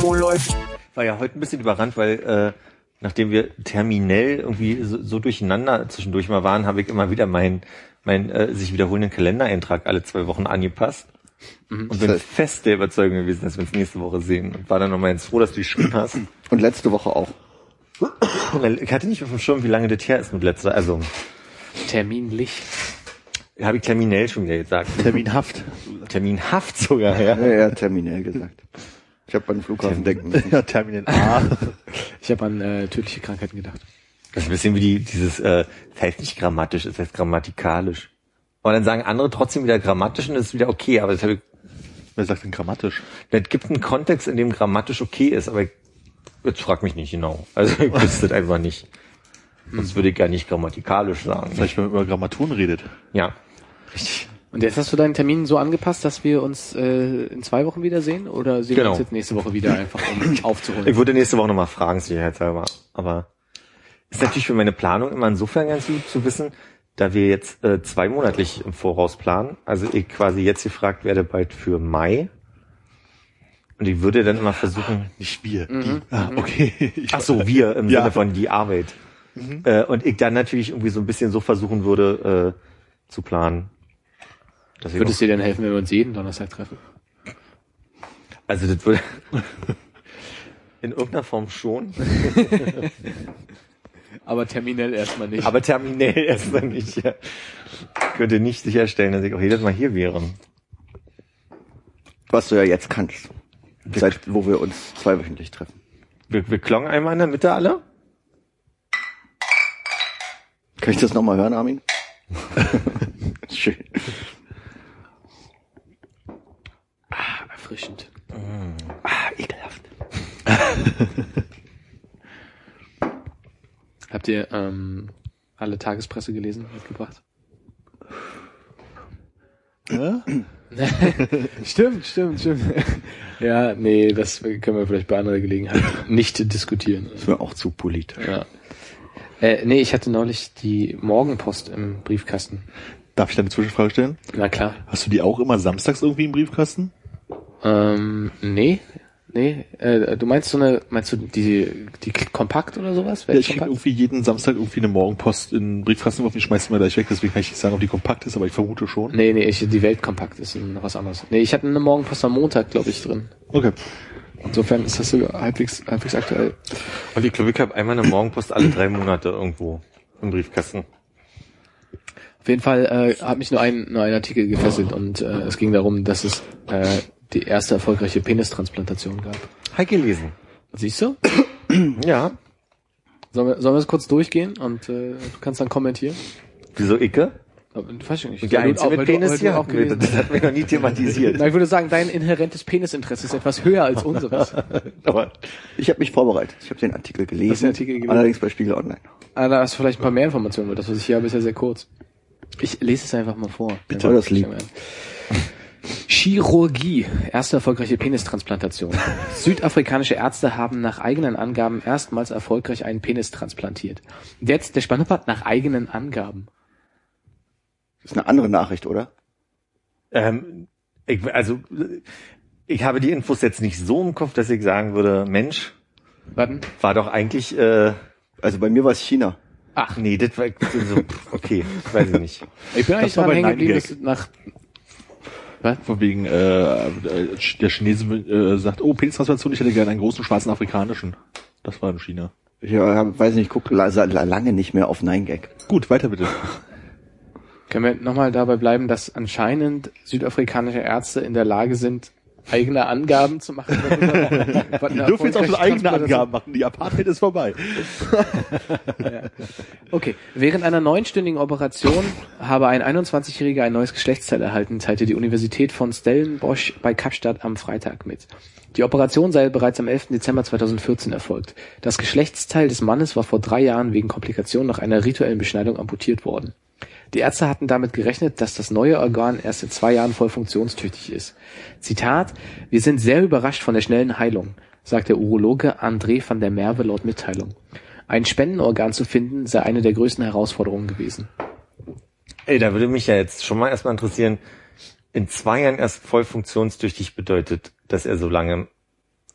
Wo läuft? war ja heute ein bisschen überrannt, weil äh, nachdem wir terminell irgendwie so, so durcheinander zwischendurch mal waren, habe ich immer wieder meinen mein, äh, sich wiederholenden Kalendereintrag alle zwei Wochen angepasst. Und bin fest der Überzeugung gewesen, dass wir uns nächste Woche sehen. Und war dann nochmal ganz froh, dass du geschrieben hast. Und letzte Woche auch. Ich hatte nicht auf dem Schirm, wie lange das her ist mit letzter, also Terminlich. Habe ich terminell schon wieder gesagt. Terminhaft. Terminhaft sogar, ja. Ja, ja, terminell gesagt. Ich habe an den Flughafen denken müssen. Ja, Terminal A. Ich habe an äh, tödliche Krankheiten gedacht. Das ist ein bisschen wie die, dieses, äh, das heißt nicht grammatisch, es heißt grammatikalisch. Und dann sagen andere trotzdem wieder grammatisch und das ist wieder okay, aber das, hab ich, Wer sagt denn grammatisch? das gibt einen Kontext, in dem grammatisch okay ist, aber ich, jetzt frag mich nicht genau. Also ich wüsste das einfach nicht. Sonst würde ich gar nicht grammatikalisch sagen. Vielleicht, wenn man über Grammaturen redet. Ja. Und jetzt hast du deinen Termin so angepasst, dass wir uns äh, in zwei Wochen wiedersehen? Oder sehen wir Genau. uns jetzt nächste Woche wieder einfach, um aufzuholen? Ich würde nächste Woche nochmal fragen, sicherheitshalber. Aber ist natürlich für meine Planung immer insofern ganz gut zu wissen, da wir jetzt äh, zweimonatlich im Voraus planen. Also ich quasi jetzt gefragt werde bald für Mai. Und ich würde dann immer versuchen, Nicht wir. Die. Ah, okay. Ich, ach so, wir im Ja. Sinne von die Arbeit. Äh, und ich dann natürlich irgendwie so ein bisschen so versuchen würde äh, zu planen. Ich Würde es dir denn helfen, wenn wir uns jeden Donnerstag treffen? also das würde in irgendeiner Form schon. Aber terminell erstmal nicht. Aber terminell erstmal nicht. Ja. Ich könnte nicht sicherstellen, dass ich auch jedes Mal hier wäre. Was du ja jetzt kannst. Seit wo wir uns zweiwöchentlich treffen. Wir, wir klongen einmal in der Mitte alle. Kann ich das nochmal hören, Armin? Schön. Erfrischend. Ah, ekelhaft. Habt ihr ähm, alle Tagespresse gelesen, mitgebracht? Ja? Stimmt, stimmt, stimmt. ja, nee, das können wir vielleicht bei anderer Gelegenheit nicht diskutieren. ist mir auch zu politisch. Ja. Äh, nee, ich hatte neulich die Morgenpost im Briefkasten. Darf ich da eine Zwischenfrage stellen? Na klar. Hast du die auch immer samstags irgendwie im Briefkasten? Ähm, nee, nee. Äh, du meinst so eine, meinst du die, die kompakt oder sowas? Ja, ich krieg irgendwie jeden Samstag irgendwie eine Morgenpost in Briefkasten geworfen, die schmeißt immer gleich weg, deswegen kann ich nicht sagen, ob die kompakt ist, aber ich vermute schon. Nee, nee, ich, die Weltkompakt ist noch was anderes. Nee, ich hatte eine Morgenpost am Montag, glaube ich, drin. Okay. Insofern ist das sogar halbwegs, halbwegs aktuell. Und ich glaube, ich habe einmal eine Morgenpost alle drei Monate irgendwo im Briefkasten. Auf jeden Fall äh, hat mich nur ein, nur ein Artikel gefesselt und äh, es ging darum, dass es äh, die erste erfolgreiche Penistransplantation gab. Halt gelesen. Siehst du? Ja. Sollen wir, sollen wir es kurz durchgehen und äh, du kannst dann kommentieren? Wieso Icke? Weiß ich nicht. Und die Einzige mit Penis hier auch gelesen Das hat mich noch nie thematisiert. Na, ich würde sagen, dein inhärentes Penisinteresse ist etwas höher als unseres. Aber Ich habe mich vorbereitet. Ich habe den Artikel gelesen. Hast den Artikel gelesen? Allerdings bei Spiegel Online. Ah, da hast du vielleicht ein paar mehr Informationen, weil das, was ich hier habe, ist ja sehr kurz. Ich lese es einfach mal vor. Bitte, das lieb. Chirurgie. Erste erfolgreiche Penistransplantation. Südafrikanische Ärzte haben nach eigenen Angaben erstmals erfolgreich einen Penis transplantiert. Jetzt der spannende Part, nach eigenen Angaben. Das ist eine andere Nachricht, oder? ähm, ich, also ich habe die Infos jetzt nicht so im Kopf, dass ich sagen würde, Mensch, Warten. war doch eigentlich, äh, Also bei mir war es China. Ach, nee, das war so, okay, weiß ich nicht. ich bin eigentlich dran bei hängen geblieben, dass nach... Was? Von wegen, äh, der Chinese äh, sagt, oh, Penistransplantation, ich hätte gerne einen großen schwarzen afrikanischen. Das war in China. Ich äh, weiß nicht, ich gucke la la- lange nicht mehr auf Nine Gag. Gut, weiter bitte. Können wir nochmal dabei bleiben, dass anscheinend südafrikanische Ärzte in der Lage sind, eigene Angaben zu machen. Die dürfen jetzt auch schon eigene Angaben machen. Die Apartheid ist vorbei. Okay, während einer neunstündigen Operation habe ein 21-Jähriger ein neues Geschlechtsteil erhalten, teilte die Universität von Stellenbosch bei Kapstadt am Freitag mit. Die Operation sei bereits am 11. Dezember 2014 erfolgt. Das Geschlechtsteil des Mannes war vor drei Jahren wegen Komplikationen nach einer rituellen Beschneidung amputiert worden. Die Ärzte hatten damit gerechnet, dass das neue Organ erst in zwei Jahren voll funktionstüchtig ist. Zitat, wir sind sehr überrascht von der schnellen Heilung, sagt der Urologe André van der Merwe laut Mitteilung. Ein Spendenorgan zu finden sei eine der größten Herausforderungen gewesen. Ey, da würde mich ja jetzt schon mal erstmal interessieren, in zwei Jahren erst voll funktionstüchtig bedeutet, dass er so lange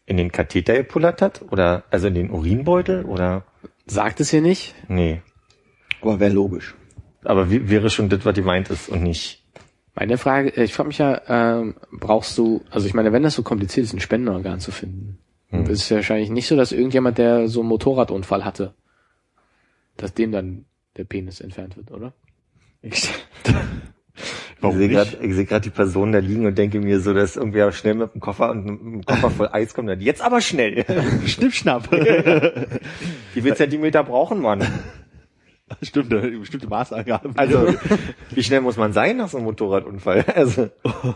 in den Katheter gepullert hat? Oder, also in den Urinbeutel? Oder, Sagt es hier nicht? nee. Aber wäre logisch. Aber wie, wäre schon das, was gemeint ist und nicht. Meine Frage, äh, ich frage mich ja, ähm, brauchst du, also ich meine, wenn das so kompliziert ist, ein Spendenorgan zu finden, Hm. ist es ja wahrscheinlich nicht so, dass irgendjemand, der so einen Motorradunfall hatte, dass dem dann der Penis entfernt wird, oder? Ich, Warum ich sehe gerade, ich sehe gerade die Person da liegen und denke mir so, dass irgendwie auch schnell mit dem Koffer und einem Koffer voll Eis kommt. und Jetzt aber schnell. Schnipp, schnapp. Wie viel Zentimeter brauchen man? Stimmt, bestimmte Maßangaben. Also, wie schnell muss man sein nach so einem Motorradunfall? Also,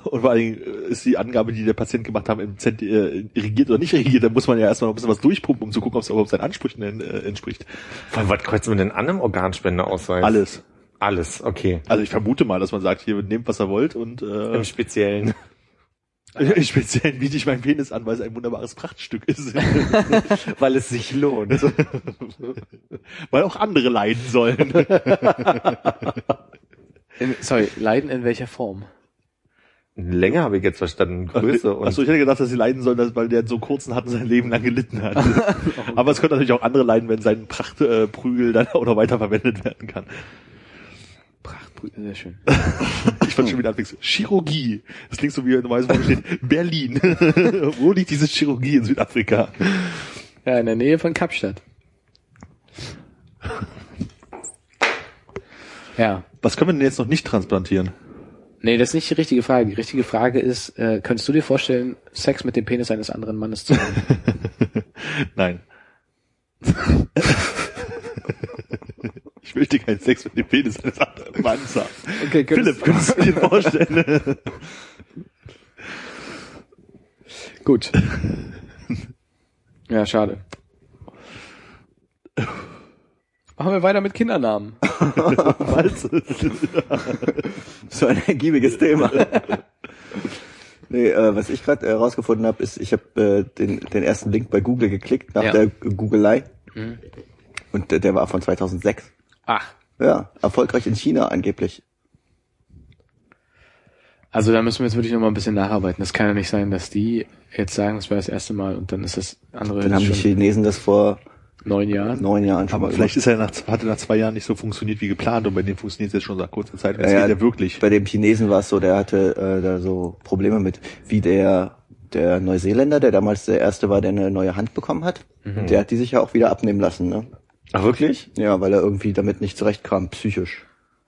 Und vor allen Dingen ist die Angabe, die der Patient gemacht hat, im Zent äh, irrigiert oder nicht irrigiert, da muss man ja erstmal noch ein bisschen was durchpumpen, um zu gucken, ob es überhaupt seinen Ansprüchen äh, entspricht. vor allem, was kreuzt man denn an im Organspendeausweis? Alles. Alles, okay. Also ich vermute mal, dass man sagt, hier nehmt was ihr wollt und äh, Im Speziellen. Speziell biete ich meinen Penis an, weil es ein wunderbares Prachtstück ist. Weil es sich lohnt. weil auch andere leiden sollen. in, sorry, Leiden in welcher Form? Länger habe ich jetzt verstanden. Größe und Achso, ich hätte gedacht, dass sie leiden sollen, dass, weil der so kurzen hat und sein Leben lang gelitten hat. Aber es könnte natürlich auch andere leiden, wenn sein Prachtprügel äh, dann auch noch weiter verwendet werden kann. Sehr schön. Ich fand schon wieder anfangs Chirurgie. Das klingt so wie normalerweise steht Berlin. Wo liegt diese Chirurgie in Südafrika? Ja, in der Nähe von Kapstadt. Ja. Was können wir denn jetzt noch nicht transplantieren? Nee, das ist nicht die richtige Frage. Die richtige Frage ist, äh, könntest du dir vorstellen, Sex mit dem Penis eines anderen Mannes zu haben? Nein. Ich möchte keinen Sex mit dem Penis eines anderen Mannes haben. Okay, Philipp, könntest du dir vorstellen? Gut. Ja, schade. Machen wir weiter mit Kindernamen. So ein ergiebiges Thema. nee, äh, was ich gerade herausgefunden habe, ist, ich habe äh, den, den ersten Link bei Google geklickt nach Ja. der Googelei. Mhm. Und äh, der war von 2006. Ach, Ja, erfolgreich in China angeblich. also da müssen wir jetzt wirklich noch mal ein bisschen nacharbeiten. Das kann ja nicht sein, dass die jetzt sagen, das war das erste Mal und dann ist das andere Dann haben die schon Chinesen das vor neun Jahren. neun Jahren schon Aber mal vielleicht gemacht. ist er nach, hat er nach zwei Jahren nicht so funktioniert wie geplant und bei dem funktioniert es jetzt schon seit kurzer Zeit. Es Ja, geht ja, ja wirklich. Bei dem Chinesen war es so, der hatte äh, da so Probleme mit, wie der der Neuseeländer, der damals der erste war, der eine neue Hand bekommen hat. Mhm. Der hat die sich ja auch wieder abnehmen lassen, ne? Ach, wirklich? Ja, weil er irgendwie damit nicht zurechtkam, psychisch.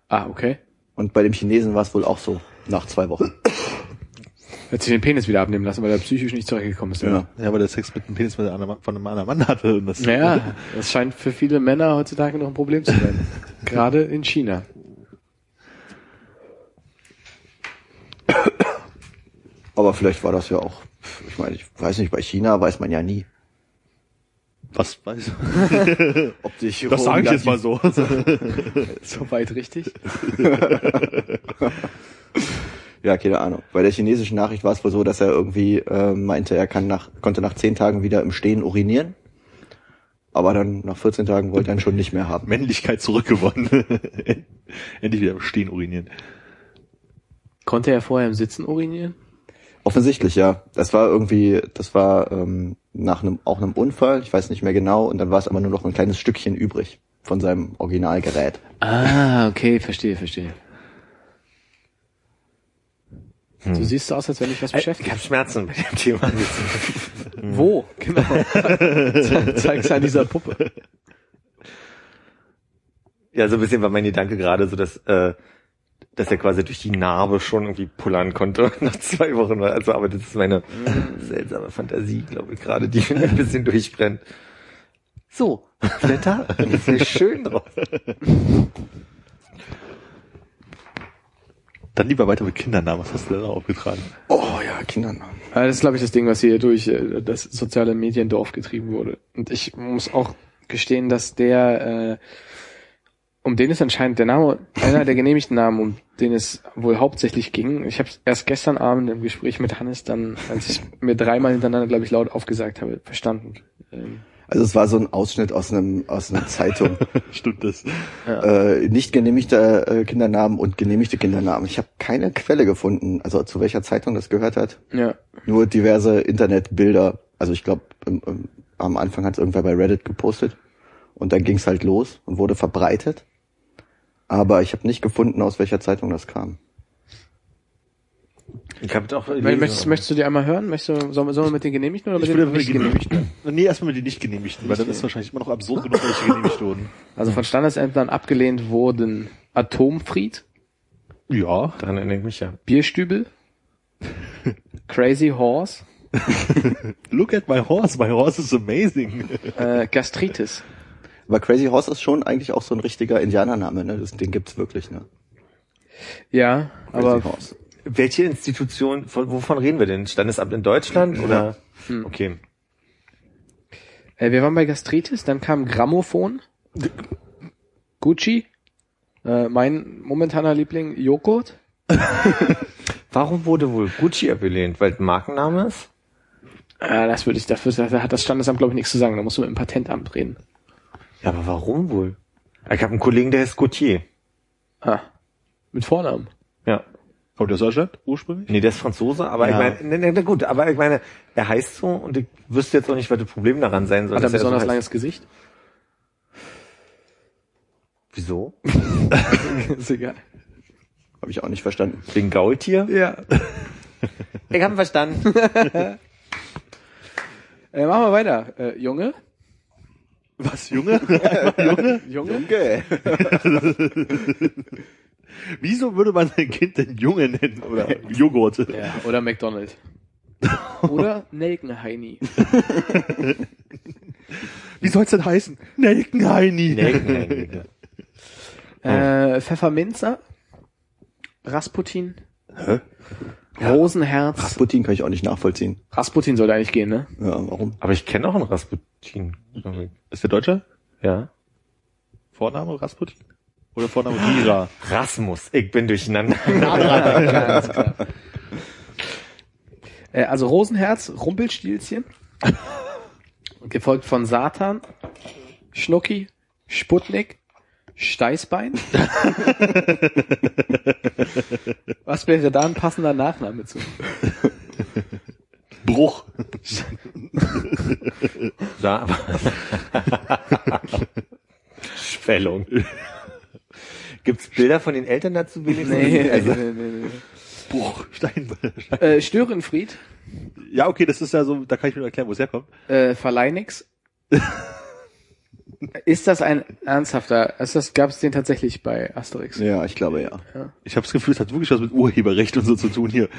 Ah, okay. Und bei dem Chinesen war es wohl auch so, nach zwei Wochen. Hat sich den Penis wieder abnehmen lassen, weil er psychisch nicht zurechtgekommen ist. Ja. Ja, weil der Sex mit dem Penis von einem anderen Mann hatte. Und das, Naja, das scheint für viele Männer heutzutage noch ein Problem zu sein. Gerade in China. Aber vielleicht war das ja auch, ich meine, ich weiß nicht, bei China weiß man ja nie. Was weiß Ob die Das sage ich jetzt mal so. Soweit richtig? Ja, keine Ahnung. Bei der chinesischen Nachricht war es wohl so, dass er irgendwie äh, meinte, er kann nach, konnte nach zehn Tagen wieder im Stehen urinieren. Aber dann nach 14 Tagen wollte er ihn schon nicht mehr haben. Männlichkeit zurückgewonnen. Endlich wieder im Stehen urinieren. Konnte er vorher im Sitzen urinieren? Offensichtlich, ja. Das war irgendwie, das war ähm, nach einem auch einem Unfall, ich weiß nicht mehr genau, und dann war es aber nur noch ein kleines Stückchen übrig von seinem Originalgerät. Ah, okay, verstehe, verstehe. Du siehst so aus, als wenn dich was Ich habe beschäftigt. Schmerzen bei dem Thema. Wo? Genau. Ze- Zeig's an dieser Puppe. Ja, so ein bisschen war mein Gedanke gerade so, dass äh, dass er quasi durch die Narbe schon irgendwie pullern konnte nach zwei Wochen. Also, aber das ist meine seltsame Fantasie, glaube ich, gerade, die mir ein bisschen durchbrennt. So, Wetter, das ist schön drauf. Dann lieber weiter mit Kindernamen. Was hast du denn noch aufgetragen? Oh ja, Kindernamen. Das ist, glaube ich, das Ding, was hier durch äh, das soziale Mediendorf getrieben wurde. Und ich muss auch gestehen, dass der, äh, um den ist anscheinend der Name, einer der genehmigten Namen, um den es wohl hauptsächlich ging. Ich habe erst gestern Abend im Gespräch mit Hannes dann, als ich mir dreimal hintereinander, glaube ich, laut aufgesagt habe, verstanden. Ähm, Also es war so ein Ausschnitt aus einem aus einer Zeitung. Stimmt das? äh, nicht genehmigte äh, Kindernamen und genehmigte Kindernamen. Ich habe keine Quelle gefunden, also zu welcher Zeitung das gehört hat. ja. Nur diverse Internetbilder. Also ich glaube, am Anfang hat es irgendwer bei Reddit gepostet und dann ging es halt los und wurde verbreitet. Aber ich habe nicht gefunden, aus welcher Zeitung das kam. Ich habe doch. Möchtest, möchtest du die einmal hören? Möchtest du, sollen wir, sollen wir mit den genehmigten oder mit Ich den nicht genehmigten? Nee, erstmal mit den nicht genehmigten, weil dann ist wahrscheinlich immer noch absurd genug, welche genehmigt wurden. Also von Standesämtern abgelehnt wurden Atomfried, Ja. Daran erinnere ich mich ja. Bierstübel, Crazy Horse, Look at my horse, my horse is amazing. äh, Gastritis. Aber Crazy Horse ist schon eigentlich auch so ein richtiger Indianername, ne? Das, den gibt's wirklich, ne? Ja, Crazy aber Horse. Welche Institution, von, wovon reden wir denn? Standesamt in Deutschland oder? Okay. äh, wir waren bei Gastritis, dann kam Grammophon, Gucci, äh, mein momentaner Liebling Joghurt. Warum wurde wohl Gucci abgelehnt? Weil es ein Markenname ist? Äh, das würde ich, dafür da hat das Standesamt glaube ich nichts zu sagen. Da musst du mit dem Patentamt reden. Ja, aber warum wohl? Ich habe einen Kollegen, der heißt Gautier. Ah, mit Vornamen. Ja. Kommt der aus Deutschland ursprünglich? Nee, der ist Franzose, aber Ja. ich meine, ne, ne, na gut, aber ich meine, er heißt so und ich wüsste jetzt auch nicht, was das Problem daran sein soll. Hat er besonders so langes Gesicht? Wieso? ist egal. Habe ich auch nicht verstanden. Wegen Gaultier? Ja. Ich habe verstanden. Äh, machen wir weiter. Äh, Junge? Was, Junge? Junge? Junge? Okay. Wieso würde man sein Kind denn Junge nennen? Oder Joghurt? Ja, oder McDonald. Oder Nelkenheini. Wie soll's denn heißen? Nelkenheini. Nelkenheini. Äh, Pfefferminzer? Rasputin? Rosenherz? Rasputin kann ich auch nicht nachvollziehen. Rasputin sollte eigentlich gehen, ne? Ja, warum? Aber ich kenne auch einen Rasputin. Ist der Deutscher? Ja. Vorname Rasputin? Oder Vorname Mira? Rasmus. Ich bin durcheinander. Ganz klar. Äh, also Rosenherz, Rumpelstilzchen. Gefolgt von Satan, Schnucki, Sputnik, Steißbein. Was wäre da ein passender Nachname zu? Bruch. Da, Schwellung. Gibt's Bilder von den Eltern dazu wenigstens? Nee, also, nee, nee, nee. Bruch. Steinbein. Äh, Störenfried, Ja, okay, das ist ja so, da kann ich mir erklären, wo es herkommt. äh, Verleinix. Ist das ein ernsthafter, ist das, gab es den tatsächlich bei Asterix? Ja, ich glaube ja. Ich habe das Gefühl, es hat wirklich was mit Urheberrecht und so zu tun hier.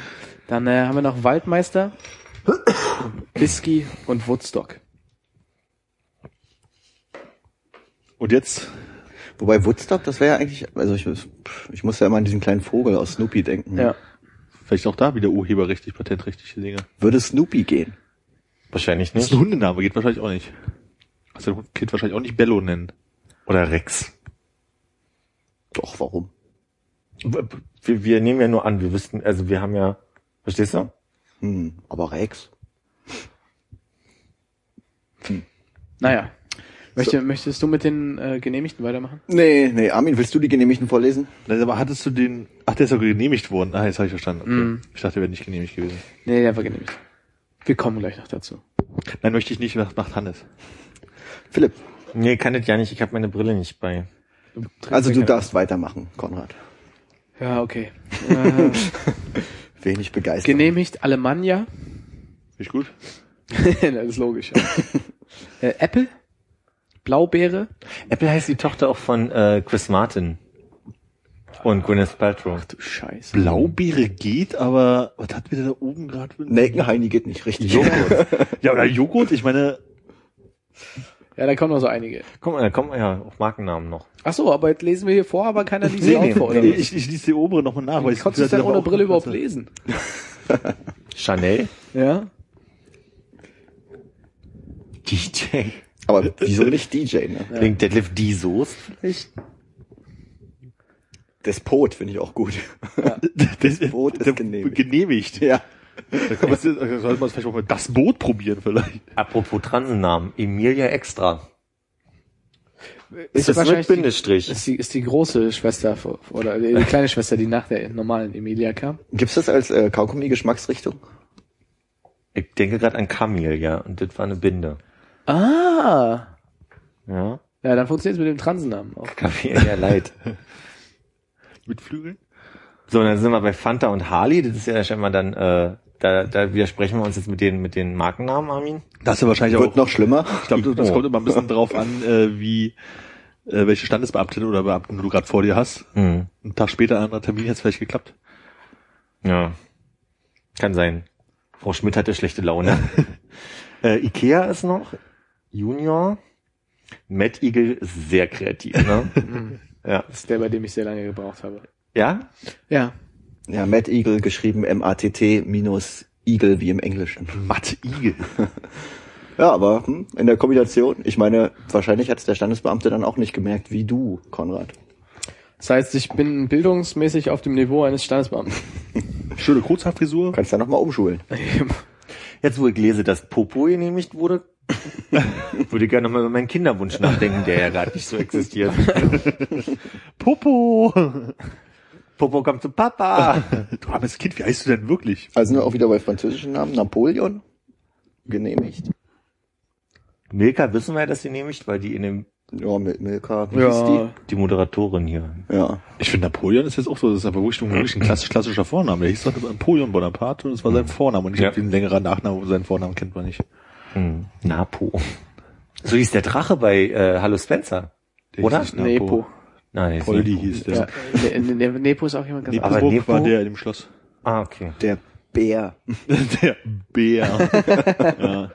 Dann äh, haben wir noch Waldmeister, Whisky und Woodstock. Und jetzt, Wobei Woodstock, das wäre ja eigentlich, also ich, ich muss ja immer an diesen kleinen Vogel aus Snoopy denken. Ja. vielleicht auch da wieder urheberrechtlich, patentrechtliche Dinge. Würde Snoopy gehen? wahrscheinlich Das ist nicht. ein Hundename, geht wahrscheinlich auch nicht. Also ein Kind wahrscheinlich auch nicht Bello nennen. Oder Rex. Doch, warum? Wir, wir nehmen ja nur an, wir wüssten, also wir haben ja, verstehst du? Hm, aber Rex? Naja. Möchte, Möchtest du mit den äh, Genehmigten weitermachen? Nee, nee, Armin, willst du die Genehmigten vorlesen? Nein, aber hattest du den, ach, der ist sogar genehmigt worden. Ah, jetzt habe ich verstanden. Okay. Mhm. Ich dachte, der wäre nicht genehmigt gewesen. Nee, der war genehmigt. Wir kommen gleich noch dazu. Nein, möchte ich nicht, nach, nach Hannes. Philipp, Nee, kann das ja nicht, ich habe meine Brille nicht bei. also du darfst weitermachen, Konrad. Ja, okay. Äh, Wenig begeistert. genehmigt Alemannia. Ich gut. das ist logisch. Äh, Apple, Blaubeere, Apple heißt die Tochter auch von äh, Chris Martin. Und Gwyneth Paltrow. Du Scheiße. Blaubeere geht, aber was hat mir da oben gerade? Nelkenheini geht nicht richtig. Joghurt. ja, oder Joghurt, ich meine, Ja, da kommen noch so einige. Guck mal, da kommt man ja auf Markennamen noch. Ach so, aber jetzt lesen wir hier vor, aber keiner liest sie Nee, auch nee, vor, oder? nee, ich, ich lese die obere nochmal nach, weil ich Konntest du es dann ohne Brille überhaupt lesen? Chanel. Ja? DJ. Aber wieso nicht DJ, ne? Klingt Deadlift die Soße vielleicht? Despot finde ich auch gut. Das Boot ist genehmigt. genehmigt. Ja. Da kann man, sollte man vielleicht auch mal das Boot probieren vielleicht. Apropos Transennamen. Emilia Extra. Ist, das wahrscheinlich mit Bindestrich? Die, ist, die, ist die große Schwester oder die kleine Schwester, die nach der normalen Emilia kam. Gibt's das als äh, Kaugummi-Geschmacksrichtung? Ich denke gerade an Camelia und das war eine Binde. Ah! Ja. Ja, dann funktioniert es mit dem Transennamen auch. Camelia Light. Mit Flügeln? So, dann sind wir bei Fanta und Harley. Das ist ja scheinbar dann, äh, da, da widersprechen wir uns jetzt mit den, mit den Markennamen, Armin. Das ist ja wahrscheinlich Wird auch, noch schlimmer. ich glaube, das Oh. kommt immer ein bisschen drauf an, äh, wie, äh, welche Standesbeamtin oder Beamten du gerade vor dir hast. Hm. Einen Tag später, ein anderer Termin, hat's vielleicht geklappt. Ja. Kann sein. Frau Schmidt hatte schlechte Laune. äh, Ikea ist noch. Junior. Matt Eagle ist sehr kreativ, ne? ja. Das ist der, bei dem ich sehr lange gebraucht habe. Ja? Ja. Ja, Matt Eagle geschrieben M-A-T-T minus Eagle wie im Englischen. Matt Igel. Ja, aber hm, in der Kombination, ich meine, wahrscheinlich hat es der Standesbeamte dann auch nicht gemerkt, wie du, Konrad. Das heißt, ich bin bildungsmäßig auf dem Niveau eines Standesbeamten. Schöne Kurzhaarfrisur. Du kannst ja nochmal umschulen. Jetzt, wo ich lese, dass Popo genehmigt wurde, würde ich gerne nochmal über meinen Kinderwunsch nachdenken, der ja gerade nicht so existiert. Popo. Popo kommt zu Papa. Du armes Kind, wie heißt du denn wirklich? Also nur auch wieder bei französischen Namen. Napoleon genehmigt. Milka wissen wir ja, dass sie genehmigt, weil die in dem, Ja, Mil Milka, wie Ja. die Moderatorin hier. die? Ja. Ich finde Napoleon ist jetzt auch so, das ist aber wirklich, ein- wirklich ein klassisch, klassischer Vorname. Der hieß doch Napoleon Bonaparte und das war sein Vorname. Und ich Ja. glaube, ein längerer Nachname, seinen Vornamen kennt man nicht. Hm. Napo. So hieß der Drache bei äh, Hallo Spencer. Der Oder? nicht Nepo. Nein, Poldi Nepo. hieß der. Ja. Ne, ne, ne, Nepo ist auch jemand ganz Aber Nepoburg Nepo- war der in dem Schloss. Ah, okay. Der Bär. Der Bär. ja.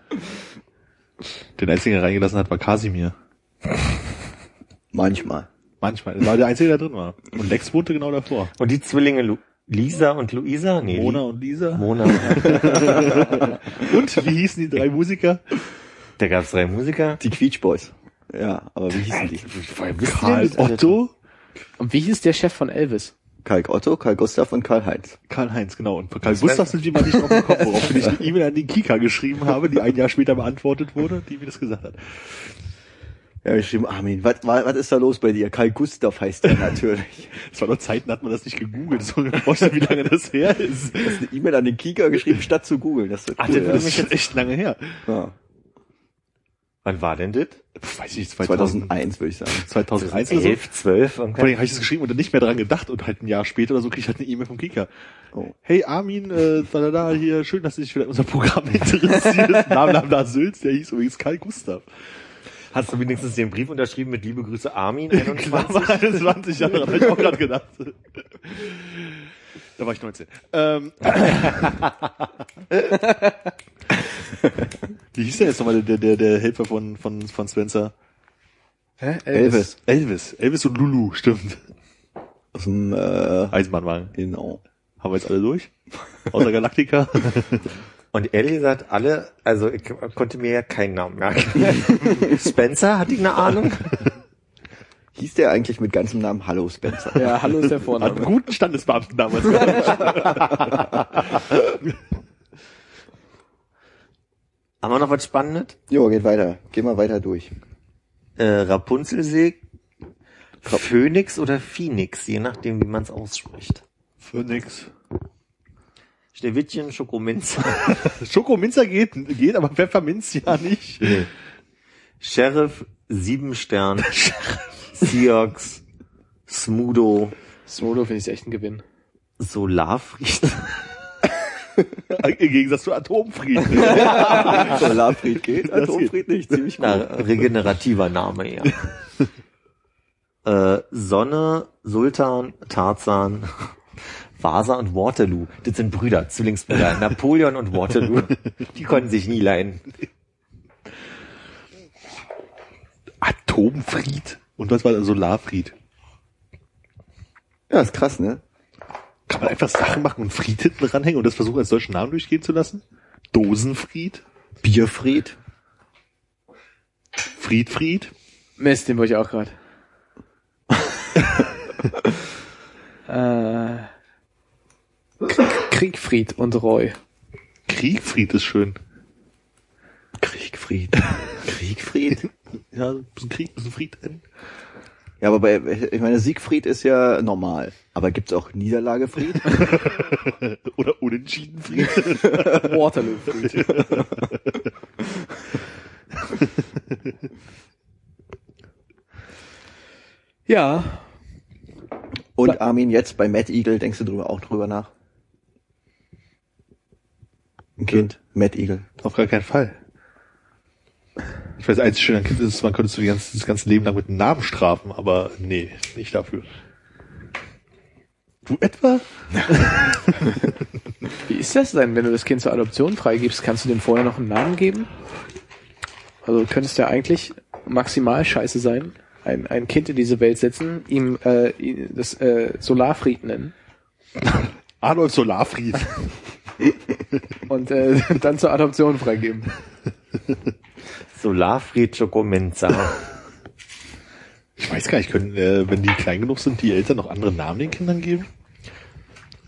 Den einzigen, der reingelassen hat, war Kasimir. Manchmal. Manchmal. Das war der einzige, der drin war. Und Lex wohnte genau davor. Und die Zwillinge Lu Lisa und Luisa? Nee, Mona und Lisa. Mona. Und wie hießen die drei Musiker? da gab's drei Musiker. Die Quietsch Boys. Ja, aber wie hießen die? Karl Otto, Und wie hieß der Chef von Elvis? Kalk Otto, Karl Gustav und Karl Heinz. Karl-Heinz, genau. Und Karl Gustav sind wir mal nicht auf dem Kopf, woraufhin ich eine E-Mail an den Kika geschrieben habe, die ein Jahr später beantwortet wurde, die mir das gesagt hat. Ja, geschrieben, Armin, was, was ist da los bei dir? Karl Gustav heißt der natürlich. Das war noch Zeiten, hat man das nicht gegoogelt. Das man sich vorstellen, wie lange das her ist. Du hast eine E-Mail an den Kika geschrieben, statt zu googeln. Das ist Ach, cool, das ja. Das ist jetzt echt lange her. ja. Wann war denn das? Weiß ich nicht, 2000, 2001 würde ich sagen. 2001 oder so. Elf, zwölf? Vor allem habe ich das geschrieben und dann nicht mehr dran gedacht und halt ein Jahr später oder so krieg ich halt eine E-Mail vom Kika. Oh. Hey Armin, äh, da, da, da, hier, schön, dass du dich für unser Programm interessierst. Bla, bla, bla, Sülz, der hieß übrigens Karl Gustav. Hast du wenigstens den Brief unterschrieben mit Liebe Grüße Armin 21? Klar, 21 Jahre, habe ich auch gerade gedacht. Da war ich 19. Ähm. Wie hieß der jetzt nochmal der, der, der Helfer von, von, von Spencer? Hä? Elvis. Elvis. Elvis und Lulu, stimmt. Aus dem, äh, Eisenbahnwagen. genau. Haben wir jetzt alle durch? Außer Galactica? Und ehrlich gesagt, alle, also ich konnte mir ja keinen Namen merken. Spencer, hatte ich eine Ahnung? Hieß der eigentlich mit ganzem Namen Hallo Spencer? Ja, hallo ist der Hat einen Vorname. guten Standesbeamten damals. Haben wir noch was Spannendes? Jo, geht weiter. Geh mal weiter durch. Äh, Rapunzelsee, Phoenix oder Phoenix, je nachdem, wie man es ausspricht. Für nix. Schneewittchen, Schokominz, Schokominzer geht, geht, aber Pfefferminz ja nicht. Sheriff, Siebenstern, Seahawks, Smudo, Solo finde ich echt ein Gewinn. Solarfried. Im Gegensatz zu Atomfrieden. Solarfried geht, Das Atomfried nicht, ziemlich Na, gut. regenerativer Name, ja. äh, Sonne, Sultan, Tarzan, Vasa und Waterloo. Das sind Brüder, Zwillingsbrüder. Napoleon und Waterloo. Die konnten sich nie leiden. Atomfried. Und was war der Solarfried? Ja, ist krass, ne? Kann man einfach Sachen machen und Fried hinten ranhängen und das versuchen als deutschen Namen durchgehen zu lassen? Dosenfried? Bierfried. Friedfried? Mist, den wollte ich auch gerade. äh, Kriegfried und Roy. Kriegfried ist schön. Kriegfried. Kriegfried? Ja, ein bisschen Krieg, ein bisschen Fried. Ja, aber bei, ich meine, Siegfried ist ja normal. Aber gibt's auch Niederlagefried? Oder Unentschiedenfried. Waterloo-Fried. ja, Und Armin, jetzt bei Mad Eagle, denkst du drüber auch drüber nach? Ein Kind, Mad Eagle. Auf gar keinen Fall. Ich weiß, einzig schön an Kind ist, man könnte so die ganze, das ganze Leben lang mit einem Namen strafen, aber nee, nicht dafür. Du etwa? wie ist das denn, wenn du das Kind zur Adoption freigibst? Kannst du dem vorher noch einen Namen geben? Also du könntest ja eigentlich maximal scheiße sein, ein, ein Kind in diese Welt setzen, ihm äh, das äh, Solarfried nennen Adolf Solarfried. und äh, dann zur Adoption freigeben. Solarfried Chocomenza. Ich weiß gar nicht, können, äh, wenn die klein genug sind, die Eltern noch andere Namen den Kindern geben?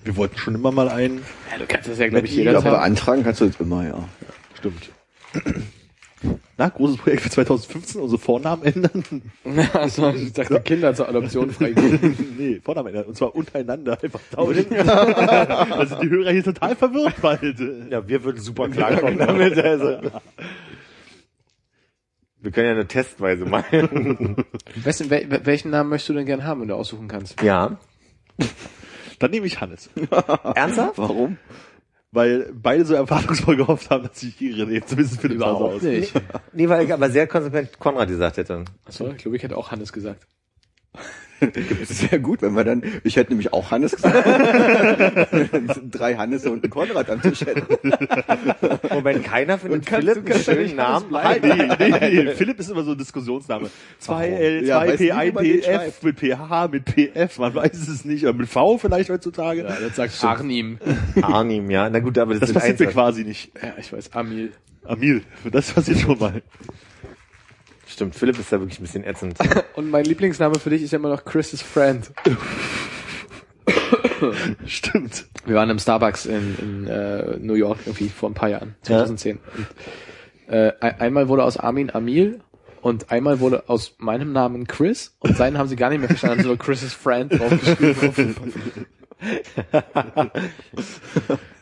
Wir wollten schon immer mal einen. Ja, du kannst das ja, glaube ich, glaube, jederzeit. beantragen kannst du jetzt immer, ja. Stimmt. Na, großes Projekt für 2015, unsere Vornamen ändern? also, ich dachte, Kinder zur Adoption freigeben. nee, Vornamen ändern. Und zwar untereinander einfach tauschen. sind die Hörer hier total verwirrt bald. Ja, wir würden super klarkommen damit. Also. Wir können ja eine Testweise machen. Wessen, wel, welchen Namen möchtest du denn gern haben, wenn du aussuchen kannst? ja. Dann nehme ich Hannes. Ernsthaft? Warum? Weil beide so erwartungsvoll gehofft haben, dass ich ihre Rede zumindest für den aus. nicht. Nee, weil ich aber sehr konsequent Konrad gesagt hätte. Achso, ich glaube, ich hätte auch Hannes gesagt. Sehr gut, wenn wir dann, ich hätte nämlich auch Hannes gesagt. Drei Hannes und ein Konrad am Tisch hätten. Moment, keiner findet kannst- Philipp einen schönen nicht Namen. Halt, nee, nee, nee. Philipp ist immer so ein Diskussionsname. 2L, Ja, weiß nie, wie 2P, man den 1PF, schreibt. mit PH, mit PF, man weiß es nicht. Aber mit V vielleicht heutzutage. Ja, jetzt sagst du Arnim. Arnim, ja. Na gut, aber das, das passiert mir quasi nicht. Ja, ich weiß, Amil. Amil, das passiert schon mal. Stimmt, Philipp ist da wirklich ein bisschen ätzend. Und mein Lieblingsname für dich ist ja immer noch Chris's Friend. Stimmt. Wir waren im Starbucks in, in äh, New York irgendwie vor ein paar Jahren, 2010. Und, äh, ein- einmal wurde aus Armin Amil und einmal wurde aus meinem Namen Chris und seinen haben sie gar nicht mehr verstanden, also nur Chris's Friend draufgeschrieben.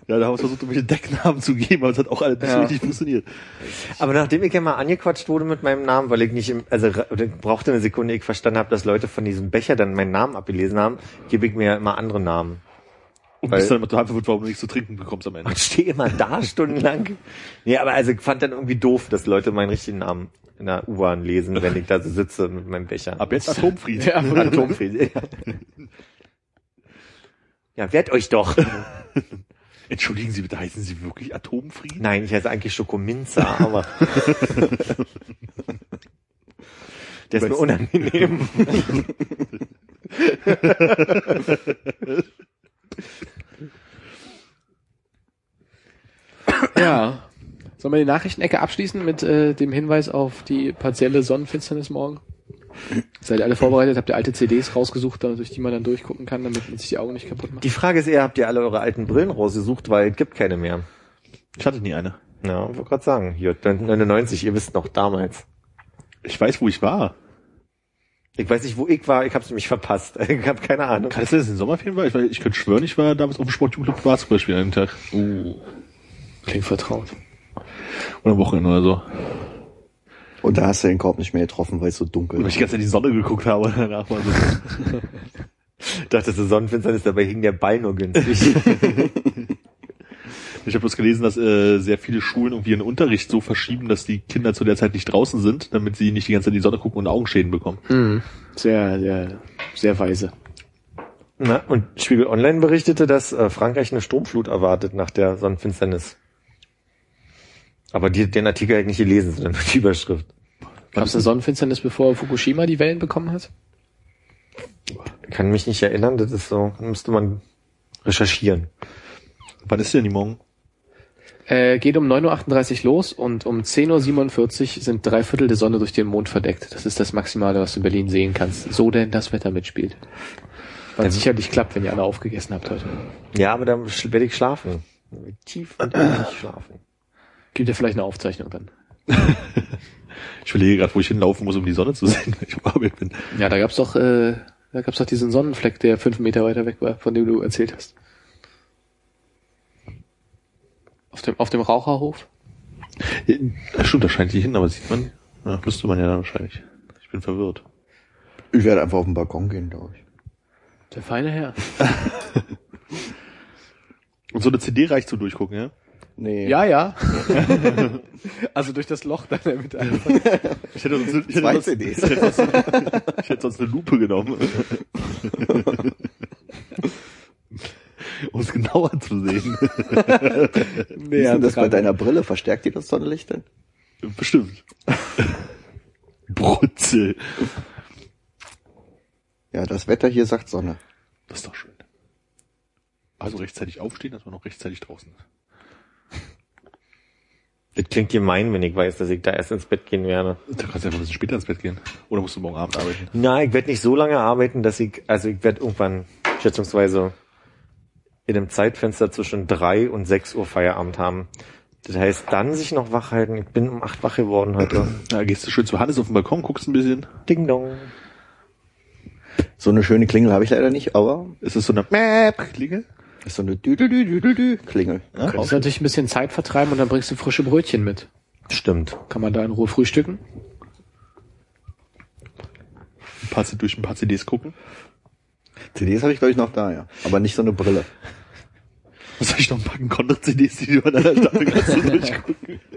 Ja, da haben wir versucht, irgendwelche Decknamen zu geben, aber es hat auch alles nicht so Ja. richtig funktioniert. Aber nachdem ich ja mal angequatscht wurde mit meinem Namen, weil ich nicht im, also brauchte eine Sekunde, ich verstanden habe, dass Leute von diesem Becher dann meinen Namen abgelesen haben, gebe ich mir ja immer andere Namen. Und Weil- bist dann immer total verwirrt, warum du nichts zu trinken bekommst am Ende. Und stehe immer da stundenlang. Nee, aber also ich fand dann irgendwie doof, dass Leute meinen richtigen Namen in der U-Bahn lesen, wenn ich da so sitze mit meinem Becher. Ab jetzt Atomfried. Ja, Atomfried. Ja, wehrt euch doch. Entschuldigen Sie bitte, heißen Sie wirklich Atomfried? Nein, ich heiße eigentlich Schokominza, aber der ist mir unangenehm. Ja. Sollen wir die Nachrichtenecke abschließen mit äh, dem Hinweis auf die partielle Sonnenfinsternis morgen? Seid ihr alle vorbereitet? Habt ihr alte CDs rausgesucht, durch die man dann durchgucken kann, damit man sich die Augen nicht kaputt macht? Die Frage ist eher, habt ihr alle eure alten Brillen rausgesucht, weil es gibt keine mehr. Ich hatte nie eine. Ja, ich wollte gerade sagen, hier, 99, ihr wisst noch damals. Ich weiß, wo ich war. Ich weiß nicht, wo ich war, ich hab's nämlich verpasst. Ich habe keine Ahnung. Kann es sein, dass es ein Sommerferien war? Ich, ich könnte schwören, ich war damals auf dem Sportjugendclub Basketball spielen an dem Tag. Klingt vertraut. Oder am Wochenende oder so. Und da hast du den Korb nicht mehr getroffen, weil es so dunkel Weil war. ich die ganze Zeit in die Sonne geguckt habe und danach mal so. Ich dachte, das ist Sonnenfinsternis, dabei hing der Ball nur günstig. Ich habe bloß gelesen, dass äh, sehr viele Schulen irgendwie ihren Unterricht so verschieben, dass die Kinder zu der Zeit nicht draußen sind, damit sie nicht die ganze Zeit in die Sonne gucken und Augenschäden bekommen. Mhm. Sehr, sehr, sehr weise. Na, und Spiegel Online berichtete, dass äh, Frankreich eine Stromflut erwartet nach der Sonnenfinsternis. Aber die, den Artikel habe ich nicht gelesen, sondern nur die Überschrift. Gab es eine Sonnenfinsternis, bevor Fukushima die Wellen bekommen hat? Kann mich nicht erinnern, das ist so, müsste man recherchieren. Wann ist denn die morgen? Äh, geht um 9.38 Uhr los und um 10.47 Uhr sind drei Viertel der Sonne durch den Mond verdeckt. Das ist das Maximale, was du in Berlin sehen kannst. So denn das Wetter mitspielt. Was sicherlich klappt, wenn ihr alle aufgegessen habt heute. Ja, aber dann werde ich schlafen. Tief und ehrlich schlafen. Gibt ja vielleicht eine Aufzeichnung dann. Ich überlege gerade, wo ich hinlaufen muss, um die Sonne zu sehen, wenn ich auf Arbeit bin. Ja, da gab's doch, äh, da gab's doch diesen Sonnenfleck, der fünf Meter weiter weg war, von dem du erzählt hast. Auf dem, auf dem Raucherhof? Ja, stimmt, da scheint die hin, aber sieht man, ja, müsste man ja dann wahrscheinlich. Ich bin verwirrt. Ich werde einfach auf den Balkon gehen, glaube ich. Der feine Herr. Und so eine CD reicht zum Durchgucken, ja? Nee. Ja, ja. also durch das Loch dann der Mitte einfach. Ich hätte sonst, ich hätte Zwei sonst, CDs. ich hätte sonst, ich hätte sonst eine Lupe genommen. um es genauer zu sehen. Wie ist denn das bei deiner Brille? Verstärkt die das Sonnenlicht denn? Bestimmt. Brutzel. Ja, das Wetter hier sagt Sonne. Das ist doch schön. Also rechtzeitig aufstehen, dass man noch rechtzeitig draußen ist. Das klingt gemein, wenn ich weiß, dass ich da erst ins Bett gehen werde. Da kannst du einfach ein bisschen später ins Bett gehen. Oder musst du morgen Abend arbeiten? Na, ich werde nicht so lange arbeiten, dass ich, also ich werde irgendwann schätzungsweise in einem Zeitfenster zwischen drei und sechs Uhr Feierabend haben. Das heißt, dann sich noch wach halten. Ich bin um acht wach geworden heute. Da gehst du schön zu Hannes auf den Balkon, guckst ein bisschen. Ding dong. So eine schöne Klingel habe ich leider nicht, aber Es ist so eine Mäp-Klingel. Ist so eine Düdelü-Düdelü-Klingel. Ja, Kannst du natürlich ein bisschen Zeit vertreiben und dann bringst du frische Brötchen mit. Stimmt. Kann man da in Ruhe frühstücken? ein paar, durch ein paar CDs gucken. CDs habe ich glaube ich noch da, ja. Aber nicht so eine Brille. Was soll ich noch packen? Konrad-CDs, die du an einer Staffel kannst du durchgucken.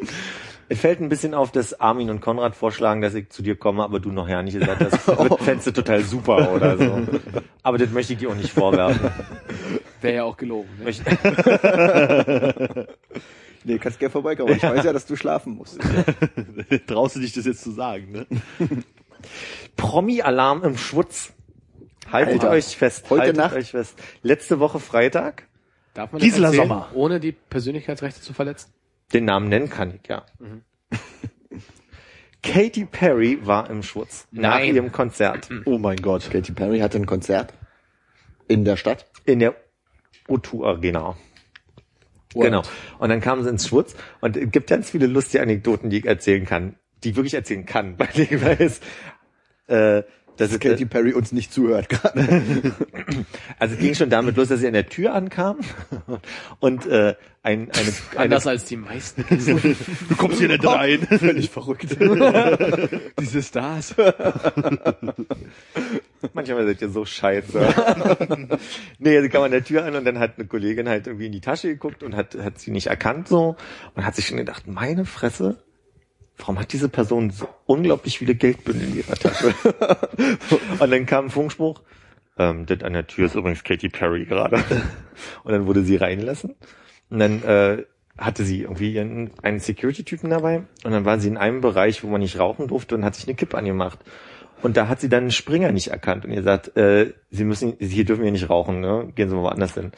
Es fällt ein bisschen auf, dass Armin und Konrad vorschlagen, dass ich zu dir komme, aber du noch ja nicht gesagt hast, das fändest du total super oder so. Aber das möchte ich dir auch nicht vorwerfen. Wäre ja auch gelogen. Ne? Nee, kannst gerne vorbeikommen. Ich weiß ja, dass du schlafen musst. Traust du dich das jetzt zu sagen, ne? Promi-Alarm im Schwutz. Haltet Alter. euch fest. Heute haltet Nacht? euch fest. Letzte Woche Freitag. Darf man Gisela erzählen, Sommer. ohne die Persönlichkeitsrechte zu verletzen? Den Namen nennen kann ich, ja. Katy Perry war im Schwutz. Nach Nein. ihrem Konzert. Oh mein Gott. Katy Perry hatte ein Konzert in der Stadt. In der O2 Arena. Genau. Und dann kamen sie ins Schwutz und es gibt ganz viele lustige Anekdoten, die ich erzählen kann, die ich wirklich erzählen kann, weil ich weiß, äh, das ist, Katy Perry uns nicht zuhört gerade. also es ging schon damit los, dass sie an der Tür ankam und äh, ein, eine, eine Anders als die meisten. Du kommst hier nicht rein. Völlig verrückt. Diese Stars. Manchmal seid ihr so scheiße. nee, sie kam an der Tür an und dann hat eine Kollegin halt irgendwie in die Tasche geguckt und hat, hat sie nicht erkannt so und hat sich schon gedacht, meine Fresse, warum hat diese Person so unglaublich viele Geldbündel in ihrer Tasche? und dann kam ein Funkspruch, ähm, das an der Tür ist übrigens Katy Perry gerade. und dann wurde sie reinlassen und dann äh, hatte sie irgendwie einen Security-Typen dabei und dann war sie in einem Bereich, wo man nicht rauchen durfte und hat sich eine Kippe angemacht. Und da hat sie dann einen Springer nicht erkannt und ihr sagt, äh, Sie müssen, hier dürfen wir nicht rauchen, ne? Gehen Sie mal woanders hin.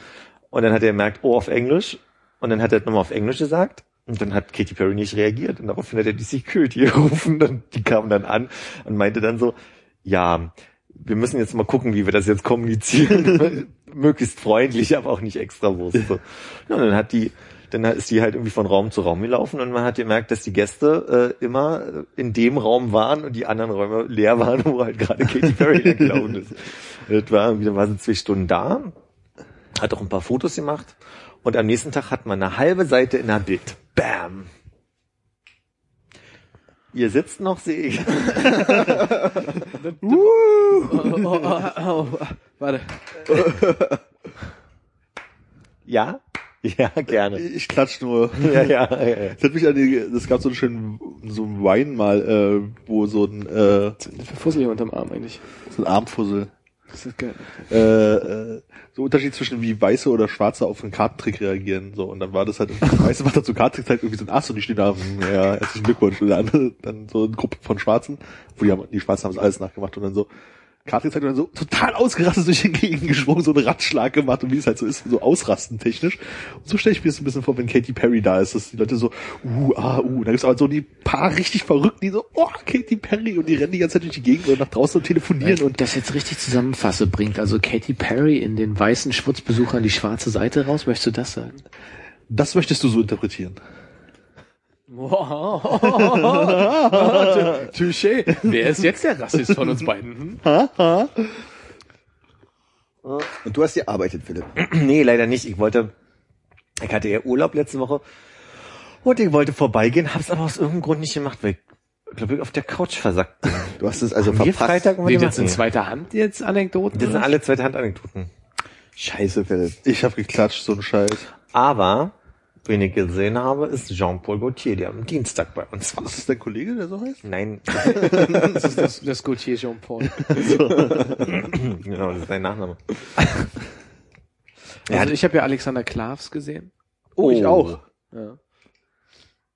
Und dann hat er gemerkt, oh, auf Englisch. Und dann hat er nochmal auf Englisch gesagt. Und dann hat Katy Perry nicht reagiert. Und daraufhin hat er die Security gerufen und die kamen dann an und meinte dann so, ja, wir müssen jetzt mal gucken, wie wir das jetzt kommunizieren. Möglichst freundlich, aber auch nicht extra Wurst. Ja, und dann hat die, dann ist die halt irgendwie von Raum zu Raum gelaufen und man hat gemerkt, dass die Gäste äh, immer in dem Raum waren und die anderen Räume leer waren, wo halt gerade Katy Perry gelaufen ist. Das war irgendwie, dann war sie zwei Stunden da, hat auch ein paar Fotos gemacht und am nächsten Tag hat man eine halbe Seite in der Bild. Bam! Ihr sitzt noch, sehe ich. oh, oh, oh, oh, warte. Ja? Ja, gerne. Ich klatsch nur. Ja, ja, ja. ja. Das hat mich an die, es gab so einen schönen, so einen Wein mal, äh, wo so ein, äh, Fussel hier unterm Arm eigentlich. so ein Armfussel, Das ist geil. äh, äh, so Unterschied zwischen wie Weiße oder Schwarze auf einen Kartentrick reagieren, so, und dann war das halt, Weiße macht dann so Kartentrick, halt irgendwie so ein Ass und die stehen da, hm, ja, herzlichen Glückwunsch, und andere, dann so eine Gruppe von Schwarzen, wo die haben, die Schwarzen haben es alles nachgemacht und dann so, Kartentrick und dann so total ausgerastet durch den Gegend geschwungen, so einen Ratschlag gemacht und wie es halt so ist, so ausrasten technisch. Und so stelle ich mir das ein bisschen vor, wenn Katy Perry da ist, dass die Leute so, uh, ah, uh, da gibt's aber so die paar richtig Verrückten, die so, oh, Katy Perry und die rennen die ganze Zeit durch die Gegend und nach draußen und telefonieren Wenn und das jetzt richtig zusammenfasse, bringt also Katy Perry in den weißen Schwurzbesuchern die schwarze Seite raus. Möchtest du das sagen? das möchtest du so interpretieren. Touché. Wer ist jetzt der Rassist von uns beiden? Und du hast gearbeitet, Philipp. Nee, leider nicht. Ich wollte, ich hatte ja Urlaub letzte Woche und ich wollte vorbeigehen, hab's aber aus irgendeinem Grund nicht gemacht, weil ich glaube, ich auf der Couch versackt bin. Du hast es also Haben wir verpasst. Freitag Nee, gemacht? jetzt in zweiter Hand jetzt Anekdoten? Das sind alle zweite Hand Anekdoten. Scheiße, Philipp. Ich habe geklatscht, so ein Scheiß. Aber, wen ich gesehen habe, ist Jean-Paul Gaultier, der am Dienstag bei uns war. Ist dein Kollege, der so heißt? Nein, Das ist das, das Gautier Jean-Paul. genau, das ist sein Nachname. Also ich habe ja Alexander Klavs gesehen. Oh, ich auch. Ja.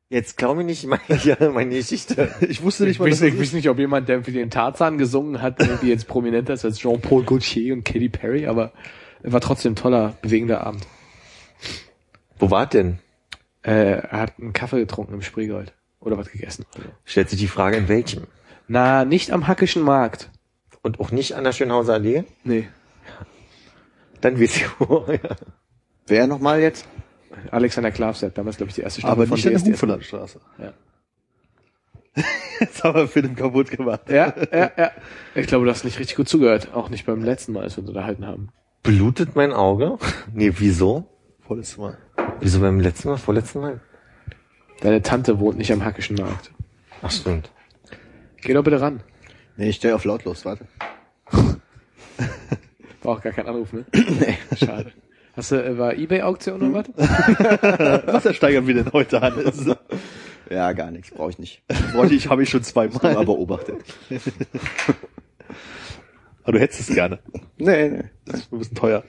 Jetzt glaube ich nicht meine, meine Geschichte. Ich wusste nicht Ich mal, weiß, ich weiß nicht, ob jemand, der für den Tarzan gesungen hat, irgendwie jetzt prominenter ist als Jean-Paul Gaultier und Katy Perry, aber er war trotzdem ein toller, bewegender Abend. Wo war denn? Äh, er hat einen Kaffee getrunken im Spreegold. Oder was gegessen. Stellt sich die Frage, in welchem? Na, nicht am Hackischen Markt. Und auch nicht an der Schönhauser Allee? Nee. Dann wisst ihr wo. Ja. Wer nochmal jetzt? Alexander Klavs hat damals, glaube ich, die erste Staffel aber von nicht an der DSDS. Hufenlandstraße. Ja. Jetzt haben wir Film kaputt gemacht. Ja, ja, ja. Ich glaube, du hast nicht richtig gut zugehört. Auch nicht beim letzten Mal, als wir uns unterhalten haben. Blutet mein Auge? Nee, wieso? Volles Mal. Wieso beim letzten Mal, vorletzten Mal? Deine Tante wohnt nicht am Hackischen Markt. Ach stimmt. Geh doch bitte ran. Nee, ich stell auf lautlos, warte. War auch gar kein Anruf, ne? nee. Schade. Hast du, äh, war Ebay-Auktion oder was? Was ersteigern wir denn heute, Hannes? Ja, gar nichts, brauche ich nicht. Wollte ich, habe ich schon zweimal. Mal beobachtet. Aber du hättest es gerne. Nee, nee. Das ist ein bisschen teuer.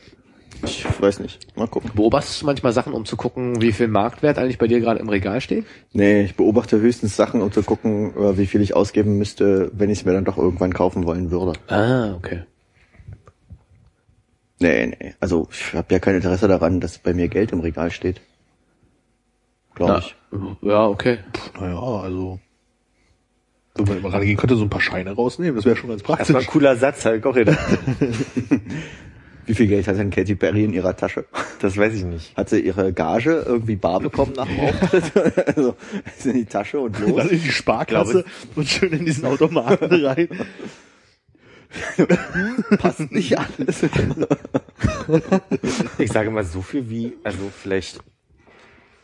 Ich weiß nicht. Mal gucken. Beobachtest du manchmal Sachen, um zu gucken, wie viel Marktwert eigentlich bei dir gerade im Regal steht? Nee, ich beobachte höchstens Sachen, um zu gucken, äh, wie viel ich ausgeben müsste, wenn ich es mir dann doch irgendwann kaufen wollen würde. Ah, okay. Nee, nee. Also ich habe ja kein Interesse daran, dass bei mir Geld im Regal steht. Glaube ich. Ja, okay. Naja, also. Wenn man mal rangehen könnte, so ein paar Scheine rausnehmen, das wäre schon ganz Das war ein praktisch. cooler Satz, hab ich auch gedacht. Wie viel Geld hat denn Katy Perry in ihrer Tasche? Das weiß ich nicht. Hat sie ihre Gage irgendwie bar bekommen nach dem Auftritt? also ist in die Tasche und Dann los. in die Sparkasse und schön in diesen Automaten rein. Passt nicht alles. Ich sage mal so viel wie, also vielleicht,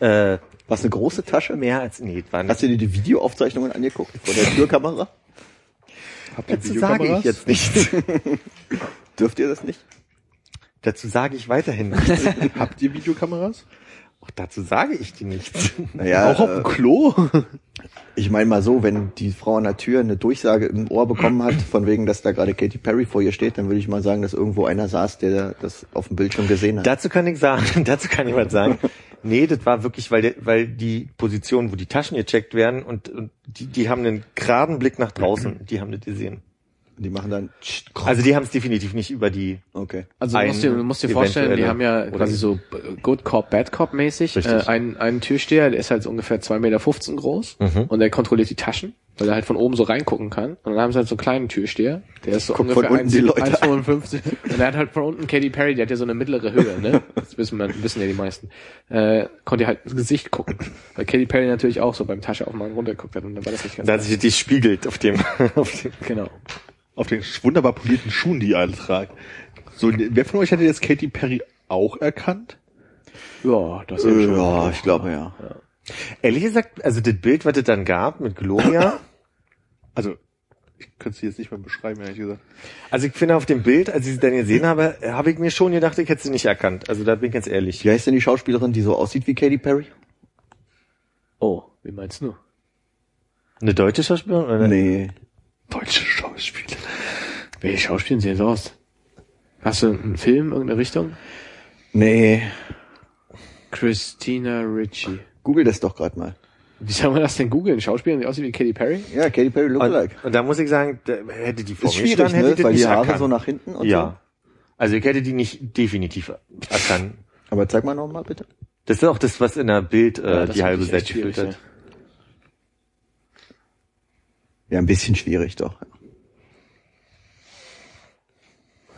äh, Was eine große Tasche? mehr als, nee, war Hast du dir die Videoaufzeichnungen angeguckt vor der Türkamera? Habt ihr Dazu sage ich Videokameras? jetzt nichts. Dürft ihr das nicht? Dazu sage ich weiterhin nichts. Habt ihr Videokameras? Auch dazu sage ich dir nichts. Naja, Auch auf dem äh, Klo? ich meine mal so, wenn die Frau an der Tür eine Durchsage im Ohr bekommen hat, von wegen, dass da gerade Katy Perry vor ihr steht, dann würde ich mal sagen, dass irgendwo einer saß, der das auf dem Bildschirm gesehen hat. Dazu kann ich sagen, dazu kann ich was sagen. Nee, das war wirklich, weil, der, weil die Position, wo die Taschen gecheckt werden und, und die, die haben einen geraden Blick nach draußen, die haben das gesehen. Die machen dann, Also die haben es definitiv nicht über die, okay. Also du musst dir, du musst dir vorstellen, die haben ja quasi so Good Cop, Bad Cop mäßig äh, einen, einen Türsteher, der ist halt so ungefähr 2,15 Meter groß Mhm. und der kontrolliert die Taschen, weil er halt von oben so reingucken kann. Und dann haben sie halt so einen kleinen Türsteher, der ist so Guckt ungefähr von unten die Leute 1,55 und er hat halt von unten Katy Perry, die hat ja so eine mittlere Höhe, ne? Das wissen, wir, wissen ja die meisten. Äh, konnte halt ins Gesicht gucken. Weil Katy Perry natürlich auch so beim Tasche aufmachen runtergeguckt hat und dann war das nicht ganz da hat sich die spiegelt auf dem, auf dem genau. Auf den wunderbar polierten Schuhen, die ihr alle tragt. So, wer von euch hätte jetzt Katy Perry auch erkannt? Ja, das ist Äh, schon. ja, ich glaube ja. Ehrlich gesagt, also das Bild, was es dann gab mit Gloria, Also, Ich könnte sie jetzt nicht mehr beschreiben, ehrlich gesagt. Also ich finde auf dem Bild, als ich sie dann gesehen habe, habe ich mir schon gedacht, ich hätte sie nicht erkannt. Also da bin ich ganz ehrlich. Wie heißt denn die Schauspielerin, die so aussieht wie Katy Perry? Oh, wie meinst du? Eine deutsche Schauspielerin? Oder? Nee. Deutsche Schauspieler. Welche Schauspielerin sehen so aus? Hast du einen Film, irgendeine Richtung? Nee. Christina Ricci. Google das doch gerade mal. Wie soll man das denn googeln? Schauspielerin, die aussieht wie Katy Perry? Ja, Katy Perry Und, Lookalike. und da muss ich sagen, da hätte die vor mir gestanden, hätte ne? ich Weil die Haare erkannt. so nach hinten und Ja. Also ich hätte die nicht definitiv erkannt. so. Aber zeig mal nochmal bitte. Das ist auch das, was in der Bild äh, Ja, die halbe Seite gefüllt hat. Ja, ein bisschen schwierig doch.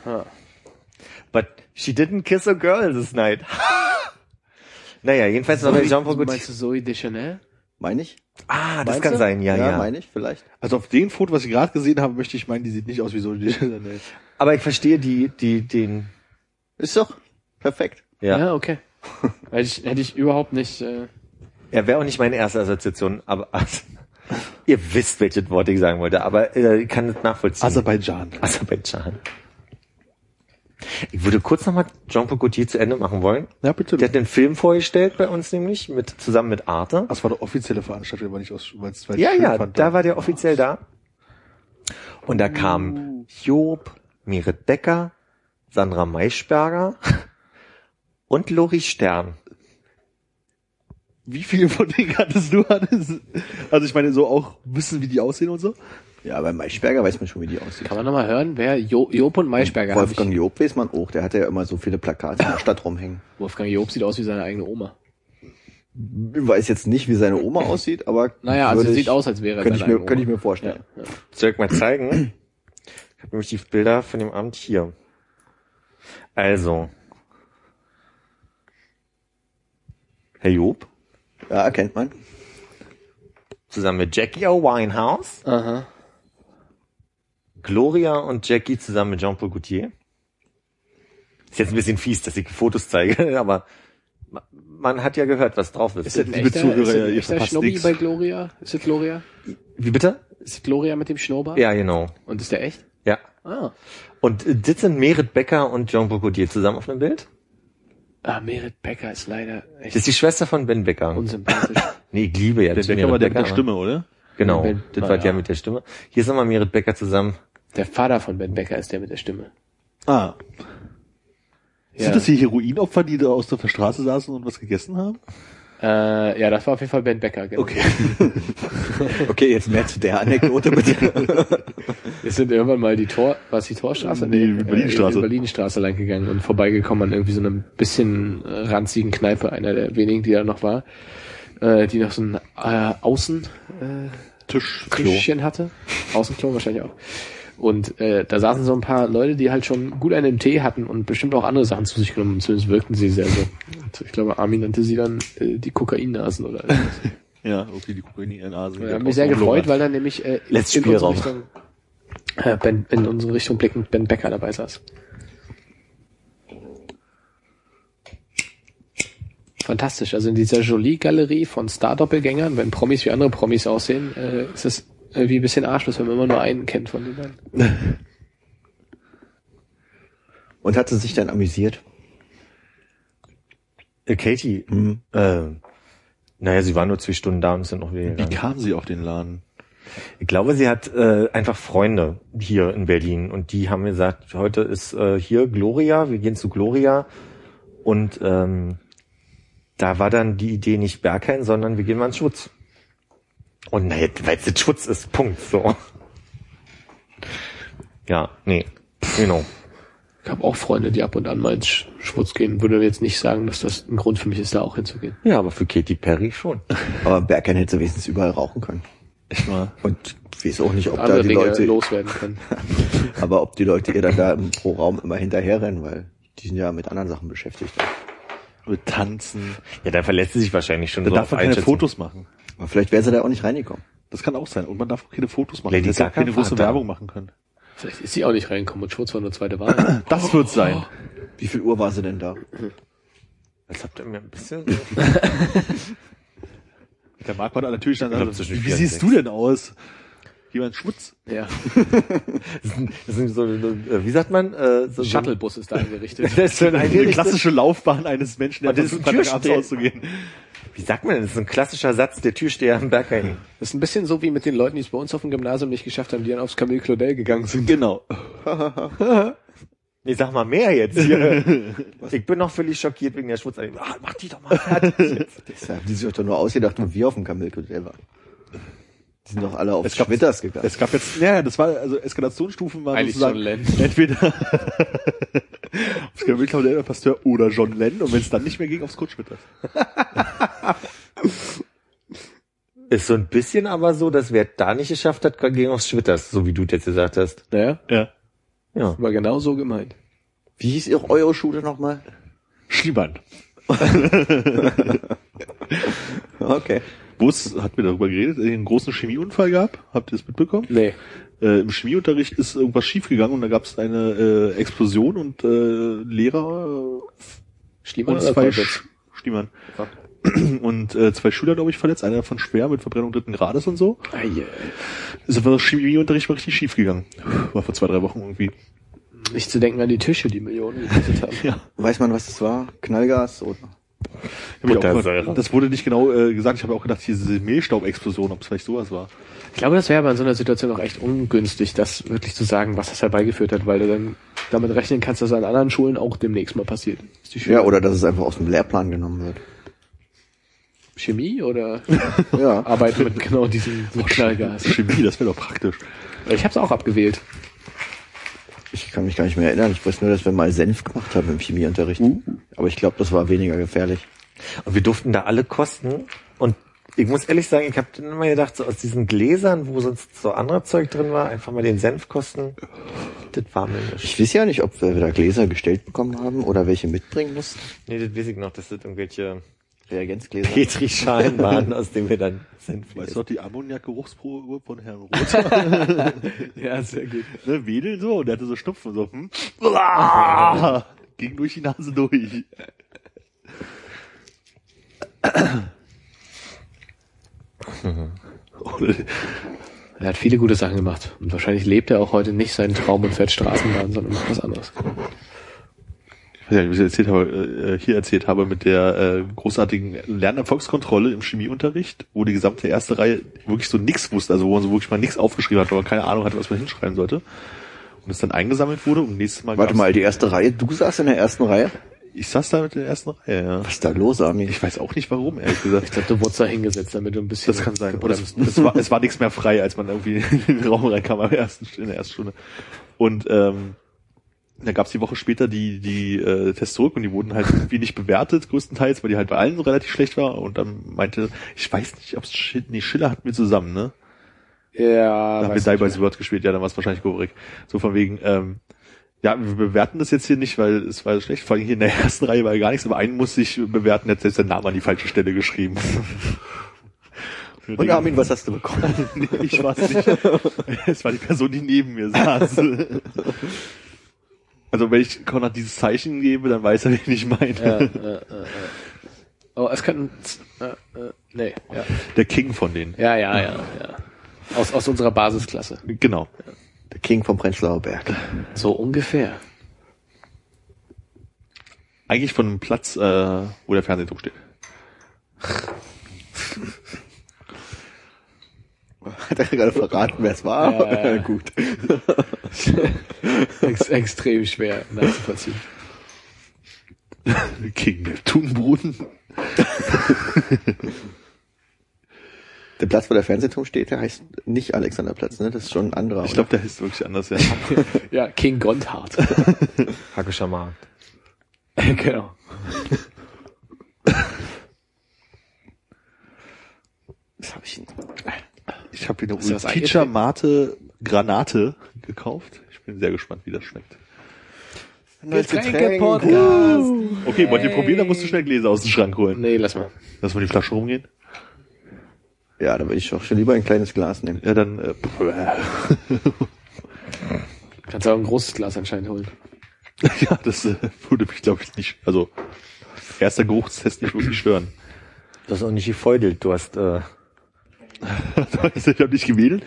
Ha. But she didn't kiss a girl this night. naja, jedenfalls bei Jean-Paul Gaultier. Meinst du Zoe Deschanel? Meine ich? Ah, das Meinst kann du? sein, ja, ja. meine ich, vielleicht. Also auf dem Foto, was ich gerade gesehen habe, möchte ich meinen, die sieht nicht aus wie so die nee. Aber ich verstehe die, die, den, Ist doch perfekt. ja. Ja, okay. hätte, ich, hätte ich überhaupt nicht. Äh, Er wäre auch nicht meine erste Assoziation, aber ihr wisst, welches Wort ich sagen wollte, aber äh, ich kann es nachvollziehen. Aserbaidschan. Aserbaidschan. Ich würde kurz nochmal Jean-Paul Gaultier zu Ende machen wollen. Ja, bitte. Der hat den Film vorgestellt bei uns nämlich, mit, zusammen mit Arte. Das war eine offizielle Veranstaltung, aber nicht aus, weil es Ja, schön ja, fand. da war der offiziell da. Und da kam Job, Merit Becker, Sandra Maischberger und Lori Stern. Wie viele von denen hattest du? Hannes? Also ich meine, so auch wissen, wie die aussehen und so. Ja, bei Maischberger weiß man schon, wie die aussieht. kann man nochmal hören, wer jo Job und Maischberger Wolfgang ich, Job weiß man auch, der hatte ja immer so viele Plakate in der Stadt rumhängen. Wolfgang Job sieht aus wie seine eigene Oma. Ich weiß jetzt nicht, wie seine Oma aussieht, aber Naja, also würde sieht ich- aus, als wäre er könnte ich seine mir, könnte ich mir vorstellen. Ja, ja. Soll ich mal zeigen? Ich habe nämlich die Bilder von dem Abend hier. Also. Herr Job, Ja, erkennt man. zusammen mit Jackie O. Winehouse, Aha. Gloria und Jackie zusammen mit Jean-Paul Gaultier. Ist jetzt ein bisschen fies, dass ich Fotos zeige, aber ma- man hat ja gehört, was drauf ist. Ist das Liebe echter, Zuhörer, ist das ein ihr echter verpasst Schnobby nix. bei Gloria? Ist es Gloria? Wie bitte? Ist es Gloria mit dem Schnurrbart? Ja, genau. Und ist der echt? Ja. Ah. Und das sind Merit Becker und Jean-Paul Gaultier zusammen auf einem Bild. Ah, Merit Becker ist leider Das echt ist die Schwester von Ben Becker. unsympathisch. Nee, ich liebe ja die Becker Merit war der mit der Stimme, oder? Genau, Ben- das war ja. der mit der Stimme. Hier ist nochmal Merit Becker zusammen. Der Vater von Ben Becker ist der mit der Stimme. Ah. Ja. Sind das die Heroinopfer, die da aus der Straße saßen und was gegessen haben? Äh, ja, das war auf jeden Fall Ben Becker. Genau. Okay. Okay, jetzt mehr zu der Anekdote bitte. Wir sind irgendwann mal die Tor, war es die Torstraße? Nee, die Berlinstraße. Äh, die Berlinstraße lang gegangen und vorbeigekommen an irgendwie so einem bisschen äh, ranzigen Kneipe, einer der wenigen, die da noch war, äh, die noch so ein äh, Außen, äh, Tisch. Tischchen hatte. Außenklo wahrscheinlich auch. Und äh, da saßen so ein paar Leute, die halt schon gut einen im Tee hatten und bestimmt auch andere Sachen zu sich genommen. Zumindest wirkten sie sehr so. Und ich glaube, Armin nannte sie dann äh, die Kokainnasen oder. Ja, okay, die Kokain in ihren Nasen. Ich habe mich sehr gefreut, weil dann nämlich äh, Let's in, unsere. Richtung, äh, ben, in unsere Richtung blickend Ben Becker dabei saß. Fantastisch. Also in dieser Jolie-Galerie von Star-Doppelgängern, wenn Promis wie andere Promis aussehen, äh, ist es irgendwie ein bisschen arschlos, wenn man immer nur einen kennt von den beiden. Und hat sie sich dann amüsiert? Äh, Katie, Mhm. äh, naja, sie war nur zwei Stunden da und ist dann noch wieder Wie gegangen. kam sie auf den Laden? Ich glaube, sie hat äh, einfach Freunde hier in Berlin und die haben gesagt, heute ist äh, hier Gloria, wir gehen zu Gloria und ähm, da war dann die Idee nicht Berghain, sondern wir gehen mal ins Schutz. Und naja, weil es jetzt Schutz ist, Punkt, so. Ja, nee, genau. Ich habe auch Freunde, die ab und an mal ins Sch- Schwutz gehen. Würde jetzt nicht sagen, dass das ein Grund für mich ist, da auch hinzugehen. Ja, aber für Katy Perry schon. Aber Bergheim hätte sie wenigstens überall rauchen können. Echt mal. Und ich weiß auch nicht, ob da die Dinge Leute, loswerden können. aber ob die Leute ihr dann da im, pro Raum immer hinterherrennen, weil die sind ja mit anderen Sachen beschäftigt. Mit Tanzen. Ja, da verlässt sie sich wahrscheinlich schon Da so darf auf man keine. Fotos machen. Aber vielleicht wäre sie da auch nicht reingekommen. Das kann auch sein. Und man darf auch keine Fotos machen. Lady hätte auch Gaga keine große. Werbung machen können. Vielleicht ist sie auch nicht reingekommen und Schwutz war nur zweite Wahl. Das wird sein. Wie viel Uhr war sie denn da? Das habt ihr mir ein bisschen... Der Marc war da natürlich dann, wie siehst du denn aus? Jemand Schmutz. Ja. Das sind so, so, äh, wie sagt man? Äh, so, Shuttlebus ist da eingerichtet. Das ist so ein Eine eingerichtet- klassische Laufbahn eines Menschen, der das versucht, ist ein Freitagabends Türsteher. auszugehen. Wie sagt man denn? Das ist ein klassischer Satz, der Türsteher am Berg hängen. Das ist ein bisschen so wie mit den Leuten, die es bei uns auf dem Gymnasium nicht geschafft haben, die dann aufs Camille Claudel gegangen sind. Genau. Nee, sag mal mehr jetzt hier. ich bin noch völlig schockiert wegen der Schmutz. Ah, mach die doch mal fertig. Das haben die sich doch nur ausgedacht, wo wir auf dem Kamilkhotel waren. Die sind doch alle auf Es gab- Schwitters gegangen. Es gab jetzt, ja, das war, also Eskalationsstufen waren Eigentlich sozusagen John Lennon. entweder aufs Claudel der Pasteur oder John Lennon und wenn es dann nicht mehr ging, aufs Kutschmittag. Ist so ein bisschen aber so, dass wer da nicht geschafft hat, ging aufs Schwitters, so wie du jetzt gesagt hast. Naja, Ja. Ja. war genau so gemeint. Wie hieß ihr eure Schule nochmal? Schlieband. Okay. Wo es, hat mir darüber geredet, dass es einen großen Chemieunfall gab. Habt ihr das mitbekommen? Nee. Äh, Im Chemieunterricht ist irgendwas schiefgegangen und da gab es eine äh, Explosion und äh, Lehrer Schliemann und zwei? Sch Schliemann. und äh, zwei Schüler, glaube ich, verletzt. Einer davon schwer mit Verbrennung dritten Grades und so. Ah, yeah. Also war das Chemieunterricht war richtig schief gegangen. War vor zwei, drei Wochen irgendwie. Nicht zu denken an die Tische, die Millionen gekostet haben. Ja. Weiß man, was das war? Knallgas oder? Gehört. das wurde nicht genau äh, gesagt. Ich habe auch gedacht, diese Mehlstaubexplosion, ob es vielleicht sowas war. Ich glaube, das wäre aber in so einer Situation auch echt ungünstig, das wirklich zu sagen, was das herbeigeführt hat, weil du dann damit rechnen kannst, dass an anderen Schulen auch demnächst mal passiert. Ist die Schule Ja, oder dass es einfach aus dem Lehrplan genommen wird. Chemie oder Ja. arbeiten mit genau diesem mit Knallgas? Chemie, das wäre doch praktisch. Ich habe es auch abgewählt. Ich kann mich gar nicht mehr erinnern. Ich weiß nur, dass wir mal Senf gemacht haben im Chemieunterricht. Aber ich glaube, das war weniger gefährlich. Und wir durften da alle kosten. Und ich muss ehrlich sagen, ich habe dann immer gedacht, so aus diesen Gläsern, wo sonst so anderes Zeug drin war, einfach mal den Senf kosten. Das war mir nicht. Ich weiß ja nicht, ob wir da Gläser gestellt bekommen haben oder welche mitbringen mussten. Nee, das weiß ich noch, dass das irgendwelche Reagenzgläser. Petrischalen waren, aus denen wir dann Senf Weißt du noch die Ammoniak-Geruchsprobe von Herrn Roth? Ja, sehr gut. ne, Wedel so, und der hatte so Schnupfen, so, hm? Ging durch die Nase durch. Er hat viele gute Sachen gemacht. Und wahrscheinlich lebt er auch heute nicht seinen Traum und fährt Straßenbahn, sondern macht was anderes. Ich weiß nicht, wie ich es erzählt habe, äh, hier erzählt habe mit der äh, großartigen Lernerfolgskontrolle im Chemieunterricht, wo die gesamte erste Reihe wirklich so nix wusste, also wo man so wirklich mal nichts aufgeschrieben hat, weil man keine Ahnung hatte, was man hinschreiben sollte. Und es dann eingesammelt wurde und nächstes Mal Warte mal, die erste Reihe. Du saßt in der ersten Reihe? Ich saß da mit der ersten Reihe, ja. Was ist da los, Armin? Ich weiß auch nicht warum, ehrlich gesagt. Ich glaube, du wurdest da hingesetzt, damit du ein bisschen... Das kann sein. Oder Oder es, es, war, es war nichts mehr frei, als man irgendwie in den Raum reinkam am ersten, in der ersten Stunde. Und ähm, da gab's die Woche später die, die äh, Tests zurück und die wurden halt irgendwie nicht bewertet, größtenteils, weil die halt bei allen relativ schlecht war. Und dann meinte, ich weiß nicht, ob es Schiller, nee, Schiller hatten wir zusammen, ne? ja, Da haben wir weiß Die by Word gespielt, ja, dann war es wahrscheinlich Gobrik. So von wegen, ähm, ja, wir bewerten das jetzt hier nicht, weil es war schlecht. Vor allem hier in der ersten Reihe war ja gar nichts, aber einen musste ich bewerten, der hat jetzt seinen Namen an die falsche Stelle geschrieben. Und Armin, was hast du bekommen? Nee, ich war's nicht. Es war die Person, die neben mir saß. Also wenn ich Konrad dieses Zeichen gebe, dann weiß er, wen ich meine. Ja, äh, äh, äh. Oh, es könnten... Äh, äh, nee, ja. Der King von denen. Ja, ja, ja, ja. Aus, aus unserer Basisklasse. Genau. Der King vom Prenzlauer Berg. So ungefähr. Eigentlich von einem Platz, äh, wo der Fernsehturm steht. Hat er gerade verraten, wer es war? Ja, ja, ja. Gut. Ex extrem schwer nachzuvollziehen. King Neptunbrunnen. Der Platz, wo der Fernsehturm steht, der heißt nicht Alexanderplatz, ne? Das ist schon ein anderer. Ich glaube, der ist wirklich anders, ja. Ja, King Gondhard. Hackischer Markt. genau. Was hab ich denn? Ich habe hier eine Teacher? Mate Granate gekauft. Ich bin sehr gespannt, wie das schmeckt. Getränke-Podcast. Okay, wollt ihr probieren, dann musst du schnell Gläser aus dem Schrank holen. Nee, lass mal. Lass mal die Flasche rumgehen. Ja, da würde ich doch schon lieber ein kleines Glas nehmen. Ja, dann äh, Kannst auch ein großes Glas anscheinend holen. ja, das äh, würde mich, glaube ich, nicht, also erster Geruchstest nicht wirklich stören. Du hast auch nicht gefeudelt, du hast, äh, ich habe nicht gewedelt.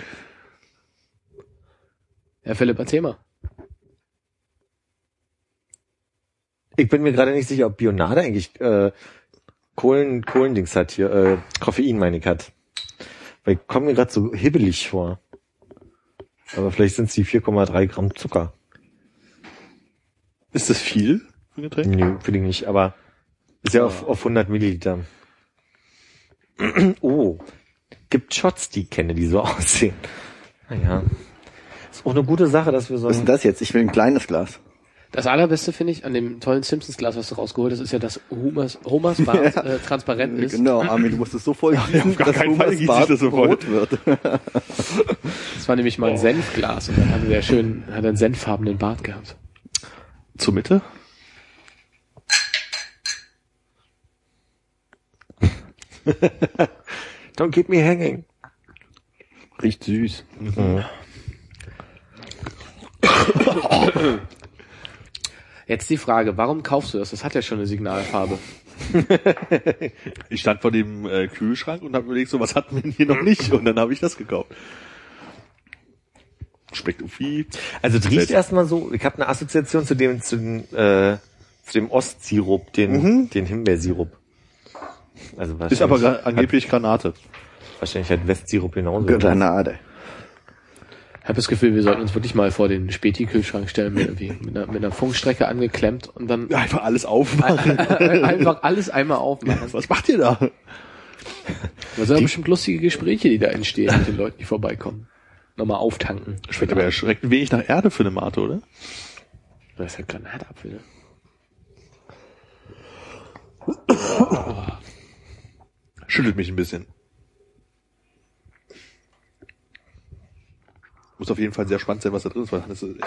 Herr Philipp, erzähl mal. Ich bin mir gerade nicht sicher, ob Bionade eigentlich äh, Kohlen, Kohlendings hat hier, äh, Koffein meine ich hat. Weil ich komme mir gerade so hibbelig vor. Aber vielleicht sind es die 4,3 Gramm Zucker. Ist das viel für ein Getränk? Nö, will ich nicht, aber ist ja auf, auf 100 Milliliter. oh, gibt Shots, die ich kenne, die so aussehen. Naja. Ist auch eine gute Sache, dass wir so Was ist denn das jetzt? Ich will ein kleines Glas. Das allerbeste finde ich an dem tollen Simpsons-Glas, was du rausgeholt hast, ist ja, dass Homers, Homers Bart Ja. äh, transparent ist. Genau, Armin, du musst es so voll gießen, auf gar dass keinen Fall Homers ich Bart das so voll. rot wird. Das war nämlich mal ein Senfglas und dann hatte der schön, hat er einen senffarbenen Bart gehabt. Zur Mitte? Don't keep me hanging. Riecht süß. Jetzt die Frage, warum kaufst du das? Das hat ja schon eine Signalfarbe. Ich stand vor dem äh, Kühlschrank und habe überlegt, so was hatten wir denn hier noch nicht? Und dann habe ich das gekauft. Schmeckt irgendwie. Also es riecht erstmal so, ich habe eine Assoziation zu dem, zu dem, äh, zu dem Ostsirup, den, den Himbeersirup. Also Ist aber gra- angeblich Granate. wahrscheinlich hat Westsirup genauso. Granade. Ich habe das Gefühl, wir sollten uns wirklich mal vor den Späti-Kühlschrank stellen, mit, irgendwie, mit, einer, mit einer Funkstrecke angeklemmt und dann Einfach alles aufmachen. einfach alles einmal aufmachen. was macht ihr da? Das sind ja bestimmt lustige Gespräche, die da entstehen mit den Leuten, die vorbeikommen. Nochmal auftanken. Schmeckt aber erschreckend wenig nach Erde für eine Mate, oder? Das ist ja Granatapfel. Schüttelt mich ein bisschen. Muss auf jeden Fall sehr spannend sein, was da drin ist, weil das ist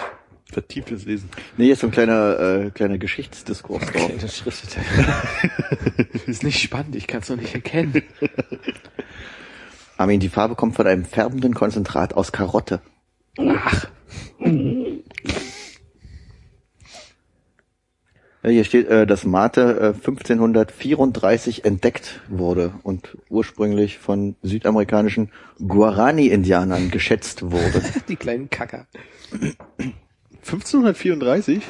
vertieftes Lesen. Nee, ist so ein kleiner, äh, kleiner Geschichtsdiskurs drauf. Kleine Schritte. Ist nicht spannend, ich kann es noch nicht erkennen. Armin, die Farbe kommt von einem färbenden Konzentrat aus Karotte. Ja, hier steht, äh, dass Mate äh, 1534 entdeckt wurde und ursprünglich von südamerikanischen Guarani-Indianern geschätzt wurde. Die kleinen Kacker. 1534?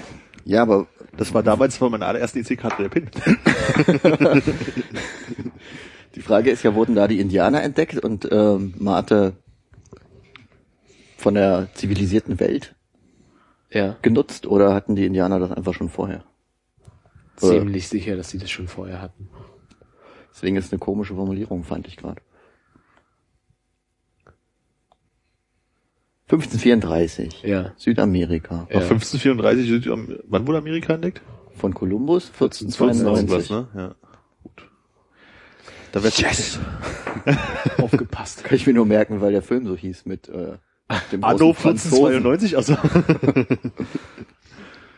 Ja, aber Das war damals war meine allererste EC-Karte der PIN. die Frage ist ja, wurden da die Indianer entdeckt und ähm, Mate von der zivilisierten Welt Ja, genutzt oder hatten die Indianer das einfach schon vorher? Ziemlich sicher, dass sie das schon vorher hatten. Deswegen ist eine komische Formulierung, fand ich gerade. 1534. Ja. Südamerika. Ja. 1534, Südam- wann wurde Amerika entdeckt? Von Kolumbus irgendwas, 1492. ne? Ja. Gut. Da wird yes. Aufgepasst. Kann ich mir nur merken, weil der Film so hieß mit äh, dem Anno großen Franzosen. 1592, also.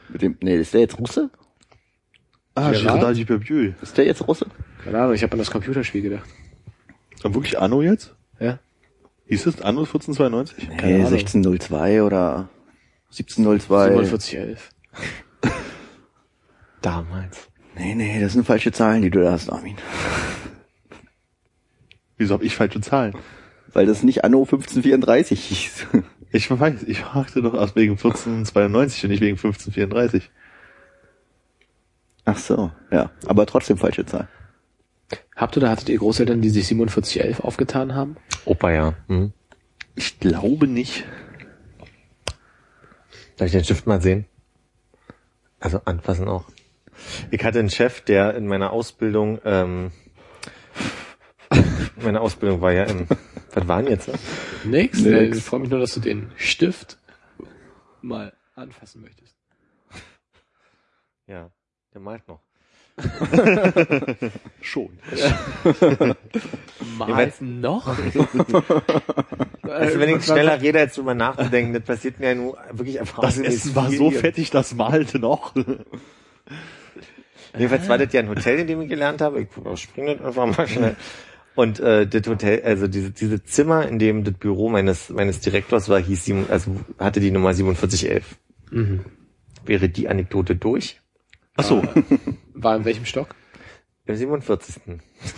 Mit dem, nee, ist der jetzt Russe? Ah, Gerard? Girard Duperbieu. Ist der jetzt Russe? Keine Ahnung, ich habe an das Computerspiel gedacht. Und wirklich Anno jetzt? Ja. Hieß es Anno 1492? Nee, Ahnung. 1602 oder 1702. 4711. Damals. Nee, nee, das sind falsche Zahlen, die du da hast, Armin. Wieso habe ich falsche Zahlen? Weil das nicht Anno 1534 hieß. Ich weiß, ich fragte doch aus wegen 1492 und nicht wegen 1534. Ach so, ja. Aber trotzdem falsche Zahl. Habt ihr oder hattet ihr Großeltern, die sich 4711 aufgetan haben? Opa, ja. Hm. Ich glaube nicht. Darf ich den Stift mal sehen? Also anfassen auch. Ich hatte einen Chef, der in meiner Ausbildung, ähm, meine Ausbildung war ja im, was waren jetzt? ne? Nix. Nix. Äh, Ich freue mich nur, dass du den Stift mal anfassen möchtest. Ja, der malt noch. Schon. Malt noch? Also wenn ich schneller rede, als drüber nachzudenken, das passiert mir ja nur wirklich einfach Das Essen war so fettig, das malte noch. Jedenfalls war das ja ein Hotel, in dem ich gelernt habe. Ich springe das einfach mal schnell. Und äh, das Hotel, also diese, diese Zimmer, in dem das Büro meines meines Direktors war, hieß sieben, also hatte die Nummer 4711. Mhm. Wäre die Anekdote durch? Ach so. War in welchem Stock? Im 47. Es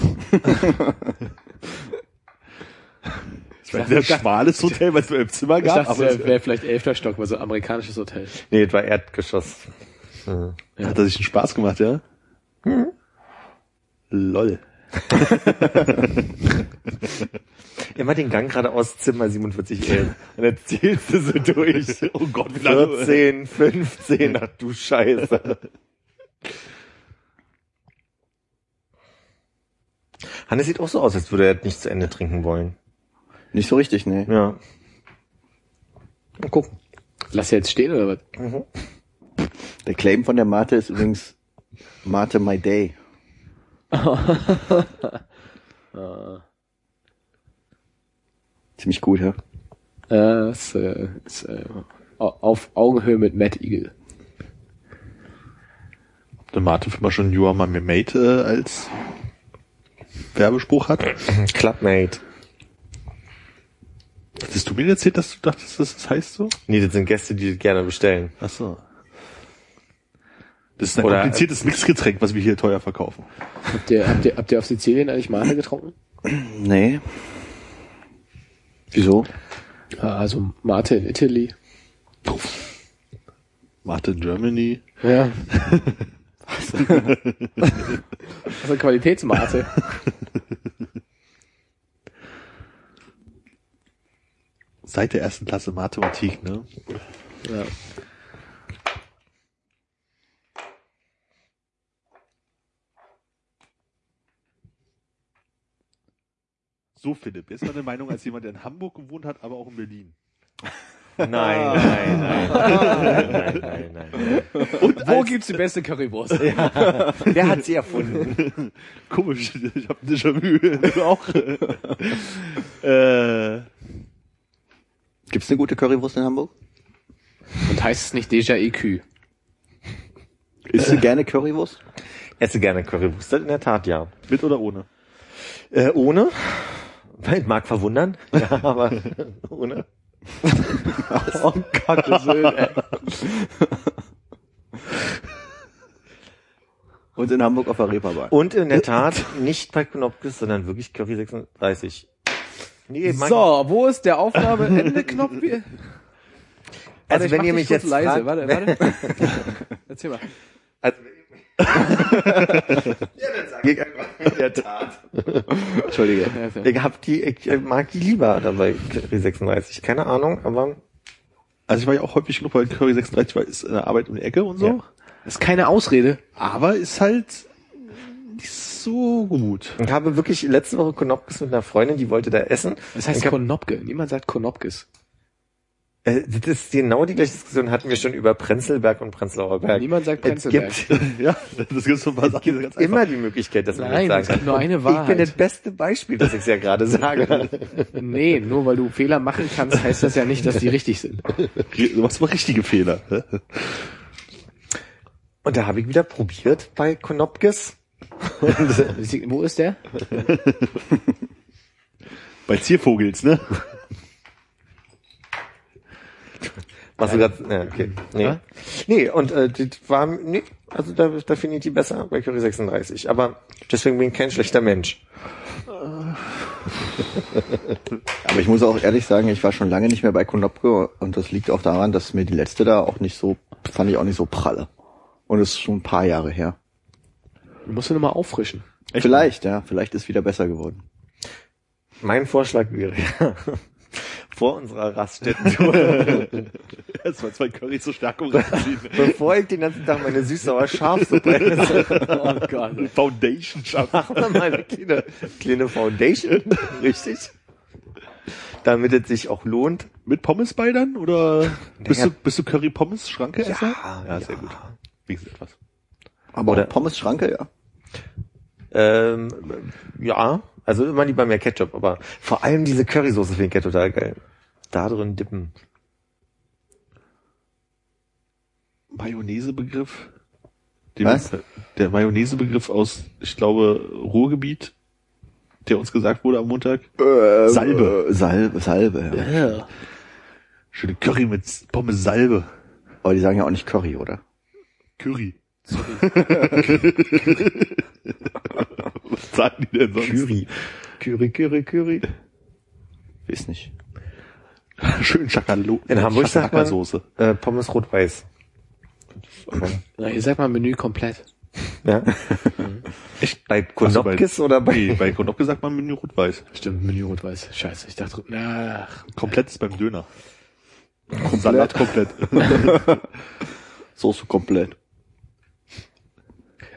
Ich meine, sehr schmales Hotel, weil es nur im Zimmer Ich gab, dachte, aber wäre wär vielleicht elfter Stock, weil so ein amerikanisches Hotel. Nee, das war Erdgeschoss. Mhm. hat er sich einen Spaß gemacht, ja? Lol. Immer den Gang geradeaus Zimmer 4711. Und dann zählst du so durch. Oh Gott, wie lange? 14, 15, ach du Scheiße. Hannes sieht auch so aus, als würde er nicht zu Ende trinken wollen. Nicht so richtig, nee. Ja. Mal gucken. Lass jetzt stehen oder was? Der Claim von der Mate ist übrigens Mate My Day. Ziemlich gut, ja. Äh, ist, äh, ist, äh, au- auf Augenhöhe mit Matt Eagle. Der Mate-Firma schon You Are My Mate äh, als Werbespruch hat. Clubmate. Hattest du mir erzählt, dass du dachtest, dass das heißt so? Nee, das sind Gäste, die das gerne bestellen. Ach so. Das ist ein Oder- kompliziertes Mixgetränk, was wir hier teuer verkaufen. Habt ihr, habt ihr, habt ihr auf Sizilien eigentlich Mate getrunken? Nee. Wieso? Ah, Also Mate in Italy. Mate in Germany. Ja. also Qualitätsmate. Seit der ersten Klasse Mathematik, ne? Ja. So, Philipp, jetzt mal eine Meinung als jemand, der in Hamburg gewohnt hat, aber auch in Berlin. Nein, nein, nein, nein, nein, nein, nein. Und Wo gibt's die beste Currywurst? Wer hat sie erfunden? Komisch, ich hab Déjà-vu. Du auch. äh, Gibt's eine gute Currywurst in Hamburg? Und heißt es nicht Déjà EQ? Isst du gerne Currywurst? Esse gerne Currywurst, in der Tat, ja. mit oder ohne? Äh, ohne? Weil mag verwundern, ja, aber ohne. Oh Gottes Willen, ey. Und in Hamburg auf der Reeperbahn. Und in der Tat nicht bei Knopkes, sondern wirklich Curry 36. Nee, So, wo ist der Aufnahmeende-Knopf? also ich wenn ihr mich jetzt leise, warte, warte. Erzähl mal. Also, ja, dann sage ich einfach in der Tat. Entschuldige. Ich hab die, ich mag die lieber dabei, Curry 36. Keine Ahnung, aber Also ich war ja auch häufig genug bei Curry 36, weil ist eine Arbeit um die Ecke und so. Ja. Das ist keine Ausrede. Aber ist halt nicht so gut. ich habe wirklich letzte Woche Knopkes mit einer Freundin, die wollte da essen. Das heißt Konopke. Niemand sagt Konopkes. Äh, das ist genau die gleiche Diskussion hatten wir schon über Prenzlberg und Prenzlauer Berg. Niemand sagt Es Prenzlberg. gibt Ja, das gibt so ein paar Sachen. sind ganz immer einfach. die Möglichkeit, dass man Nein, das es sagen gibt nur eine Ich bin Wahrheit. das beste Beispiel, dass ich es ja gerade sage. Nee, nur weil du Fehler machen kannst, heißt das ja nicht, dass die richtig sind. Du machst mal richtige Fehler. Und da habe ich wieder probiert bei Konopkes. Wo ist der? Bei Ziervogels, ne? Was du grad, ja, okay. Nee. Ja? Nee, und äh, das war, nee, also da, da finde ich die besser bei Curry 36. Aber deswegen bin ich kein schlechter Mensch. Aber ich muss auch ehrlich sagen, ich war schon lange nicht mehr bei Konopke und das liegt auch daran, dass mir die letzte da auch nicht so, fand ich auch nicht so pralle. Und es ist schon ein paar Jahre her. Du musst du nochmal auffrischen. Vielleicht, ja, vielleicht ist wieder besser geworden. Mein Vorschlag wäre ja, vor unserer Raststätten-Tour, Erstmal zwei Curry zur Stärkung reinziehen. bevor ich den ganzen Tag meine süß-sauer Schafsuppe esse, Oh Gott. Foundation schaffen. machen wir mal eine kleine, kleine Foundation, richtig? Damit es sich auch lohnt. Mit Pommes bei dann? Oder bist Naja. du, bist du Curry-Pommes-Schranke-Esser? Ja, ja, sehr ja. gut. Wenigstens etwas. Aber Oder- auch Pommes Schranke, ja. Ähm, ja, also immer lieber mehr Ketchup, aber vor allem diese Currysoße finde ich ja total geil. Da drin dippen. Mayonnaise-Begriff? Was? Der Mayonnaise-Begriff aus, ich glaube, Ruhrgebiet, der uns gesagt wurde am Montag. Äh, Salbe. äh, Salbe, Salbe, ja. Ja. Schöne Curry mit Pommes Salbe. Aber die sagen ja auch nicht Curry, oder? Curry. Was sagen die denn sonst? Curry. Curry, Curry, Curry. Weiß nicht. Schön Schakalo In Hamburg sagt man Soße. äh, Pommes rot-weiß. Na, ihr sagt mal Menü komplett. Ja. Echt? Bei Konopkis oder bei... Nee, bei Konopke sagt man Menü rot-weiß. Stimmt, Menü rot-weiß. Scheiße, ich dachte, na, Komplett ist beim Döner. Salat komplett. Soße komplett.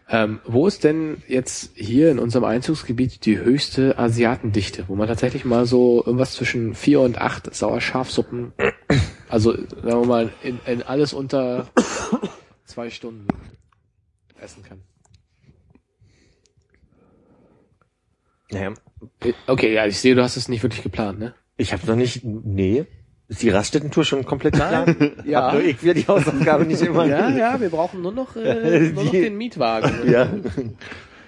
Ähm, wo ist denn jetzt hier in unserem Einzugsgebiet die höchste Asiatendichte, wo man tatsächlich mal so irgendwas zwischen vier und acht Sauerschafsuppen, also sagen wir mal in, in alles unter zwei Stunden essen kann? Naja, Okay, ja, ich sehe, du hast es nicht wirklich geplant, ne? ich habe noch nicht... Nee. Ist die Raststätten-Tour schon komplett klar? Ja. Hab ich will die Hausaufgabe nicht immer... Ja, ja, wir brauchen nur noch, äh, nur noch Die- den Mietwagen. ja.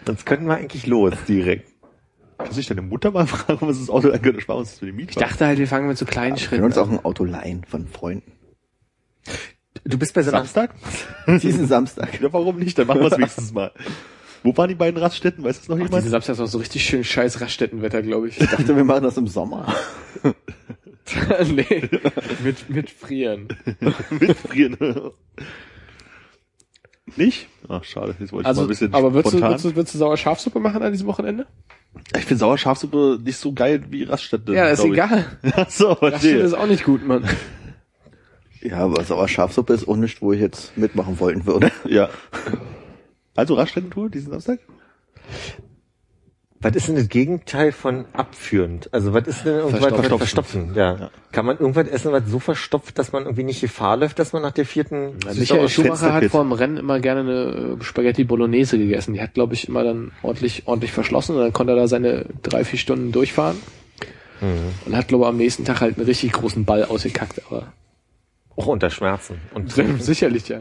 Sonst könnten wir eigentlich los direkt. Kannst du nicht deine Mutter mal fragen, was das Auto angeht? Sparen wir uns für die Miete. Ich dachte halt, wir fangen mit so kleinen Wir können Schritten uns auch ein Auto leihen von Freunden. Du bist bei so. Samstag? Diesen Samstag. Ja, warum nicht? Dann machen wir es wenigstens mal. Wo waren die beiden Raststätten? Weiß das noch Ach, jemand? diese Samstag ist auch so richtig schön scheiß Raststättenwetter, glaube ich. Ich dachte, wir machen das im Sommer. nee, mit, mit Frieren. Mitfrieren. Nicht? Ach, schade. Jetzt wollte ich mal Also, ein bisschen aber würdest du, spontan. würdest, du, würdest du sauer Schafsuppe machen an diesem Wochenende? Ich finde Sauerschafsuppe nicht so geil wie Raststätte. Ja, ist egal. Ach so, Raststätte verstehe. ist auch nicht gut, Mann. Ja, aber Sauerschafsuppe ist auch nicht, wo ich jetzt mitmachen wollen würde. Ja. Also Raststätten-Tour diesen Samstag? Was ist denn das Gegenteil von abführend? Also was ist denn irgendwas Verstopfen. verstopfen? Ja. Ja. Kann man irgendwas essen, was so verstopft, dass man irgendwie nicht Gefahr läuft, dass man nach der vierten Michael Schumacher hat vor dem Rennen immer gerne eine äh, Spaghetti Bolognese gegessen. Die hat, glaube ich, immer dann ordentlich, ordentlich verschlossen und dann konnte er da seine drei, vier Stunden durchfahren. Und hat, glaube ich, am nächsten Tag halt einen richtig großen Ball ausgekackt, aber auch unter Schmerzen. Und sicherlich, ja.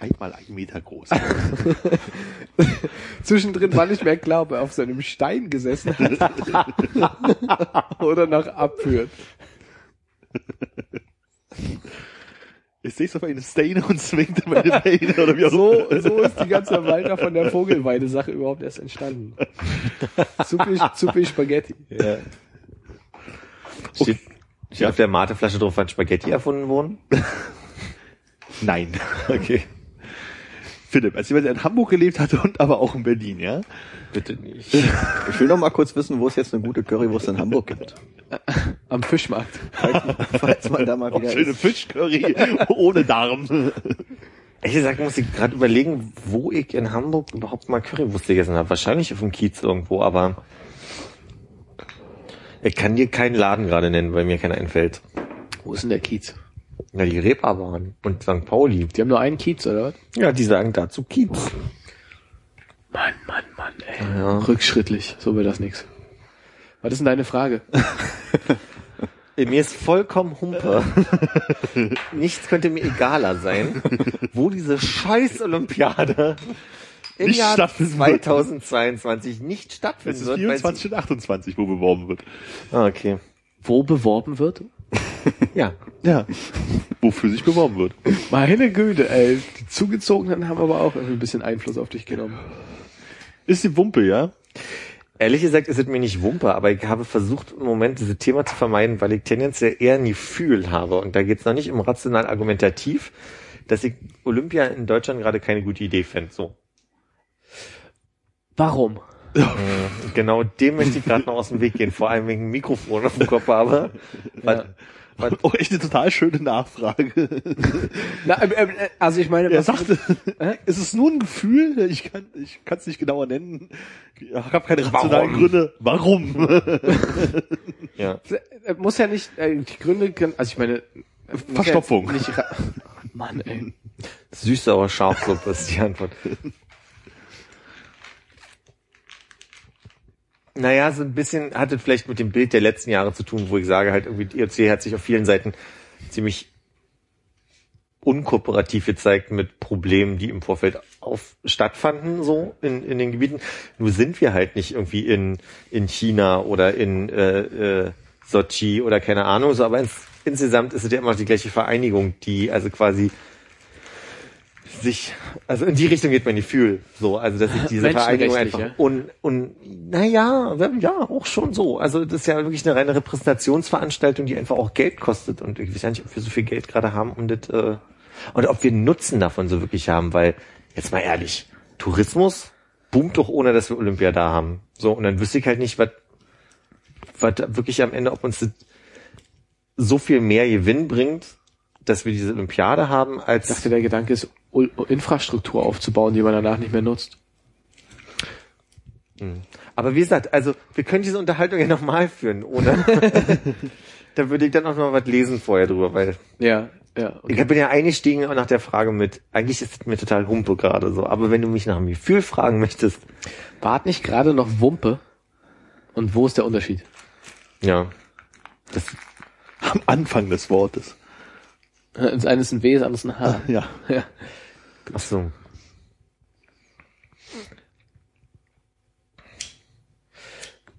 Einmal ein Meter groß. Zwischendrin war nicht mehr klar, ob er auf seinem Stein gesessen hat oder nach abführt. Ich sehe es auf eine Szene und zwingt meine Beine oder wie auch So, immer. so ist die ganze Walter von der Vogelweide-Sache überhaupt erst entstanden. Zuppi, Zuppi Spaghetti. ja. Steht, steht auf der Mateflasche drauf, wann Spaghetti erfunden wurden? Nein. Okay. Philipp, als jemand, der in Hamburg gelebt hatte und aber auch in Berlin, ja? Bitte nicht. Ich will noch mal kurz wissen, wo es jetzt eine gute Currywurst in Hamburg gibt. Am Fischmarkt. Falls man da mal wieder schöne. Fischcurry ohne Darm. Ehrlich gesagt muss ich gerade überlegen, wo ich in Hamburg überhaupt mal Currywurst gegessen habe. Wahrscheinlich auf dem Kiez irgendwo, aber ich kann dir keinen Laden gerade nennen, weil mir keiner einfällt. Wo ist denn der Kiez? Ja, die Reeperbahn und St. Pauli. Die haben nur einen Kiez, oder was? Ja, die sagen dazu Kiez. Mann, Mann, Mann, ey. Ja. Rückschrittlich, so wird das nix. Was ist denn deine Frage? Mir ist vollkommen Humpe. Nichts könnte mir egaler sein, wo diese scheiß Olympiade im Nicht Jahr stattfinden wird. 2022 nicht stattfinden Es ist wird. weil 24 und 28, wo beworben wird. Ah, okay. Wo beworben wird? Ja. Ja. Wofür sich beworben wird. Meine Güte, ey. Die Zugezogenen haben aber auch irgendwie ein bisschen Einfluss auf dich genommen. Ist die Wumpe, ja? Ehrlich gesagt ist es mir nicht Wumpe, aber ich habe versucht, im Moment dieses Thema zu vermeiden, weil ich tendenziell eher ein Gefühl habe. Und da geht es noch nicht um rational argumentativ, dass ich Olympia in Deutschland gerade keine gute Idee fände. So. Warum? Genau dem möchte ich gerade noch aus dem Weg gehen, vor allem wegen dem Mikrofon auf dem Kopf habe. Weil, weil, Oh, echt eine total schöne Nachfrage. Na, ähm, äh, also ich meine, Er was- sagte, es ist nur ein Gefühl, ich kann ich kann es nicht genauer nennen. Ich habe keine rationalen Warum? Gründe. Warum? ja. äh, muss ja nicht, äh, die Gründe können, also ich meine, äh, muss ja Verstopfung. Nicht Mann, ey. Süß-sauer Schafsuppe ist die Antwort. Naja, so ein bisschen hat es vielleicht mit dem Bild der letzten Jahre zu tun, wo ich sage halt irgendwie, IOC hat sich auf vielen Seiten ziemlich unkooperativ gezeigt mit Problemen, die im Vorfeld auf stattfanden, so in, in den Gebieten. Nur sind wir halt nicht irgendwie in, in China oder in äh, äh, Sochi oder keine Ahnung, so, aber ins, insgesamt ist es ja immer die gleiche Vereinigung, die also quasi sich, also in die Richtung geht mein Gefühl, so, also dass ich diese Vereinigung einfach Menschenrechtlich, un, un, naja, ja, auch schon so. Also das ist ja wirklich eine reine Repräsentationsveranstaltung, die einfach auch Geld kostet und ich weiß ja nicht, ob wir so viel Geld gerade haben, um das, äh, und ob wir Nutzen davon so wirklich haben, weil, jetzt mal ehrlich, Tourismus boomt doch ohne, dass wir Olympia da haben. So, und dann wüsste ich halt nicht, was, was wirklich am Ende, ob uns das so viel mehr Gewinn bringt, dass wir diese Olympiade haben, als Ich dachte, der Gedanke ist, Infrastruktur aufzubauen, die man danach nicht mehr nutzt. Aber wie gesagt, also wir können diese Unterhaltung ja nochmal führen, ohne. da würde ich dann auch noch was lesen vorher drüber, weil Ja, ja. Okay. ich bin ja eingestiegen nach der Frage mit, eigentlich ist es mir total Humpe gerade so, aber wenn du mich nach dem Gefühl fragen möchtest, Wart nicht gerade noch Wumpe? Und wo ist der Unterschied? ja, das, Am Anfang des Wortes. Das eine ist ein W, das andere ist ein H. Ja. Ja. ach so.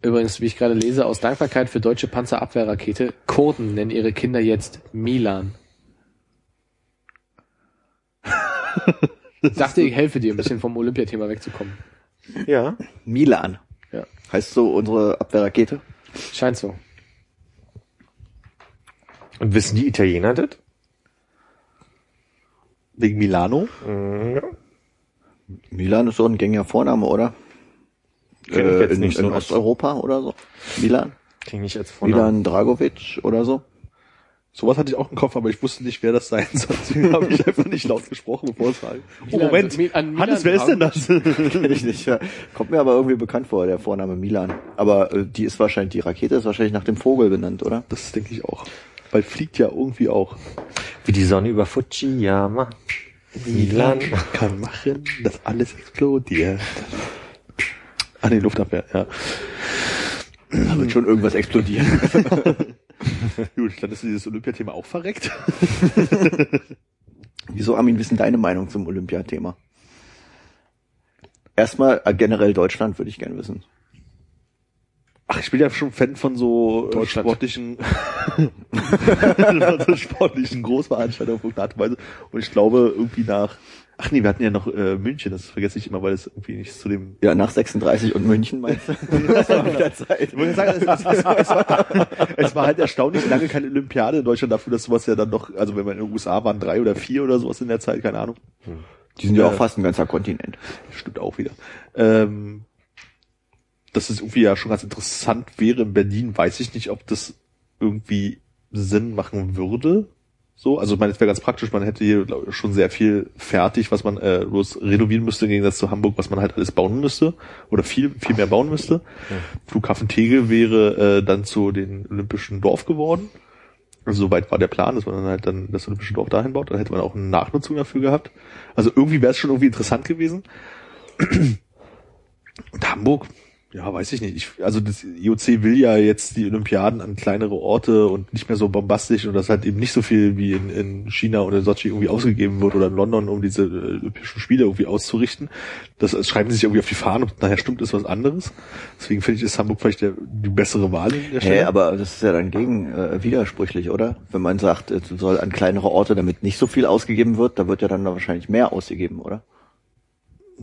Übrigens, wie ich gerade lese, aus Dankbarkeit für deutsche Panzerabwehrrakete, Kurden nennen ihre Kinder jetzt Milan. Ich dachte, ich helfe dir, ein bisschen vom Olympiathema wegzukommen. Ja. Milan. Ja. Heißt so unsere Abwehrrakete? Scheint so. Und wissen die Italiener das? Wegen Milano. Milan ist so ein gängiger Vorname, oder? Kenn ich jetzt in, nicht in so. Osteuropa oder so. Milan? Klingt nicht als Vorname. Milan Dragovic oder so. Sowas hatte ich auch im Kopf, aber ich wusste nicht, wer das sein soll. Deswegen habe ich einfach nicht laut gesprochen, bevor es war. Oh, Moment. Mi- an Milan Hannes, wer ist denn das? Kenn ich nicht. Ja. Kommt mir aber irgendwie bekannt vor, der Vorname Milan. Aber äh, die ist wahrscheinlich, die Rakete ist wahrscheinlich nach dem Vogel benannt, oder? Das denke ich auch. Weil fliegt ja irgendwie auch. Wie die Sonne über Fujiyama. Milan. kann machen, dass alles explodiert. Ah, nee, Luftabwehr, ja. Da wird schon irgendwas explodieren. Gut, dann ist dieses Olympiathema auch verreckt. Wieso, Armin, wissen deine Meinung zum Olympiathema? Erstmal äh, generell Deutschland würde ich gerne wissen. Ach, ich bin ja schon Fan von so äh, sportlichen, von so sportlichen Großveranstaltungen auf irgendeine Art und Weise. Und ich glaube, irgendwie nach, ach nee, wir hatten ja noch äh, München, das vergesse ich immer, weil es irgendwie nicht zu dem Ja, nach 36 und München meinst du? Das war wieder Zeit. Ich wollte sagen, es, es, es, es, war, es war halt erstaunlich lange keine Olympiade in Deutschland dafür, dass sowas ja dann doch, also wenn man in den USA waren, drei oder vier oder sowas in der Zeit, keine Ahnung. Die sind ja auch Ja. fast ein ganzer Kontinent. Stimmt auch wieder. Ähm, dass es irgendwie ja schon ganz interessant wäre in Berlin, weiß ich nicht, ob das irgendwie Sinn machen würde. So, also ich meine, es wäre ganz praktisch, man hätte hier glaub schon sehr viel fertig, was man äh, bloß renovieren müsste im Gegensatz zu Hamburg, was man halt alles bauen müsste oder viel, viel mehr bauen müsste. Flughafen Tegel wäre äh, dann zu den Olympischen Dorf geworden. Also soweit war der Plan, dass man dann halt dann das Olympische Dorf dahin baut. Dann hätte man auch eine Nachnutzung dafür gehabt. Also irgendwie wäre es schon irgendwie interessant gewesen. Und Hamburg, ja, weiß ich nicht. Ich, also das IOC will ja jetzt die Olympiaden an kleinere Orte und nicht mehr so bombastisch und das halt eben nicht so viel wie in, in China oder in Sochi irgendwie ausgegeben wird oder in London, um diese äh, Olympischen Spiele irgendwie auszurichten. Das, schreiben sie sich irgendwie auf die Fahnen und nachher stimmt ist was anderes. Deswegen finde ich, ist Hamburg vielleicht der, die bessere Wahl in. Hä, aber das ist ja dann gegen äh, widersprüchlich, oder? Wenn man sagt, es soll an kleinere Orte, damit nicht so viel ausgegeben wird, da wird ja dann wahrscheinlich mehr ausgegeben, oder?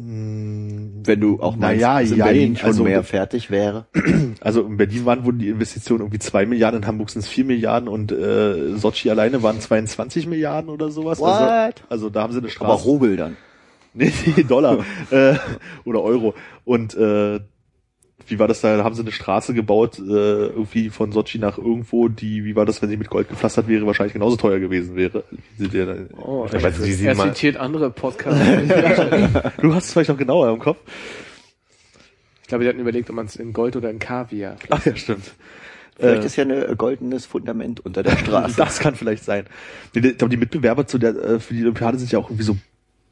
Wenn du auch meinst, Naja, dass in jein, Berlin schon also- mehr fertig wäre. Also in Berlin waren wurden die Investitionen irgendwie zwei Milliarden, in Hamburg sind es vier Milliarden und äh, Sochi alleine waren 22 Milliarden oder sowas. Also, What? also da haben sie eine Straße. Aber Rubel dann. Nee, nee, Dollar äh, oder Euro. Und äh, wie war das da? Da haben sie eine Straße gebaut, äh, irgendwie von Sochi nach irgendwo, die, wie war das, wenn sie mit Gold gepflastert wäre, wahrscheinlich genauso teuer gewesen wäre. Oh, aber sie sehen er mal- zitiert andere Podcasts. Du hast es vielleicht noch genauer im Kopf. ich glaube, die hatten überlegt, ob man es in Gold oder in Kaviar. Ach ja, stimmt. Vielleicht Äh, ist ja ein goldenes Fundament unter der Straße. Das kann vielleicht sein. Ich glaube, die Mitbewerber zu der, äh, für die Olympiade sind ja auch irgendwie so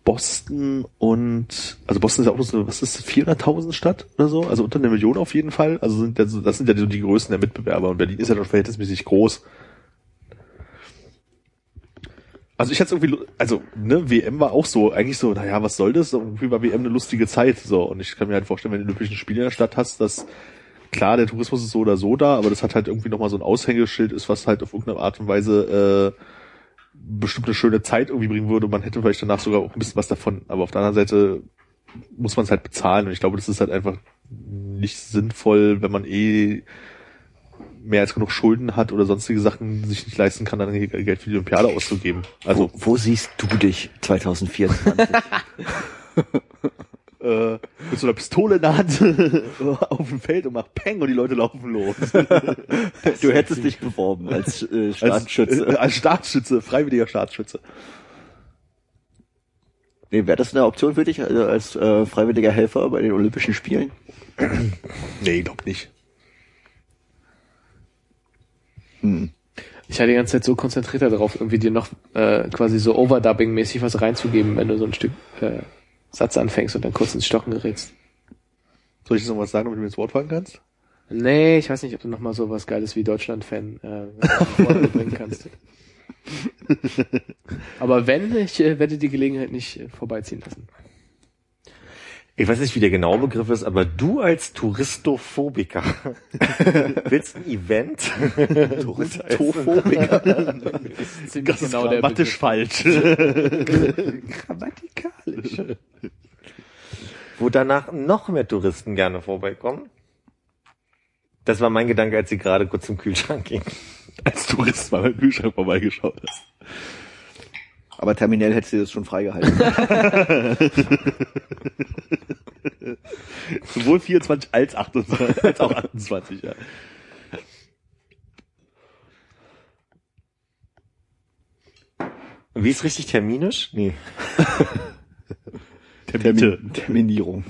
Boston und, also Boston ist ja auch so, was ist das, 400.000 Stadt oder so? Also unter einer Million auf jeden Fall. Also sind ja so, das sind ja die Größen der Mitbewerber und Berlin ist ja schon verhältnismäßig groß. Also ich hatte irgendwie, also ne, WM war auch so, eigentlich so, naja, was soll das? Irgendwie war WM eine lustige Zeit, so. Und ich kann mir halt vorstellen, wenn du Olympischen Spiele in der Stadt hast, dass klar, der Tourismus ist so oder so da, aber das hat halt irgendwie nochmal so ein Aushängeschild ist, was halt auf irgendeine Art und Weise äh, bestimmt eine schöne Zeit irgendwie bringen würde. Man hätte vielleicht danach sogar auch ein bisschen was davon. Aber auf der anderen Seite muss man es halt bezahlen. Und ich glaube, das ist halt einfach nicht sinnvoll, wenn man eh mehr als genug Schulden hat oder sonstige Sachen sich nicht leisten kann, dann Geld für die Olympiade auszugeben. Also wo, wo siehst du dich 2024? äh, mit so einer Pistole in der Hand auf dem Feld und macht Peng und die Leute laufen los. du hättest dich beworben als äh, Staatsschütze. Als, äh, als Staatsschütze, freiwilliger Staatsschütze. Nee, wäre das eine Option für dich also als äh, freiwilliger Helfer bei den Olympischen Spielen? nee, glaub nicht. Hm. Ich hatte die ganze Zeit so konzentriert darauf, irgendwie dir noch äh, quasi so Overdubbing-mäßig was reinzugeben, wenn du so ein Stück äh, Satz anfängst und dann kurz ins Stocken gerätst. Soll ich jetzt noch was sagen, damit du mir ins Wort fallen kannst? Nee, ich weiß nicht, ob du noch mal so was Geiles wie Deutschland-Fan äh, bringen kannst. Aber wenn, ich äh, werde die Gelegenheit nicht äh, vorbeiziehen lassen. Ich weiß nicht, wie der genaue Begriff ist, aber du als Touristophobiker willst ein Event? Touristophobiker. das ist ziemlich Das genau ist der grammatisch falsch. Grammatikalisch. Wo danach noch mehr Touristen gerne vorbeikommen? Das war mein Gedanke, als sie gerade kurz zum Kühlschrank ging. Als Tourist mal beim Kühlschrank vorbeigeschaut hast. Aber terminell hättest du das schon freigehalten. Sowohl 24 als 28, als auch 28, ja. Wie ist richtig terminisch? Nee. Termin Terminierung.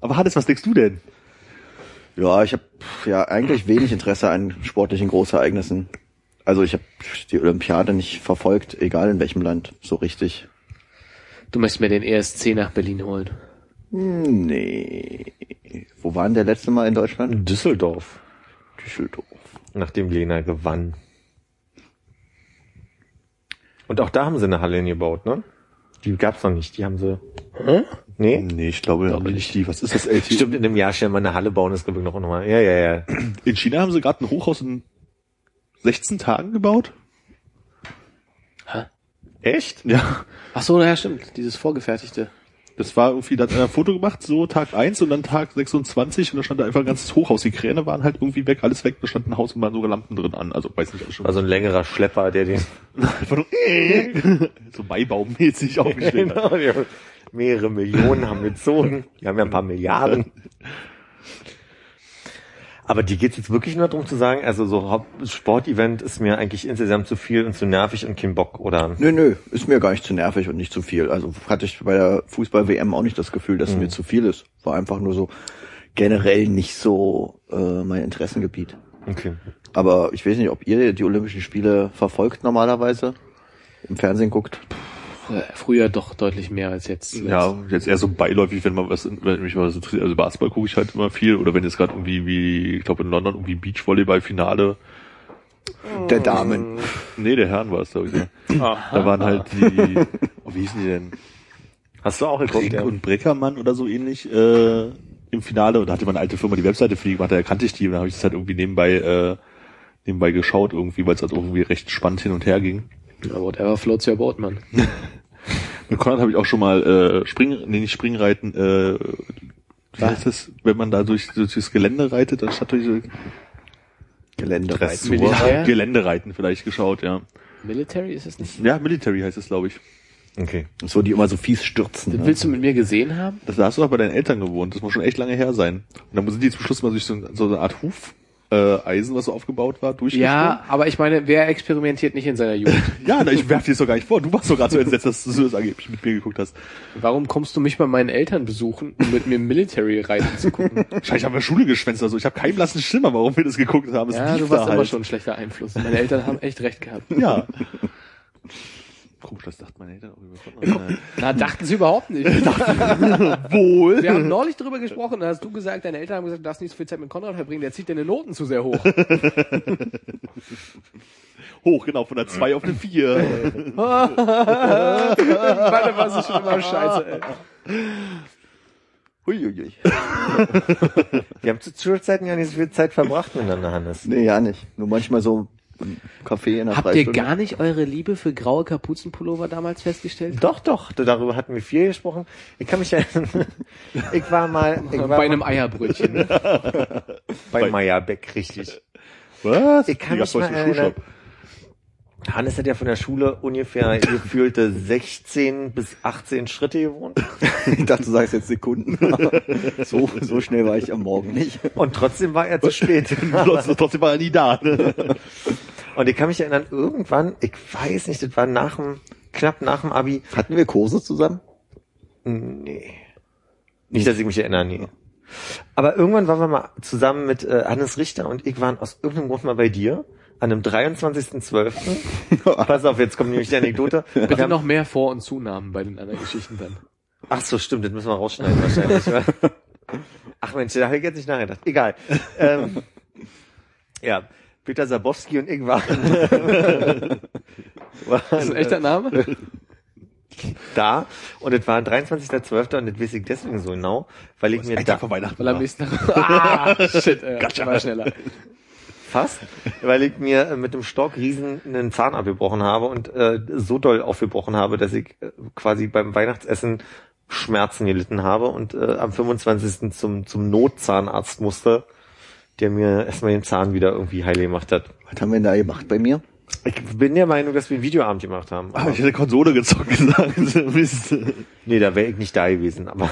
Aber Hannes, was denkst du denn? Ja, ich habe ja eigentlich wenig Interesse an sportlichen Großereignissen. Also ich habe die Olympiade nicht verfolgt, egal in welchem Land, so richtig. Du möchtest mir den ESC nach Berlin holen. Hm, Nee. Wo waren der letzte Mal in Deutschland? Düsseldorf. Düsseldorf. Nachdem Lena gewann. Und auch da haben sie eine Halle hingebaut, ne? Die gab's noch nicht, die haben sie. Hm? Nee? Nee, ich glaube, Glaube nicht die. Was ist das LT? Stimmt, in einem Jahr schnell mal eine Halle bauen, das glaube ich noch nochmal. Ja, ja, ja. In China haben sie gerade ein Hochhaus in 16 Tagen gebaut. Echt? Ja. Ach so, ja, stimmt. Dieses vorgefertigte. Das war irgendwie, da hat einer ein Foto gemacht, so Tag 1 und dann Tag 26 und da stand da einfach ein ganzes Hochhaus. Die Kräne waren halt irgendwie weg, alles weg, da stand ein Haus und waren sogar Lampen drin an. Also weiß nicht, was schon. War so ein längerer Schlepper, der den einfach nur, äh, so Maibaummäßig aufgestellt hat. genau, mehrere Millionen haben gezogen. Die haben ja ein paar Milliarden. Aber die geht's jetzt wirklich nur darum zu sagen, also so Sportevent ist mir eigentlich insgesamt zu viel und zu nervig und kein Bock, oder? Nö, nö, ist mir gar nicht zu nervig und nicht zu viel. Also hatte ich bei der Fußball-WM auch nicht das Gefühl, dass mir zu viel ist. War einfach nur so generell nicht so äh, mein Interessengebiet. Okay. Aber ich weiß nicht, ob ihr die Olympischen Spiele verfolgt normalerweise, im Fernsehen guckt. Äh, Früher doch deutlich mehr als jetzt. Ja, jetzt eher so beiläufig, wenn man was, wenn mich was interessiert. Also Basketball gucke ich halt immer viel. Oder wenn jetzt gerade irgendwie, wie, ich glaube in London irgendwie Beachvolleyball-Finale. Der Damen. Nee, der Herren war es, glaube ich. Ja. Da waren halt die, oh, wie hießen die denn? Hast du auch geguckt? Brink und Breckermann oder so ähnlich äh, im Finale. Und da hatte meine alte Firma die Webseite für die gemacht, da erkannte ich die. Und da habe ich das halt irgendwie nebenbei, äh, nebenbei geschaut irgendwie, weil es halt irgendwie recht spannend hin und her ging. Ja, whatever floats your boat, man. Mit Konrad habe ich auch schon mal äh, Spring, nee, nicht Springreiten, äh, wie Was? heißt das, wenn man da durch, durch das Gelände reitet, anstatt durch so Gelände. Dressur. Militär? Geländereiten vielleicht geschaut, ja. Military ist es nicht? Ja, Military heißt es, glaube ich. Okay. So, die immer so fies stürzen. Das Ne? willst du mit mir gesehen haben? Das, da hast du doch bei deinen Eltern gewohnt. Das muss schon echt lange her sein. Und dann sind die zum Schluss mal durch so, so eine Art Huf, äh, Eisen, was so aufgebaut war, durchgesprungen. Ja, aber ich meine, wer experimentiert nicht in seiner Jugend? Ja, na, ich werf dir das doch gar nicht vor. Du warst doch gerade so entsetzt, dass du das angeblich mit mir geguckt hast. Warum kommst du mich bei meinen Eltern besuchen, um mit mir Military reiten zu gucken? Wahrscheinlich haben wir Schule geschwänzt oder so. Ich habe keinen blassen Schimmer, warum wir das geguckt haben. Es Ja, du warst da immer halt. schon ein schlechter Einfluss. Meine Eltern haben echt recht gehabt. Ja. Komisch, das dachten meine Eltern auch über Konrad. Na, dachten sie überhaupt nicht. Wohl. Wir haben neulich drüber gesprochen, da hast du gesagt, deine Eltern haben gesagt, du darfst nicht so viel Zeit mit Konrad verbringen, der zieht deine Noten zu sehr hoch. Hoch, genau, von der 2 auf eine 4. Meine war es schon immer scheiße, ey. Huiuiui. Wir haben zu Schulzeiten ja nicht so viel Zeit verbracht miteinander, Hannes. Nee, ja nicht. Nur manchmal so Café in der Habt ihr gar nicht eure Liebe für graue Kapuzenpullover damals festgestellt? Doch, doch, darüber hatten wir viel gesprochen. Ich kann mich erinnern, ich war mal, ich war Bei mal einem Eierbrötchen. Bei Meyerbeck, richtig. Was? Ich kann mich mal erinnern, Schulshop. Hannes hat ja von der Schule ungefähr gefühlte 16 bis 18 Schritte gewohnt. Ich dachte, du sagst jetzt Sekunden. so, so schnell war ich am Morgen nicht. Und trotzdem war er zu spät. Trotzdem war er nie da. Ne? Und ich kann mich erinnern, irgendwann, ich weiß nicht, das war nach dem, knapp nach dem Abi. Hatten wir Kurse zusammen? Nee. Nicht, dass ich mich erinnere, nee. Aber irgendwann waren wir mal zusammen mit äh, Hannes Richter und ich waren aus irgendeinem Grund mal bei dir an einem 23.12. Pass auf, jetzt kommt nämlich die Anekdote. Wir Bitte haben- noch mehr Vor- und Zunahmen bei den anderen Geschichten dann. Ach so, stimmt, das müssen wir rausschneiden wahrscheinlich. wa? Ach Mensch, da habe ich jetzt nicht nachgedacht. Egal. Ähm, ja, Peter Sabowski und ich waren, waren Das ist ein echter Name? da und es war 23.12. und das weiß ich deswegen so genau, weil ich mir da vor Weihnachten. Weil am nächsten Tag. Ah, shit, äh, war schneller. Fast, weil ich mir äh, mit dem Stock riesen einen Zahn abgebrochen habe und äh, so doll aufgebrochen habe, dass ich äh, quasi beim Weihnachtsessen Schmerzen gelitten habe und äh, am 25. zum zum Notzahnarzt musste, der mir erstmal den Zahn wieder irgendwie heil gemacht hat. Was haben wir denn da gemacht bei mir? Ich bin der Meinung, dass wir einen Videoabend gemacht haben. Ah, Aber, ich hätte Konsole gezockt gesagt. Mist. nee, da wäre ich nicht da gewesen. Aber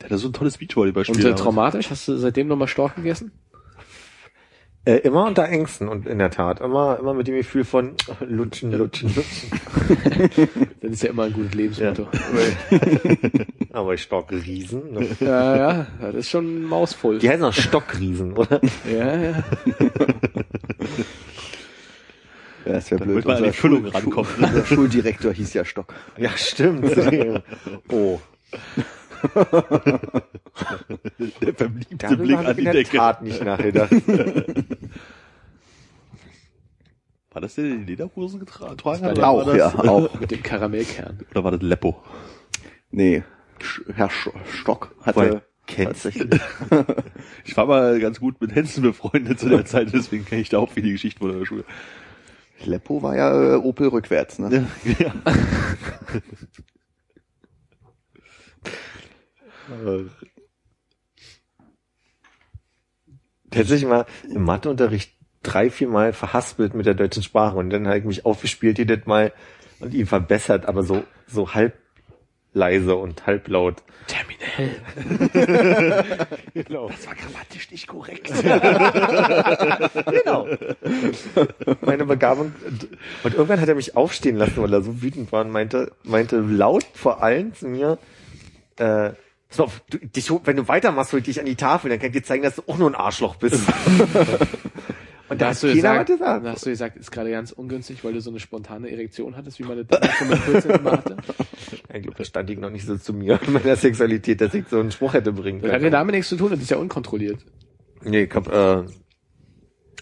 Der hatte so ein tolles Beachvolleyballspiel. Und äh, traumatisch? Hast du seitdem nochmal Storch gegessen? Äh, immer unter Ängsten und in der Tat immer immer mit dem Gefühl von lutschen, lutschen, lutschen. Das ist ja immer ein gutes Lebensmotto. Aber ich stock Riesen. Ne? Ja, ja, das ist schon mausvoll. Die heißen auch Stockriesen, oder? Ja, ja. Ja, das wäre blöd. man Unser Füllung Schul- rankommt. Schul- Unser Schuldirektor hieß ja Stock. Ja, stimmt. oh. Der verbliebte Darüber Blick an ich in die der Decke. Tat nicht nachgedacht. War das der, der die Lederhosen getragen war hat? Oder Auch, war ja, das, auch. Mit dem Karamellkern. Oder war das Leppo? Nee, Herr Stock hatte du tatsächlich. Ich war mal ganz gut mit Hensen befreundet zu der Zeit, deswegen kenne ich da auch viele Geschichten von der Schule. Leppo war ja äh, Opel rückwärts, ne? Ja. Tatsächlich mal im Matheunterricht drei, vier Mal verhaspelt mit der deutschen Sprache und dann habe ich mich aufgespielt jedes Mal und ihn verbessert, aber so, so halb leise und halblaut. Terminell. Genau. Das war grammatisch nicht korrekt. genau. Meine Begabung. Und irgendwann hat er mich aufstehen lassen, weil er so wütend war und meinte, meinte laut vor allen zu mir, äh, so, du, dich, wenn du weitermachst, hol ich dich an die Tafel, dann kann ich dir zeigen, dass du auch nur ein Arschloch bist. und da hast du gesagt, gesagt. da hast du gesagt, ist gerade ganz ungünstig, weil du so eine spontane Erektion hattest, wie man das damals schon mit 14 immer hatte. Ich glaube, das stand ich noch nicht so zu mir und meiner Sexualität, dass ich so einen Spruch hätte bringen Das hat ja können. damit nichts zu tun, das ist ja unkontrolliert. Nee, ich hab, äh,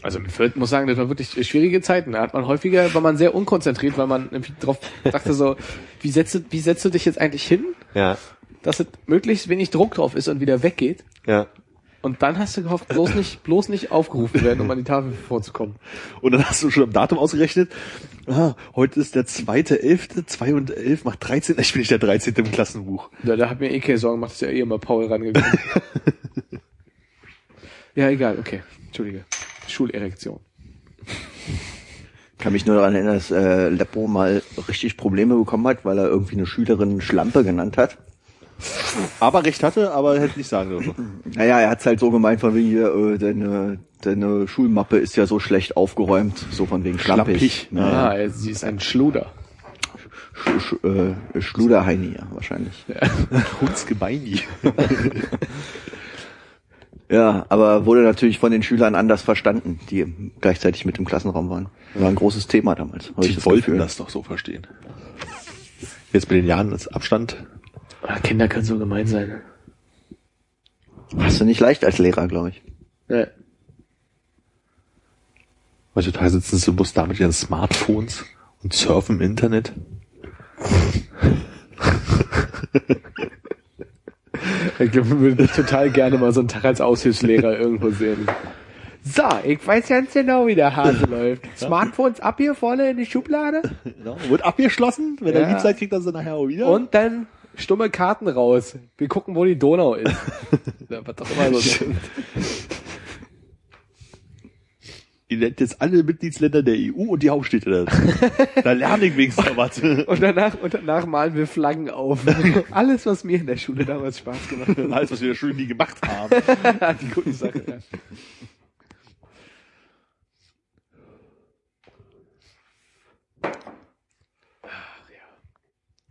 Also mit 14 muss sagen, das waren wirklich schwierige Zeiten. Da hat man häufiger, war man sehr unkonzentriert, weil man irgendwie drauf dachte so, wie setzt, du- wie setzt du dich jetzt eigentlich hin, ja, dass es möglichst wenig Druck drauf ist und wieder weggeht. ja. Und dann hast du gehofft, bloß nicht, bloß nicht aufgerufen werden, um an die Tafel vorzukommen. Und dann hast du schon am Datum ausgerechnet, ah, heute ist der zweite Elfte, zwei und elf macht 13. Ich bin nicht der 13. im Klassenbuch. Ja, da hat mir eh keine Sorgen gemacht, ist ja eh immer Paul rangegangen. ja, egal, okay. Entschuldige. Schulerektion. kann mich nur daran erinnern, dass äh, Leppo mal richtig Probleme bekommen hat, weil er irgendwie eine Schülerin Schlampe genannt hat. Aber recht hatte, aber hätte nicht sagen dürfen. Naja, er hat's halt so gemeint von wegen hier, äh, deine, deine Schulmappe ist ja so schlecht aufgeräumt, so von wegen schlampig. Schlampig. Naja, Ah, sie ist ein Schluder. Sch Sch äh, Schluderheini, ja, wahrscheinlich. Hundsgemeini. Ja, aber wurde natürlich von den Schülern anders verstanden, die gleichzeitig mit im Klassenraum waren. War ein großes Thema damals. Die das wollten Gefühl. das doch so verstehen. Jetzt mit den Jahren als Abstand. Ah, Kinder können so gemein sein. Hast du nicht leicht als Lehrer, glaube ich. Ja. Heutzutage sitzen sie bloß da mit ihren Smartphones und surfen im Internet. Ich glaube, wir würden dich total gerne mal so einen Tag als Aushilfslehrer irgendwo sehen. So, ich weiß ganz genau, wie der Hase läuft. Smartphones ab hier vorne in die Schublade Genau. Wird abgeschlossen. Wenn Ja. er lieb seid, kriegt er sie nachher auch wieder. und dann stumme Karten raus. Wir gucken, wo die Donau ist. ja, was doch immer so ist. Ihr nennt jetzt alle Mitgliedsländer der EU und die Hauptstädte dazu. da lerne ich wenigstens noch was. Und danach, und danach malen wir Flaggen auf. Alles, was mir in der Schule damals Spaß gemacht hat. Alles, was wir ja schön nie gemacht haben. die gute Sache. Ja.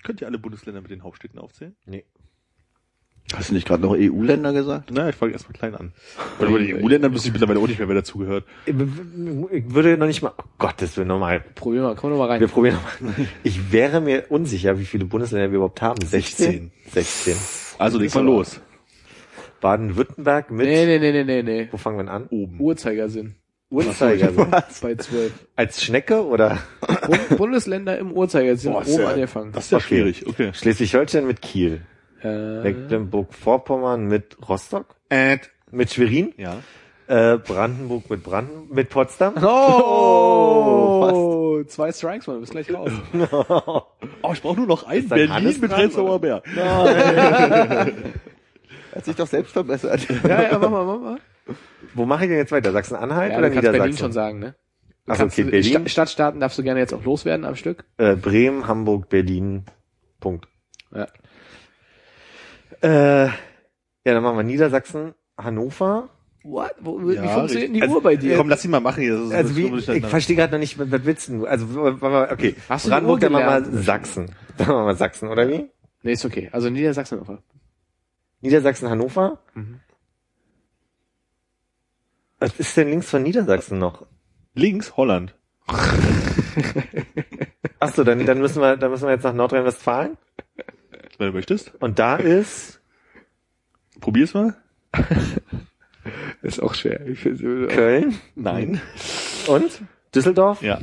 Könnt ihr alle Bundesländer mit den Hauptstädten aufzählen? Nee. Hast du nicht gerade noch EU-Länder gesagt? Na, ich fange erstmal klein an. Weil über die EU-Länder wüsste ich mittlerweile auch nicht mehr, wer dazugehört. Ich würde noch nicht mal, oh Gottes Willen, nochmal. Probier mal, komm noch mal rein. Wir probieren nochmal. Ich wäre mir unsicher, wie viele Bundesländer wir überhaupt haben. 16? 16. Also leg mal los. Baden-Württemberg mit, nee, nee, nee, nee, nee, nee. wo fangen wir denn an? Oben. Uhrzeigersinn. Uhrzeigersinn. Bei zwölf. Als Schnecke oder Bund Bundesländer im Uhrzeigersinn Boah, oben ja- angefangen. Das ist ja Okay. schwierig. Okay. Schleswig-Holstein mit Kiel. Äh, Mecklenburg-Vorpommern mit Rostock. And. Mit Schwerin. Ja. Äh, Brandenburg mit Branden, mit Potsdam. oh, zwei Strikes, man, du bist gleich raus. Oh, ich brauche nur noch einen Berlin mit Prenzlauer Berg. Hat sich doch selbst verbessert. ja, ja, mach mal, mach mal. Wo mache ich denn jetzt weiter? Sachsen-Anhalt Ja, oder du kannst Berlin Niedersachsen? schon sagen, ne? Du Ach, kannst- okay, Berlin. Sta- Stadtstaaten darfst du gerne jetzt auch loswerden am Stück. Äh, Bremen, Hamburg, Berlin. Punkt. Ja. Äh, ja, dann machen wir Niedersachsen, Hannover. What? Wo, wie Ja, funktioniert denn die also- Uhr bei dir? Komm, lass ihn mal machen hier. Das ist- Also wie, ich verstehe gerade noch nicht, was, was willst du? Also, okay, Hast Brandenburg, dann machen wir? Sachsen. Dann machen wir Sachsen, oder wie? nee, ist okay. Also Niedersachsen einfach. Niedersachsen, Hannover. Mhm. Was ist denn links von Niedersachsen noch? Links Holland. Ach so, dann, dann müssen wir, dann müssen wir jetzt nach Nordrhein-Westfalen. Wenn du möchtest. Und da ist Probier's mal. Ist auch schwer. Köln Nein. und Düsseldorf. Ja.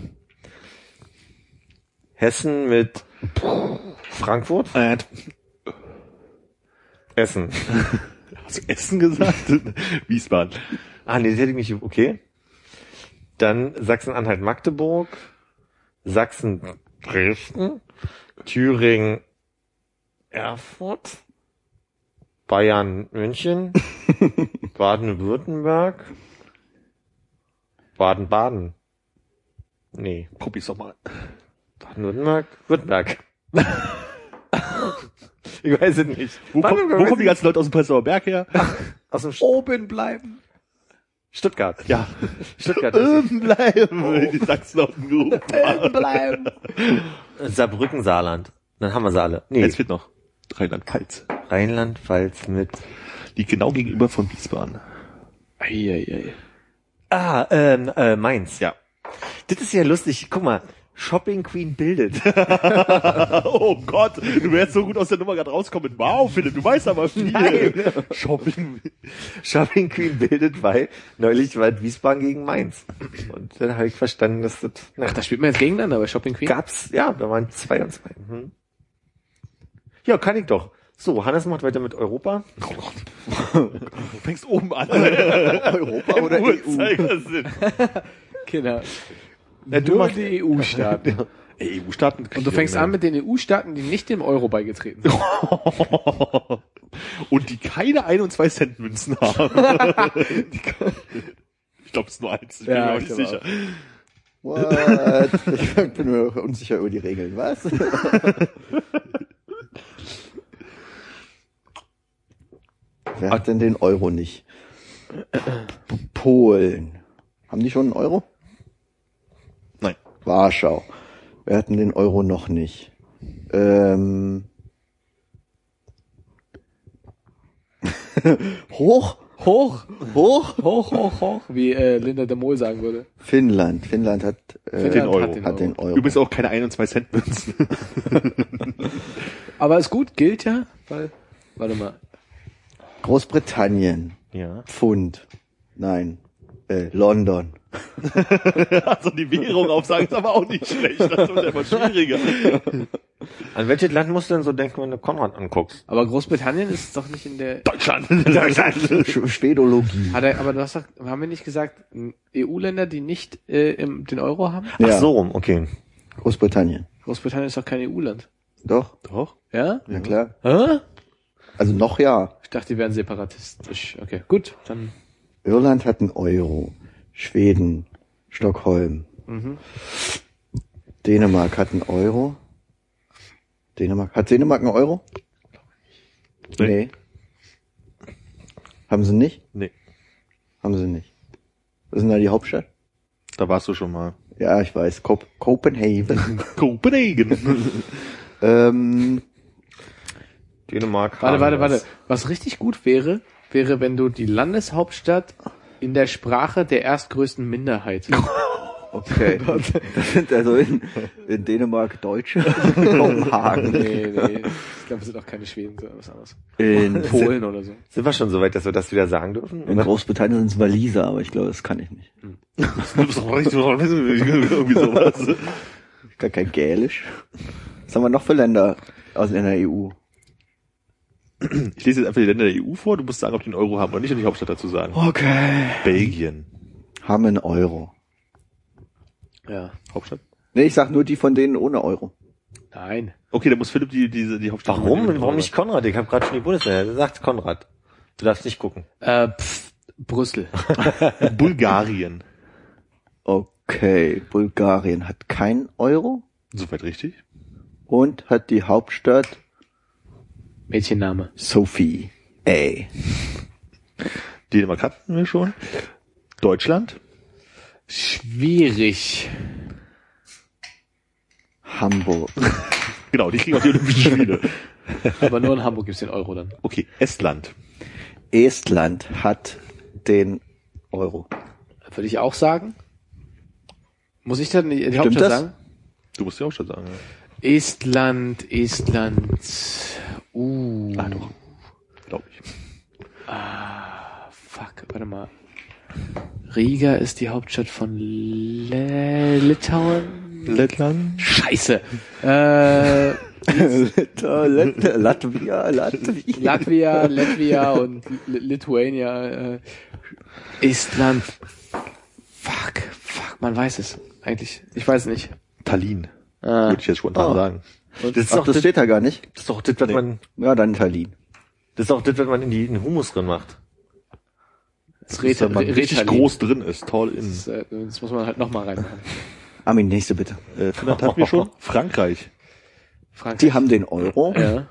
Hessen mit Frankfurt. And. Essen. Hast du Essen gesagt? Wiesbaden. Ah, nee, das hätte ich nicht, okay. Dann Sachsen-Anhalt, Magdeburg, Sachsen, Dresden, Thüringen, Erfurt, Bayern, München, Baden-Württemberg, Baden-Baden. Nee, Probier's doch mal. Baden-Württemberg, Württemberg. ich weiß es nicht. Wo, kommt, wo kommen die ganzen Leute aus dem Prenzlauer Berg her? Aus dem St oben bleiben. Stuttgart. Ja. Stuttgart. Oben bleiben. Die Sachsen auf dem Geruch. Oben bleiben. Saarbrücken, Saarland. Dann haben wir sie alle. Nee, Jetzt fehlt noch Rheinland-Pfalz. Rheinland-Pfalz mit Liegt genau gegenüber von Wiesbaden. Eieiei. Ah, ähm, äh, Mainz. Ja. Das ist ja lustig. Guck mal, Shopping Queen bildet. oh Gott, du wärst so gut aus der Nummer gerade rauskommen. Wow, Philipp, du weißt aber viel. Nein. Shopping. Shopping Queen bildet, weil neulich war Wiesbaden gegen Mainz. Und dann habe ich verstanden, dass das na, Ach, da spielt man jetzt gegeneinander bei Shopping Queen? gab's. Ja, da waren zwei und zwei. Hm. Ja, kann ich doch. So, Hannes macht weiter mit Europa. Du fängst oben an. Europa oder EU? Uhrzeigersinn. Genau. Ja, du Nur machst- die EU-Staaten. EU-Staaten. Und du fängst an mit den EU-Staaten, die nicht dem Euro beigetreten sind. Und die keine 1 und 2 Cent Münzen haben. Ich glaube, es ist nur eins. Ich bin Ja, mir auch ich nicht sicher. What? Ich bin mir unsicher über die Regeln. Was? Wer hat denn den Euro nicht? P- Polen. Haben die schon einen Euro? Warschau. Wer hat denn den Euro noch nicht? Ähm. hoch? Hoch, Hoch? hoch, hoch, hoch, wie äh, Linda de Mol sagen würde. Finnland. Finnland hat, äh, Den Euro. Hat den, hat den Euro. Übrigens auch keine 1 und 2 Cent Münzen. Aber ist gut, gilt ja, weil, warte mal. Großbritannien. Ja. Pfund. Nein. Äh, London. also die Währung aufsagen ist aber auch nicht schlecht. Das wird immer schwieriger. An welches Land musst du denn so denken, wenn du Konrad anguckst? Aber Großbritannien ist doch nicht in der. Deutschland. Sch- Schwedologie. Hat er, aber du hast doch, haben wir nicht gesagt, EU-Länder, die nicht äh, im, den Euro haben? Ach Ja. so rum, okay. Großbritannien. Großbritannien ist doch kein EU-Land. Doch, Doch. Ja? ja klar. Hä? Also noch ja. Ich dachte, die wären separatistisch. Okay, gut, dann. Irland hat einen Euro. Schweden, Stockholm. Mhm. Dänemark hat einen Euro. Dänemark. Hat Dänemark einen Euro? Nee. Nee. Haben sie nicht? Nee. Haben sie nicht. Was ist denn da die Hauptstadt? Da warst du schon mal. Ja, ich weiß. Kop Copenhagen. Copenhagen. ähm, Dänemark. Warte, warte, warte. Was richtig gut wäre, wäre, wenn du die Landeshauptstadt in der Sprache der erstgrößten Minderheit. okay. das sind also in, in Dänemark Deutsche. Kopenhagen. nee, nee. Ich glaube, es sind auch keine Schweden, sondern was anderes. In, Polen oder so. Sind wir schon so weit, dass wir das wieder sagen dürfen? in Großbritannien sind es Waliser, aber ich glaube, das kann ich nicht. Du bist doch richtig, irgendwie sowas. Gar kein Gälisch. Was haben wir noch für Länder aus in der EU? Ich lese jetzt einfach die Länder der EU vor. Du musst sagen, ob die einen Euro haben oder nicht und die Hauptstadt dazu sagen. Okay. Belgien. Haben einen Euro. Ja. Hauptstadt? Nee, ich sag nur die von denen ohne Euro. Nein. Okay, dann muss Philipp die, diese, die Hauptstadt. Warum? Warum nicht Konrad? Ich habe gerade schon die Bundesländer. Der sagt Konrad. Du darfst nicht gucken. Äh, pff, Brüssel. Bulgarien. Okay, Bulgarien hat keinen Euro Soweit richtig? und hat die Hauptstadt Mädchenname. Sophie. Ey. Dänemark hatten wir schon. Deutschland. Schwierig. Hamburg. Genau, die kriegen auch die Olympischen Spiele. Aber nur in Hamburg gibt's den Euro dann. Okay, Estland. Estland hat den Euro. Würde ich auch sagen. Muss ich dann die, die Stimmt Hauptstadt das? sagen? Du musst die Hauptstadt sagen. Ja. Estland, Estland. Uh. Ah, doch. Glaube ich. Fuck, warte mal. Riga ist die Hauptstadt von Le Litauen. Lettland. Scheiße. Äh, Lat- Latvia, Latvia. Latvia, Latvia und Lithuania. Äh, Estland. Fuck, fuck, man weiß es. Eigentlich. Ich weiß es nicht. Tallinn. Ah, Würde ich jetzt spontan Oh. sagen. Das ist, Ach, doch das das, steht da gar nicht. das ist doch das, was Nee. man, Ja, dann Tallinn. das ist auch das, was man in die in den Humus drin macht. das Dass da man Re- richtig Retalin. groß drin ist. Toll in. Das, äh, das muss man halt nochmal reinmachen. Armin, nächste bitte. Äh, Finnland hatten wir schon. Frankreich. Frankreich. Die haben den Euro. ja.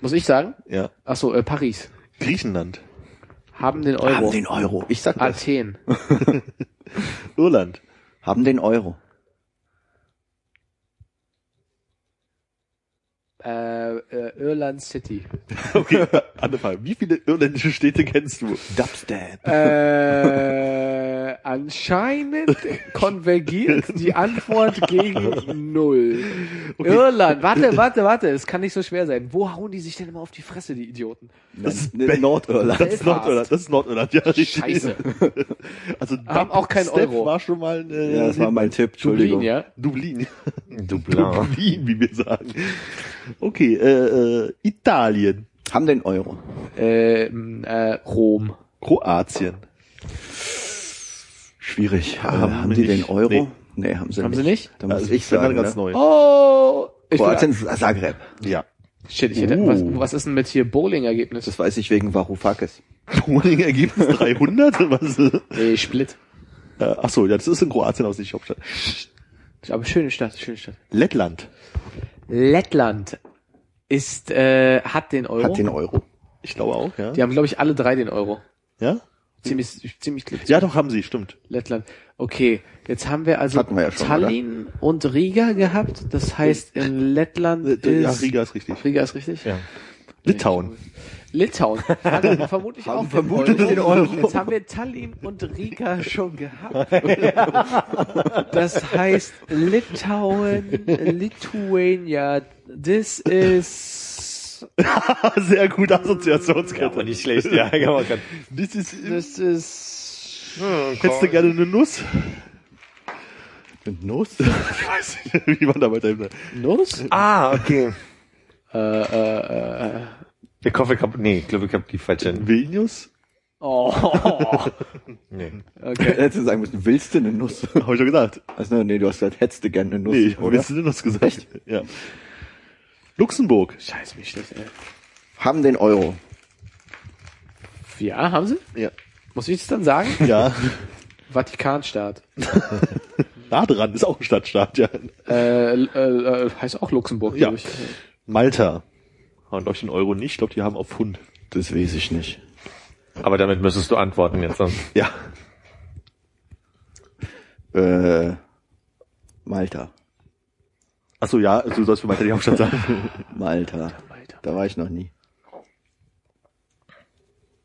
Muss ich sagen? Ja. Ach so, äh, Paris. Griechenland. Haben den Euro. Haben den Euro. Ich sag das. Athen. Irland. Haben den Euro. Äh, äh, Irland City. Okay, Anne, wie viele irländische Städte kennst du? Dubstep. Äh, anscheinend konvergiert die Antwort gegen null. Irland, warte, warte, warte, es kann nicht so schwer sein. Wo hauen die sich denn immer auf die Fresse, die Idioten? Das ist Nordirland. Das ist Nordirland. Das ist Nordirland, ja, richtig. Scheiße. Also Haben auch kein Dubstep Euro. war schon mal äh, Ja, das war mein Tipp. Entschuldigung. Dublin, ja? Dublin. Dublin. Dublin, wie wir sagen. Okay, äh, äh, Italien. Haben den Euro. Äh, äh, Rom. Kroatien. Schwierig. Äh, Haben haben die nicht. den Euro? Nee. Nee, haben sie Haben nicht. sie nicht? Da muss Also ich bin sagen. ganz ne? neu. Oh! Ich Kroatien, Zagreb. Ja. shit, ich hätte, Uh. was, was ist denn mit hier Bowling-Ergebnis? Das weiß ich wegen Varoufakis. Bowling-Ergebnis 300? Was? Äh, Nee, Split. ach so, ja, das ist in Kroatien aus die Hauptstadt. Aber schöne Stadt, schöne Stadt. Lettland. Lettland ist, äh, hat den Euro. Hat den Euro. Ich glaube auch, ja. Die haben, glaube ich, alle drei den Euro. Ja? Ziemlich, ziemlich glücklich. Ja, doch, haben sie, stimmt. Lettland. Okay, jetzt haben wir also wir ja schon, Tallinn und Riga gehabt. Das heißt, in Lettland Äh, Ja, ist... Riga ist richtig. Riga ist richtig? Ja. Litauen. Litauen. Hat vermutlich auch den vermutet Euro. den Euro. Jetzt haben wir Tallinn und Riga schon gehabt. Das heißt, Litauen, Lithuania, this is... Sehr gute Ja, aber Assoziationskette. nicht schlecht, ja. kann man grad- Das ist, This is... hättest du gerne eine Nuss? Mit Nuss? Ich weiß nicht, wie man da weiterhin. Nuss? Ah, okay. Äh, äh, äh. Ich hoffe, ich hab, nee, ich glaube, ich habe die falsche. Vilnius? Oh. Nee. Okay. Hättest du sagen müssen, willst du eine Nuss? Habe ich schon gedacht. Also, nee, du hast gesagt, hättest du gerne eine Nuss, Nee, oder? willst du denn was gesagt? Ja. Luxemburg. Scheiß mich das, ey. Haben den Euro. Ja, haben sie? Ja. Muss ich das dann sagen? Ja. Vatikanstaat. nah dran, ist auch ein Stadtstaat, ja. Äh, äh, äh, heißt auch Luxemburg, Ja. glaube ich. Malta. Haben glaube ich den Euro nicht, ich glaube, die haben auf Pfund. Das weiß ich nicht. Aber damit müsstest du antworten jetzt. sonst. Ja. Äh, Malta. Ach so, ja, also du sollst für Malta die Hauptstadt sagen. Malta. Malta. Da war ich noch nie.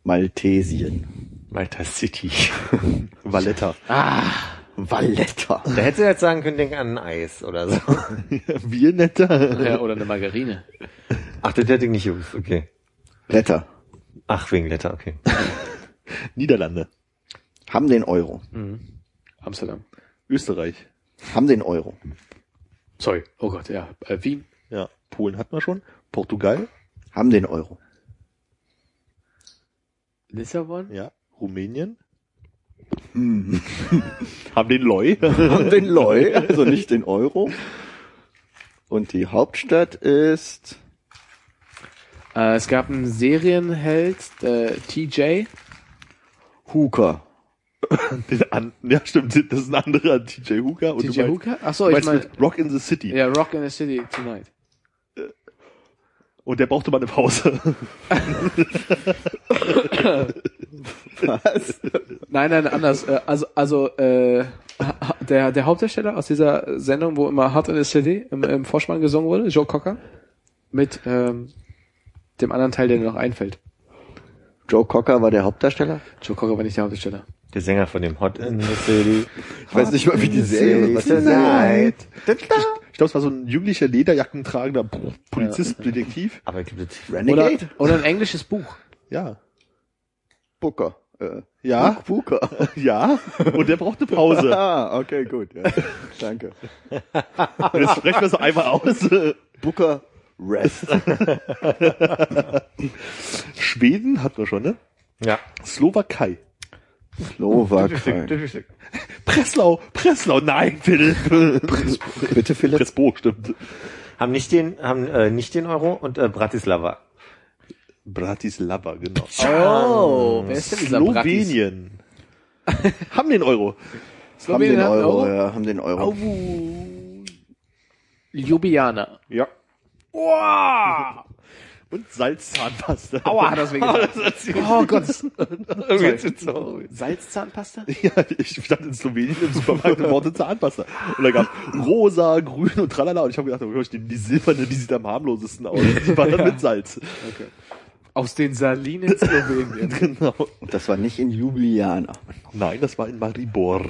Maltesien. Malta City. Valletta. Valletta. Da hättest du jetzt sagen können, denk an ein Eis oder so. Viennetta. Ja, oder eine Margarine. Ach, das hätte ich nicht gewusst, okay. Letter. Ach, wegen Letter, okay. Niederlande. Haben den Euro. Amsterdam. Österreich. Haben den Euro. Sorry. Oh Gott, ja. Äh, Wien. Ja. Polen hatten wir schon. Portugal. Haben den Euro. Lissabon. Ja. Rumänien. haben den Loi. Haben den Loi, also nicht den Euro. Und die Hauptstadt ist Äh, es gab einen Serienheld, äh, TJ. Hooker. Den an, ja, stimmt, das ist ein anderer TJ Hooker. Und meinst, Hooker? Achso, ich meine, Rock in the City. ja, Rock in the City Tonight. Und der brauchte mal eine Pause. Was? Nein, nein, anders. Äh, also, also äh, der, der Hauptdarsteller aus dieser Sendung, wo immer Hot in the City im, im Vorspann gesungen wurde, Joe Cocker, mit ähm, dem anderen Teil, der mir noch einfällt. Joe Cocker war der Hauptdarsteller. Joe Cocker war nicht der Hauptdarsteller. Der Sänger von dem Hot in the City. Ich weiß nicht mal, wie die Serie was der Tonight. Ich glaube, es war so ein jugendlicher Lederjacken tragender Polizist, Detektiv. Aber ich glaube, das Oder, Renegade? oder ein englisches Buch. Ja. Booker. Äh, Ja. Booker. Ja. Und der brauchte Pause. ah, okay, gut. Ja. Danke. Und jetzt sprechen wir so einmal aus. Booker Rest. Schweden hatten wir schon, ne? ja. Slowakei. Slowakei. Breslau. Breslau. Nein, Philipp. Bitte, Philipp. Presbo, stimmt. Haben nicht den, haben äh, nicht den Euro und äh, Bratislava. Bratislava, genau. Oh, wer ist denn dieser Bratis? Slowenien. Haben den Euro. Haben den Slowenien hat einen Euro, Euro? ja, haben den Euro. Ljubljana. Ja. Wow. Und Salzzahnpasta. Aua, hat das wehgetan. Oh Gott. Irgendwie so. Salzzahnpasta? Ja, ich stand in Slowenien im Supermarkt und brauchte Zahnpasta. Und da gab rosa, grün und tralala. Und ich habe gedacht, oh, ich nehme die silberne, die sieht am harmlosesten aus. Die war dann mit Salz. Aus den Salinen Slowenien. Genau. Das war nicht in Ljubljana. Nein, das war in Maribor.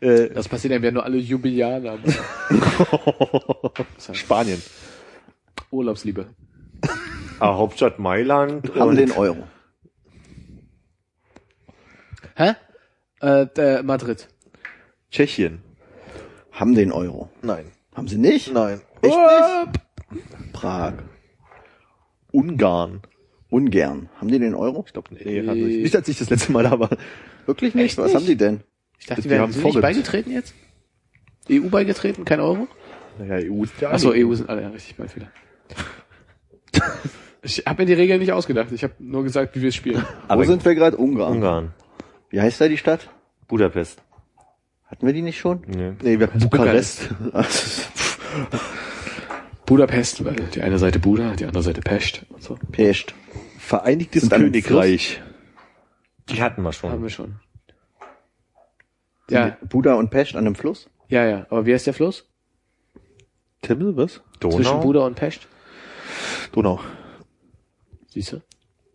Äh, Das passiert einem ja nur alle Jubilianer. Spanien. Urlaubsliebe. Ah, Hauptstadt Mailand Haben und den Euro. Hä? Äh, der Madrid. Tschechien. Haben den Euro. Nein. Haben sie nicht? Nein. Echt nicht? Prag. Ungarn. Ungern. Haben die den Euro? Ich glaube, nee, haben nicht. Nicht als ich das letzte Mal da war. Wirklich nicht? Echt Was nicht? haben die denn? Ich dachte, Die die haben sind nicht beigetreten jetzt? EU beigetreten, kein Euro? Naja, EU ist ja Achso. EU sind alle, ja, richtig, mein Fehler. Ich habe mir die Regeln nicht ausgedacht. Ich habe nur gesagt, wie wir es spielen. Wo sind wir gerade? Ungarn. Ungarn. Wie heißt da die Stadt? Budapest. Hatten wir die nicht schon? Nee. Nee, wir hatten Bukarest. Budapest, weil die eine Seite Buda, die andere Seite Pest und so. Pest. Vereinigtes Königreich. Die hatten wir Haben schon. wir schon. Ja, Buda und Pest an einem Fluss? ja, ja. Aber wie heißt der Fluss? Temmel, was? Zwischen Donau. Buda und Pest? Donau. Siehst du?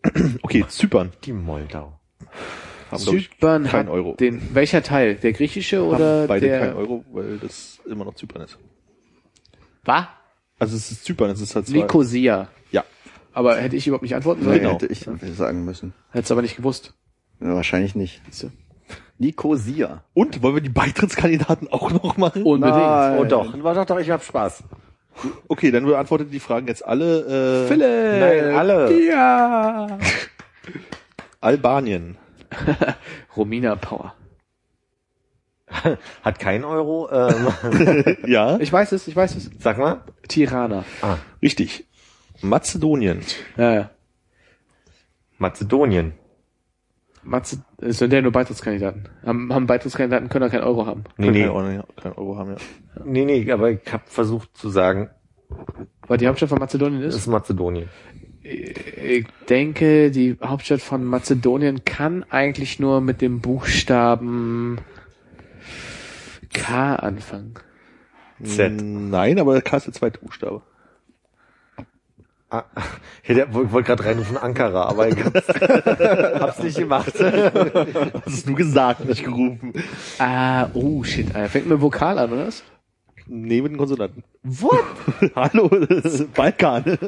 Okay, Zypern. Die Moldau. Haben, ich, Zypern kein hat Euro. den, welcher Teil? Der griechische oder haben beide der? kein Euro, weil das immer noch Zypern ist. Was? Also es ist Zypern, es ist halt zwar, Nikosia. Ja. Aber hätte ich überhaupt nicht antworten sollen? Genau. Hätte ich sagen müssen. Hättest aber nicht gewusst. Ja, wahrscheinlich nicht. Siehst du? Nicosia. Und wollen wir die Beitrittskandidaten auch noch machen? Unbedingt. Nein. Oh doch, war doch, doch, ich hab Spaß. Okay, dann beantwortet die Fragen jetzt alle. Äh, Philipp! Nein, alle. Ja! Albanien. Romina Power. Hat kein Euro. Ähm, Ja, Ich weiß es, ich weiß es. sag mal. Tirana. richtig. Mazedonien. Ja, ja. Mazedonien. Matze, es sind ja nur Beitrittskandidaten. Haben, haben Beitrittskandidaten können ja kein Euro haben. Nee, Können nee, kein Euro, kein Euro haben, ja. nee, nee, aber ich habe versucht zu sagen, Weil die Hauptstadt von Mazedonien es ist. ist Mazedonien. Ich denke, die Hauptstadt von Mazedonien kann eigentlich nur mit dem Buchstaben K anfangen. Z. Nein, aber K ist der zweite Buchstabe. Ah, ich wollte wollt gerade reinrufen Ankara, aber ich hab's, hab's nicht gemacht. Hast du gesagt, nicht gerufen. Ah, oh shit, Alter. Fängt mit Vokal an, oder was? Neben den Konsonanten. What? Hallo, das ist Balkan.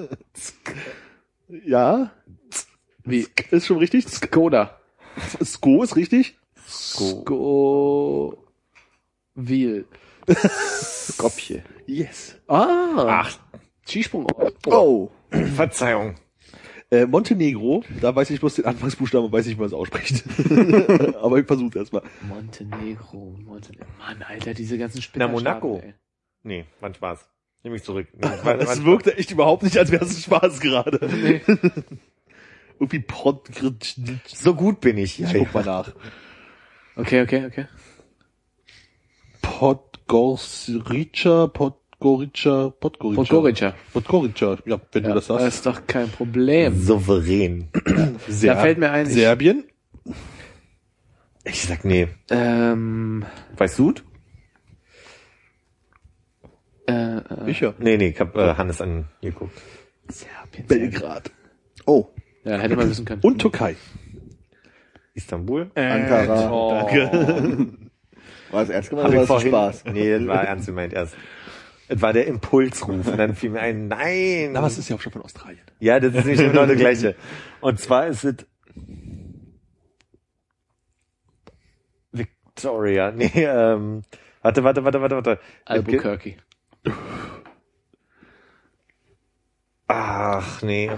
ja, Wie? ist schon richtig. Skoda. Sko ist richtig. Sko... Wiel. Skopje. Yes. Ah. Ach. Skisprung. Oh. Verzeihung. Äh, Montenegro, da weiß ich bloß den Anfangsbuchstaben und weiß nicht, wie man es ausspricht. Aber ich versuche erstmal. Montenegro, Montenegro. Mann, Alter, diese ganzen Na, Spitterstaaten, Monaco. ey. Nee, war ein Spaß. Nehme ich zurück. Nee, Das ein wirkte echt überhaupt nicht, als wäre es ein Spaß gerade. Nee. Irgendwie Pod... So gut bin ich. Ich guck mal nach. Okay, okay, okay. Podgorica, Podgorica, Podgorica. Podgorica. Podgorica, ja, wenn Ja, du das das sagst. ist doch kein Problem. Souverän. Ser Da fällt mir ein, Serbien? Ich sag nee. Ähm, Weißt du? äh, äh, Ich ja. Nee, nee, ich hab äh, Hannes angeguckt. Serbien. Belgrad. Oh. Ja, hätte man wissen können. Und Türkei. Istanbul? Ankara. Oh. Danke. War es ernst gemeint Hab oder ich war es vorhin, Spaß? Nee, das war ernst gemeint erst. Es war der Impulsruf und dann fiel mir ein, nein. Na, was ist die Hauptstadt von Australien? Ja, das ist nämlich genau das gleiche. Und zwar ist es Victoria. Nee, ähm, warte, warte, warte, warte, warte. Albuquerque. Ach, nee.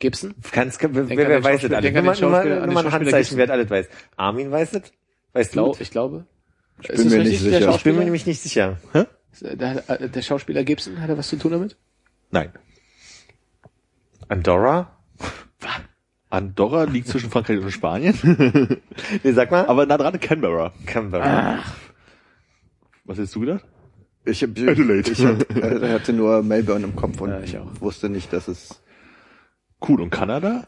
Gibson? Kannst, wer, wer, weiß es alles? Nur mal, nur mal, nur mal ein Handzeichen, wer alles weiß. Armin weiß es? Weißt du? Ich glaube. Ich bin mir nicht sicher. Ich bin mir nämlich nicht sicher. Der, äh, der Schauspieler Gibson, hat er was zu tun damit? Nein. Andorra? Andorra liegt zwischen Frankreich und Spanien. Nee, sag mal. Aber nah dran Canberra. Canberra. Was hättest du gedacht? Ich, hab, Adelaide. ich hab, äh, hatte nur Melbourne im Kopf und Ja, ich auch. wusste nicht, dass es Cool. Und Kanada?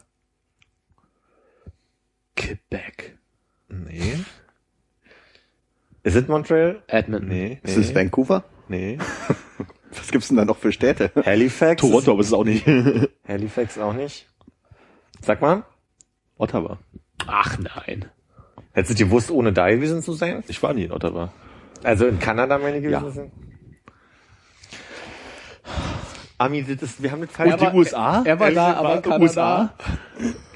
Quebec. Nee. Ist es Montreal? Edmonton. Nee. Ist es Vancouver? Nee. Was gibt's denn da noch für Städte? Halifax? Toronto, aber es ist auch nicht. Halifax auch nicht. Sag mal. Ottawa. Ach nein. Hättest du gewusst, ohne da gewesen zu sein? Ich war nie in Ottawa. Also in Kanada meine ich gewesen Ja. sind? Ami, das ist, wir haben das falsch. Er war- USA? er war da, Ehrlich, aber war Kanada- USA?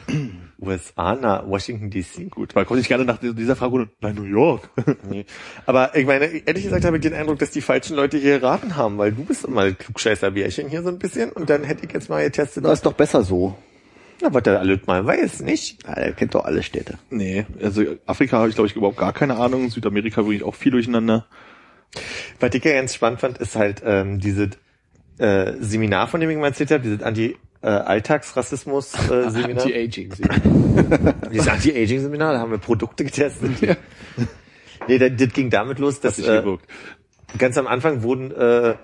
USA, na, Washington DC. Gut, man konnte ich gerne nach dieser Frage nein, New York. Nee. Aber ich meine, ehrlich gesagt habe ich den Eindruck, dass die falschen Leute hier geraten haben, weil du bist immer das Klugscheißer-Bärchen hier so ein bisschen und dann hätte ich jetzt mal getestet, Das ist doch besser so. na, was der alles mal weiß, nicht? Ja, er kennt doch alle Städte. Nee, also Afrika habe ich glaube ich überhaupt gar keine Ahnung. Südamerika wirklich auch viel durcheinander. Was ich ja ganz spannend fand, ist halt ähm, dieses äh, Seminar, von dem ich mal erzählt habe, dieses Anti-Alltagsrassismus-Seminar. Anti-Aging. Dieses Anti-Aging-Seminar, da haben wir Produkte getestet. Nee, das, das ging damit los, dass äh, ganz am Anfang wurden äh,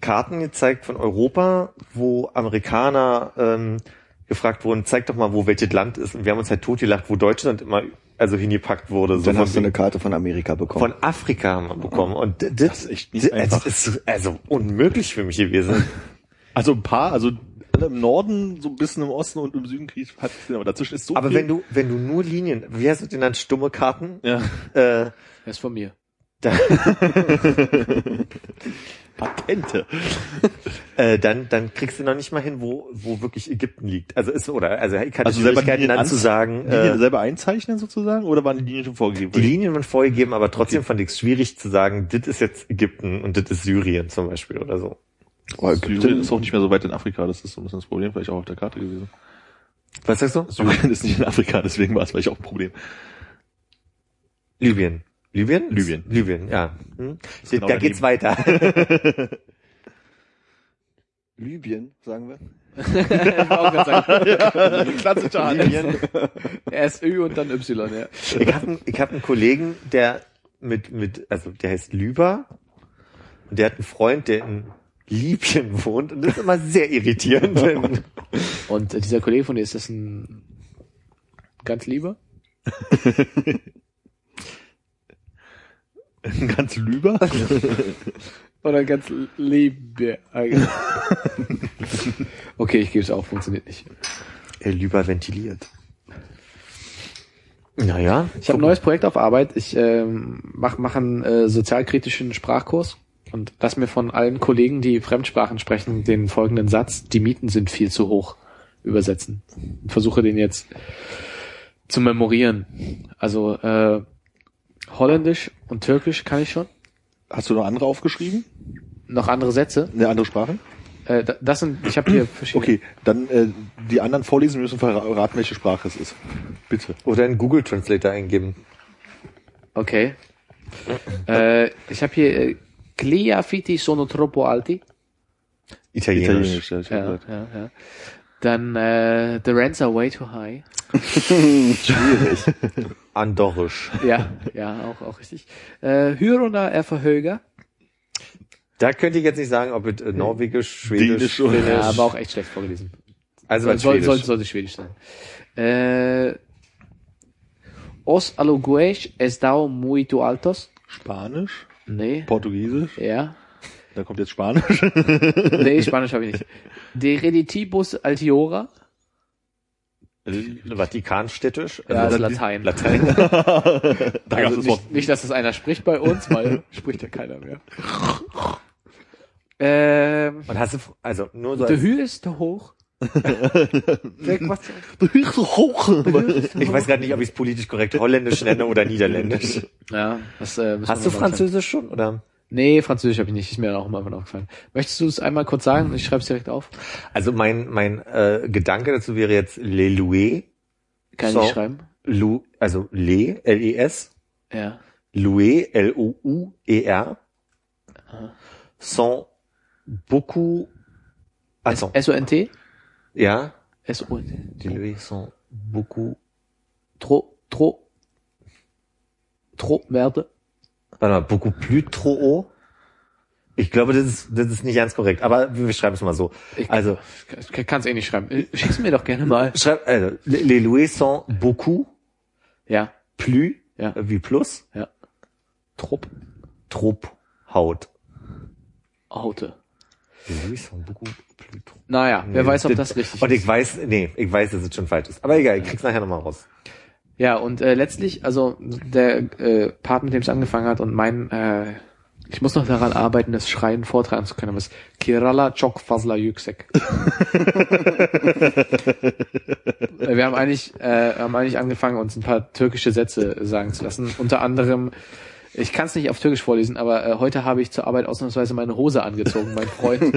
Karten gezeigt von Europa, wo Amerikaner ähm, gefragt wurden, zeig doch mal, wo welches Land ist. Und wir haben uns halt totgelacht, wo Deutschland immer also hingepackt wurde. So Dann hast du eine Karte von Amerika bekommen. von Afrika haben wir bekommen. Und das, Das ist echt nicht das einfach. ist also unmöglich für mich gewesen. Also ein paar, also alle im Norden, so ein bisschen im Osten und im Süden krieg ich hat aber dazwischen ist so Aber viel. wenn du, wenn du nur Linien, wie heißt das denn dann, stumme Karten? ja. Äh, Das ist von mir. Patente. Äh, dann, dann kriegst du noch nicht mal hin, wo, wo wirklich Ägypten liegt. Also ist, oder, also ich hatte Also selber Schwierigkeiten Linien dann zu ans- sagen, Linien äh, selber einzeichnen sozusagen oder waren die Linien schon vorgegeben? die Linien waren vorgegeben, aber trotzdem fand ich es schwierig zu sagen, das ist jetzt Ägypten und das ist Syrien zum Beispiel oder so. Oh, Syrien ist auch nicht mehr so weit in Afrika, das ist so ein bisschen das Problem, vielleicht auch auf der Karte gewesen. Was sagst du? Syrien ist nicht in Afrika, deswegen war es vielleicht auch ein Problem. Libyen. Libyen? Libyen. Libyen, ja. Hm? genau da geht's weiter. Libyen, sagen wir. Sagen, Klassischer Libyen. erst Ö und dann Y, ja. Ich habe einen, hab einen Kollegen, der mit, mit, also der heißt Lüber und der hat einen Freund, der in Libyen wohnt und das ist immer sehr irritierend. Und äh, dieser Kollege von dir, ist das ein ganz lieber? Ganz Lüber. Oder ganz lieber? okay, ich gebe es auf, funktioniert nicht. er Lüber ventiliert. Naja, Ich habe ein neues Projekt auf Arbeit. Ich ähm, mache mach einen äh, sozialkritischen Sprachkurs und lass mir von allen Kollegen, die Fremdsprachen sprechen, den folgenden Satz, die Mieten sind viel zu hoch, übersetzen. Und versuche den jetzt zu memorieren. Also äh, Holländisch und Türkisch kann ich schon. Hast du noch andere aufgeschrieben? Noch andere Sätze. Eine andere Sprache? Äh, da- das sind, ich habe hier verschiedene. Okay, dann äh, die anderen vorlesen müssen verraten, welche Sprache es ist. Bitte. oder einen Google Translator eingeben. Okay. äh, ich habe hier Gli affitti sono troppo alti. Italienisch. ja, ich hab Ja, gehört. ja, ja. Dann äh, The Rents are way too high. Schwierig. Andorrisch. Ja, ja, auch, auch richtig. Äh, Hyrona er verhöger. Da könnte ich jetzt nicht sagen, ob es äh, Norwegisch, Schwedisch, Dänisch oder- Finnisch. Ja, aber auch echt schlecht vorgelesen. also Soll, was soll, Schwedisch. soll, sollte Schwedisch sein. Äh, Os alugues estão muito altos. Spanisch, Nee. Portugiesisch, Ja. da kommt jetzt Spanisch. Nee, Spanisch habe ich nicht. De reditibus altiora. Vatikanstädtisch. Ja, Also das ist Latein. Latein. da Also nicht, nicht, dass das einer spricht bei uns, weil spricht ja keiner mehr. Ähm, Und hast du, also nur so als, Hü ist hoch. Ich weiß gerade nicht, ob ich es politisch korrekt holländisch nenne oder niederländisch. Ja, das, äh, Hast du. Französisch schon, oder? Nee, Französisch habe ich nicht. Ist mir auch immer von aufgefallen. Möchtest du es einmal kurz sagen? Ich schreibe es direkt auf. Also mein, mein äh, Gedanke dazu wäre jetzt Les Loués. Kann So. ich schreiben? Lou, also Les, L-E-S. Ja. Loué, L-O-U-E-R. Sont beaucoup, S-O-N-T? Ja, S-O-N-T. die Loués sont beaucoup, Trop, trop, trop, Merde. warte mal, beaucoup plus trop. Ich glaube, das ist, das ist nicht ganz korrekt, aber wir schreiben es mal so. Ich, Also, kann es eh nicht schreiben. Schick's mir doch gerne mal. schreib, also, les Loués sont beaucoup Ja, plus, Ja. äh, wie plus, ja. Trop, trop Haut. Haute. Les Loués sont beaucoup plus trop. Naja, wer Nee, weiß, ob das richtig Und ist. ich weiß, nee, ich weiß, dass es schon falsch ist. Aber egal, ich krieg's nachher nochmal raus. Ja, und äh, letztlich, also der äh, Part, mit dem es angefangen hat und mein, äh, ich muss noch daran arbeiten, das Schreien vortragen zu können, aber es ist Kirala Çok Fazla Yüksek. Wir haben eigentlich, äh, haben eigentlich angefangen, uns ein paar türkische Sätze sagen zu lassen. Unter anderem, ich kann es nicht auf Türkisch vorlesen, aber äh, heute habe ich zur Arbeit ausnahmsweise meine Hose angezogen, mein Freund.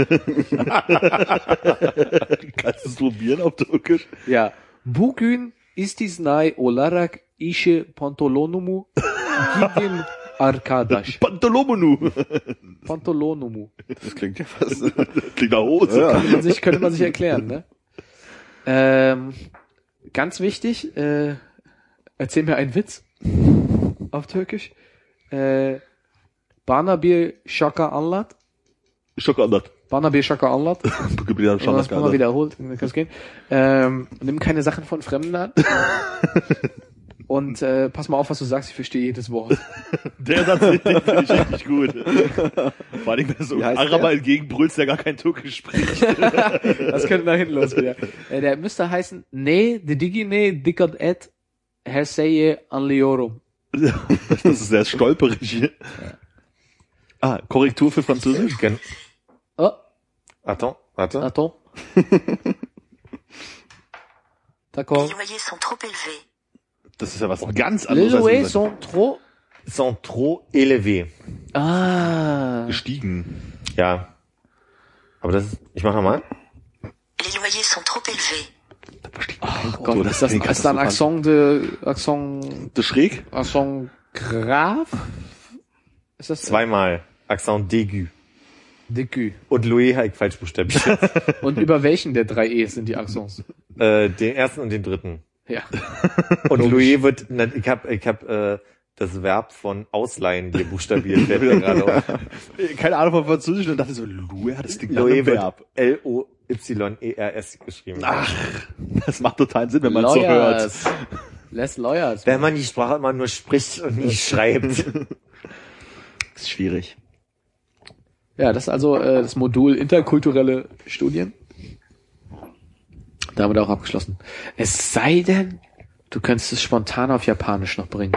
Kannst du es probieren auf Türkisch? Ya bugün istisnai olarak işe pantolonumu giydim arkadaş. Pantolomonu. Pantolonumu. Das klingt ja fast. Klingt nach Hose. Ja. Könnte man sich, könnte man sich erklären, ne? Ähm, ganz wichtig, äh, erzähl mir einen Witz auf Türkisch. Äh, bana bir şaka anlat. Schokolade. Bana bir şaka anlat. Mir Wenn man das mal wiederholt, dann kann es gehen. Ähm, nimm keine Sachen von Fremden an. Und äh, pass mal auf, was du sagst, ich verstehe jedes Wort. Der Satz finde ich richtig gut. Vor allem, wenn du so heißt Araber entgegenbrüllst, der gar kein Türkisch spricht. Das könnte nach hinten losgehen. Äh, der müsste heißen, ne, de digine dikkat et, her seye anlıyorum. das ist sehr stolperig. Ah, Korrektur für Französisch? Gen Oh, Attends, warte. attends. Les D'accord. loyers sont trop élevés. Das ist ja was ganz Les anderes. als loyers sont trop... Sont trop élevés. Ah. gestiegen. Ja. Aber das ist, ich mach nochmal. Les loyers sont trop élevés. Oh Gott, ist das, ist da ein Accent de... Accent... Das schräg? Accent grave? Ist das... Zweimal. Accent d'aigu. Décu. Und Louis habe ich falsch buchstabiert. Und über welchen der drei E's sind die Accents? äh, den ersten und den dritten. Ja. Und Louis wird, ich hab, ich hab, äh, das Verb von ausleihen dir buchstabiert. fällt mir gerade auf. Keine Ahnung von Französisch und dachte so, Louis, das klingt nach einem Verb. L-O-Y-E-R-S geschrieben. Ach, das macht total Sinn, wenn man es so hört. Lawyers. Less Lawyers. Wenn man die Sprache immer nur spricht und nicht schreibt. ist schwierig. Ja, das ist also äh, das Modul interkulturelle Studien. Damit auch abgeschlossen. Es sei denn, du könntest es spontan auf Japanisch noch bringen.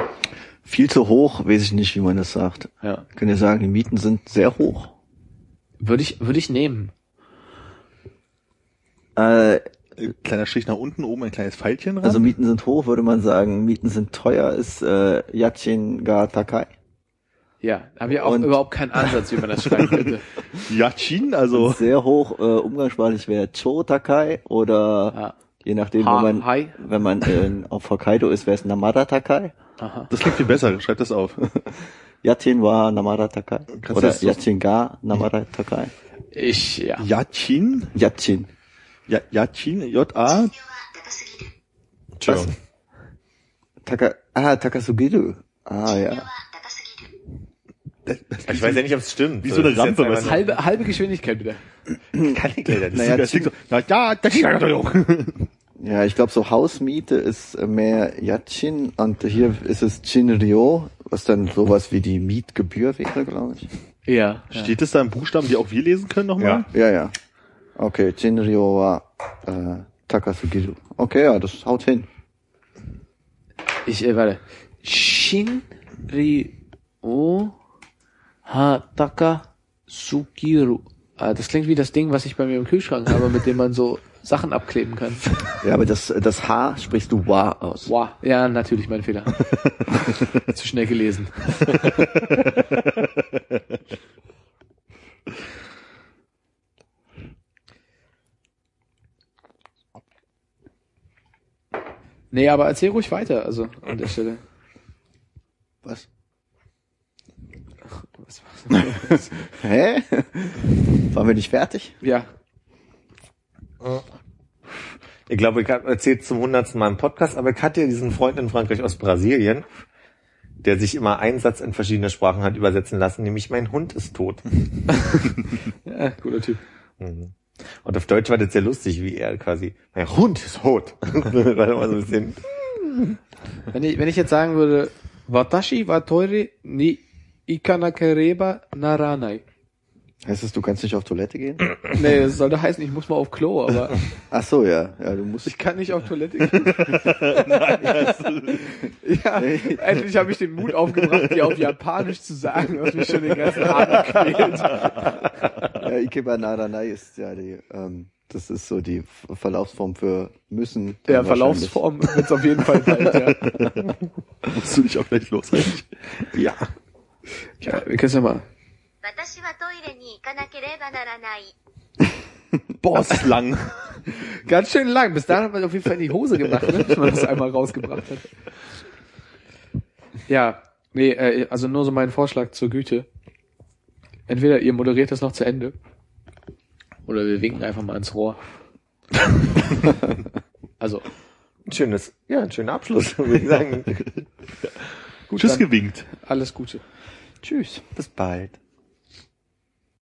Viel zu hoch, weiß ich nicht, wie man das sagt. Ja. Ich kann dir sagen, die Mieten sind sehr hoch. Würde ich, würde ich nehmen. Äh, Kleiner Strich nach unten, oben ein kleines Pfeilchen ran. also Mieten sind hoch, würde man sagen. Mieten sind teuer, ist äh, Yachin ga Takai. Ja, haben wir auch Und- überhaupt keinen Ansatz, wie man das schreiben könnte. Yachin, also Sehr hoch, äh, umgangssprachlich wäre Cho Takai oder Ja. Je nachdem, Ha- wenn man, wenn man in, auf Hokkaido ist, wäre es Namada Takai. Aha. das klingt viel besser. Schreib das auf. Yachin wa Namada Takai. Kannst du Oder das so- Yachin ga Namada Takai. Ich, ja. Yachin, Yachin. ja, Yachin, J-A, Entschuldigung. Taka, ah, Takasugiru. Ah, ja. Ich weiß ja nicht, ob es stimmt. Wie so eine Das Rampe, nur- Halbe, halbe Geschwindigkeit wieder. Kann ich leider nicht. Naja, das klingt so, ja, ja, das ist Ja, ich glaube, so Hausmiete ist äh, mehr Yachin und hier ist es Chinryo, was dann sowas wie die Mietgebühr wäre, glaube ich. Ja. Steht es da in Buchstaben, die auch wir lesen können nochmal? Ja. Ja, ja. Okay, Chinryo wa äh, Takasugiru. Okay, ja, das haut hin. Ich, äh, warte. Shinryo Hataka Sukiru. Ah, das klingt wie das Ding, was ich bei mir im Kühlschrank habe, mit dem man so Sachen abkleben kann. Ja, aber das, das H sprichst du wa aus. Wow. Ja, natürlich, mein Fehler. Zu schnell gelesen. Nee, aber erzähl ruhig weiter, also an der Stelle. Was? Was war's? Hä? Waren wir nicht fertig? ja. Ich glaube, ich habe erzählt zum hundertsten Mal im Podcast, aber ich hatte ja diesen Freund in Frankreich aus Brasilien, der sich immer einen Satz in verschiedene Sprachen hat übersetzen lassen, nämlich mein Hund ist tot. ja, guter Typ. Mhm. Und auf Deutsch war das sehr lustig, wie er quasi, mein Hund ist tot. Wenn ich, wenn ich jetzt sagen würde, Watashi wa toire ni ikanakereba naranai. Heißt es, du kannst nicht auf Toilette gehen? Nee, das sollte heißen, ich muss mal auf Klo, aber Ach so, ja. Ja, du musst. ich kann nicht auf Toilette gehen. ja, endlich habe ich den Mut aufgebracht, die auf Japanisch zu sagen, was mich schon den ganzen Abend quält. Ja, Ikeba Naranai ist ja die, ähm, das ist so die Verlaufsform für müssen. Wahrscheinlich. Verlaufsform wird's auf jeden Fall bald, ja. Musst du dich auch gleich losrennen? ja. ja wir können ja mal. 私はトイレに行かなければならない。 Boah, ist das lang. Ganz schön lang. Bis dahin hat man auf jeden Fall in die Hose gemacht, ne? wenn man das einmal rausgebracht hat. Ja, nee, äh, also nur so mein Vorschlag zur Güte. Entweder ihr moderiert das noch zu Ende oder wir winken einfach mal ins Rohr. also, Ein schönes, ja, ein schöner Abschluss, würde ich sagen. gut, Tschüss dann gewinkt. alles Gute. Tschüss. Bis bald.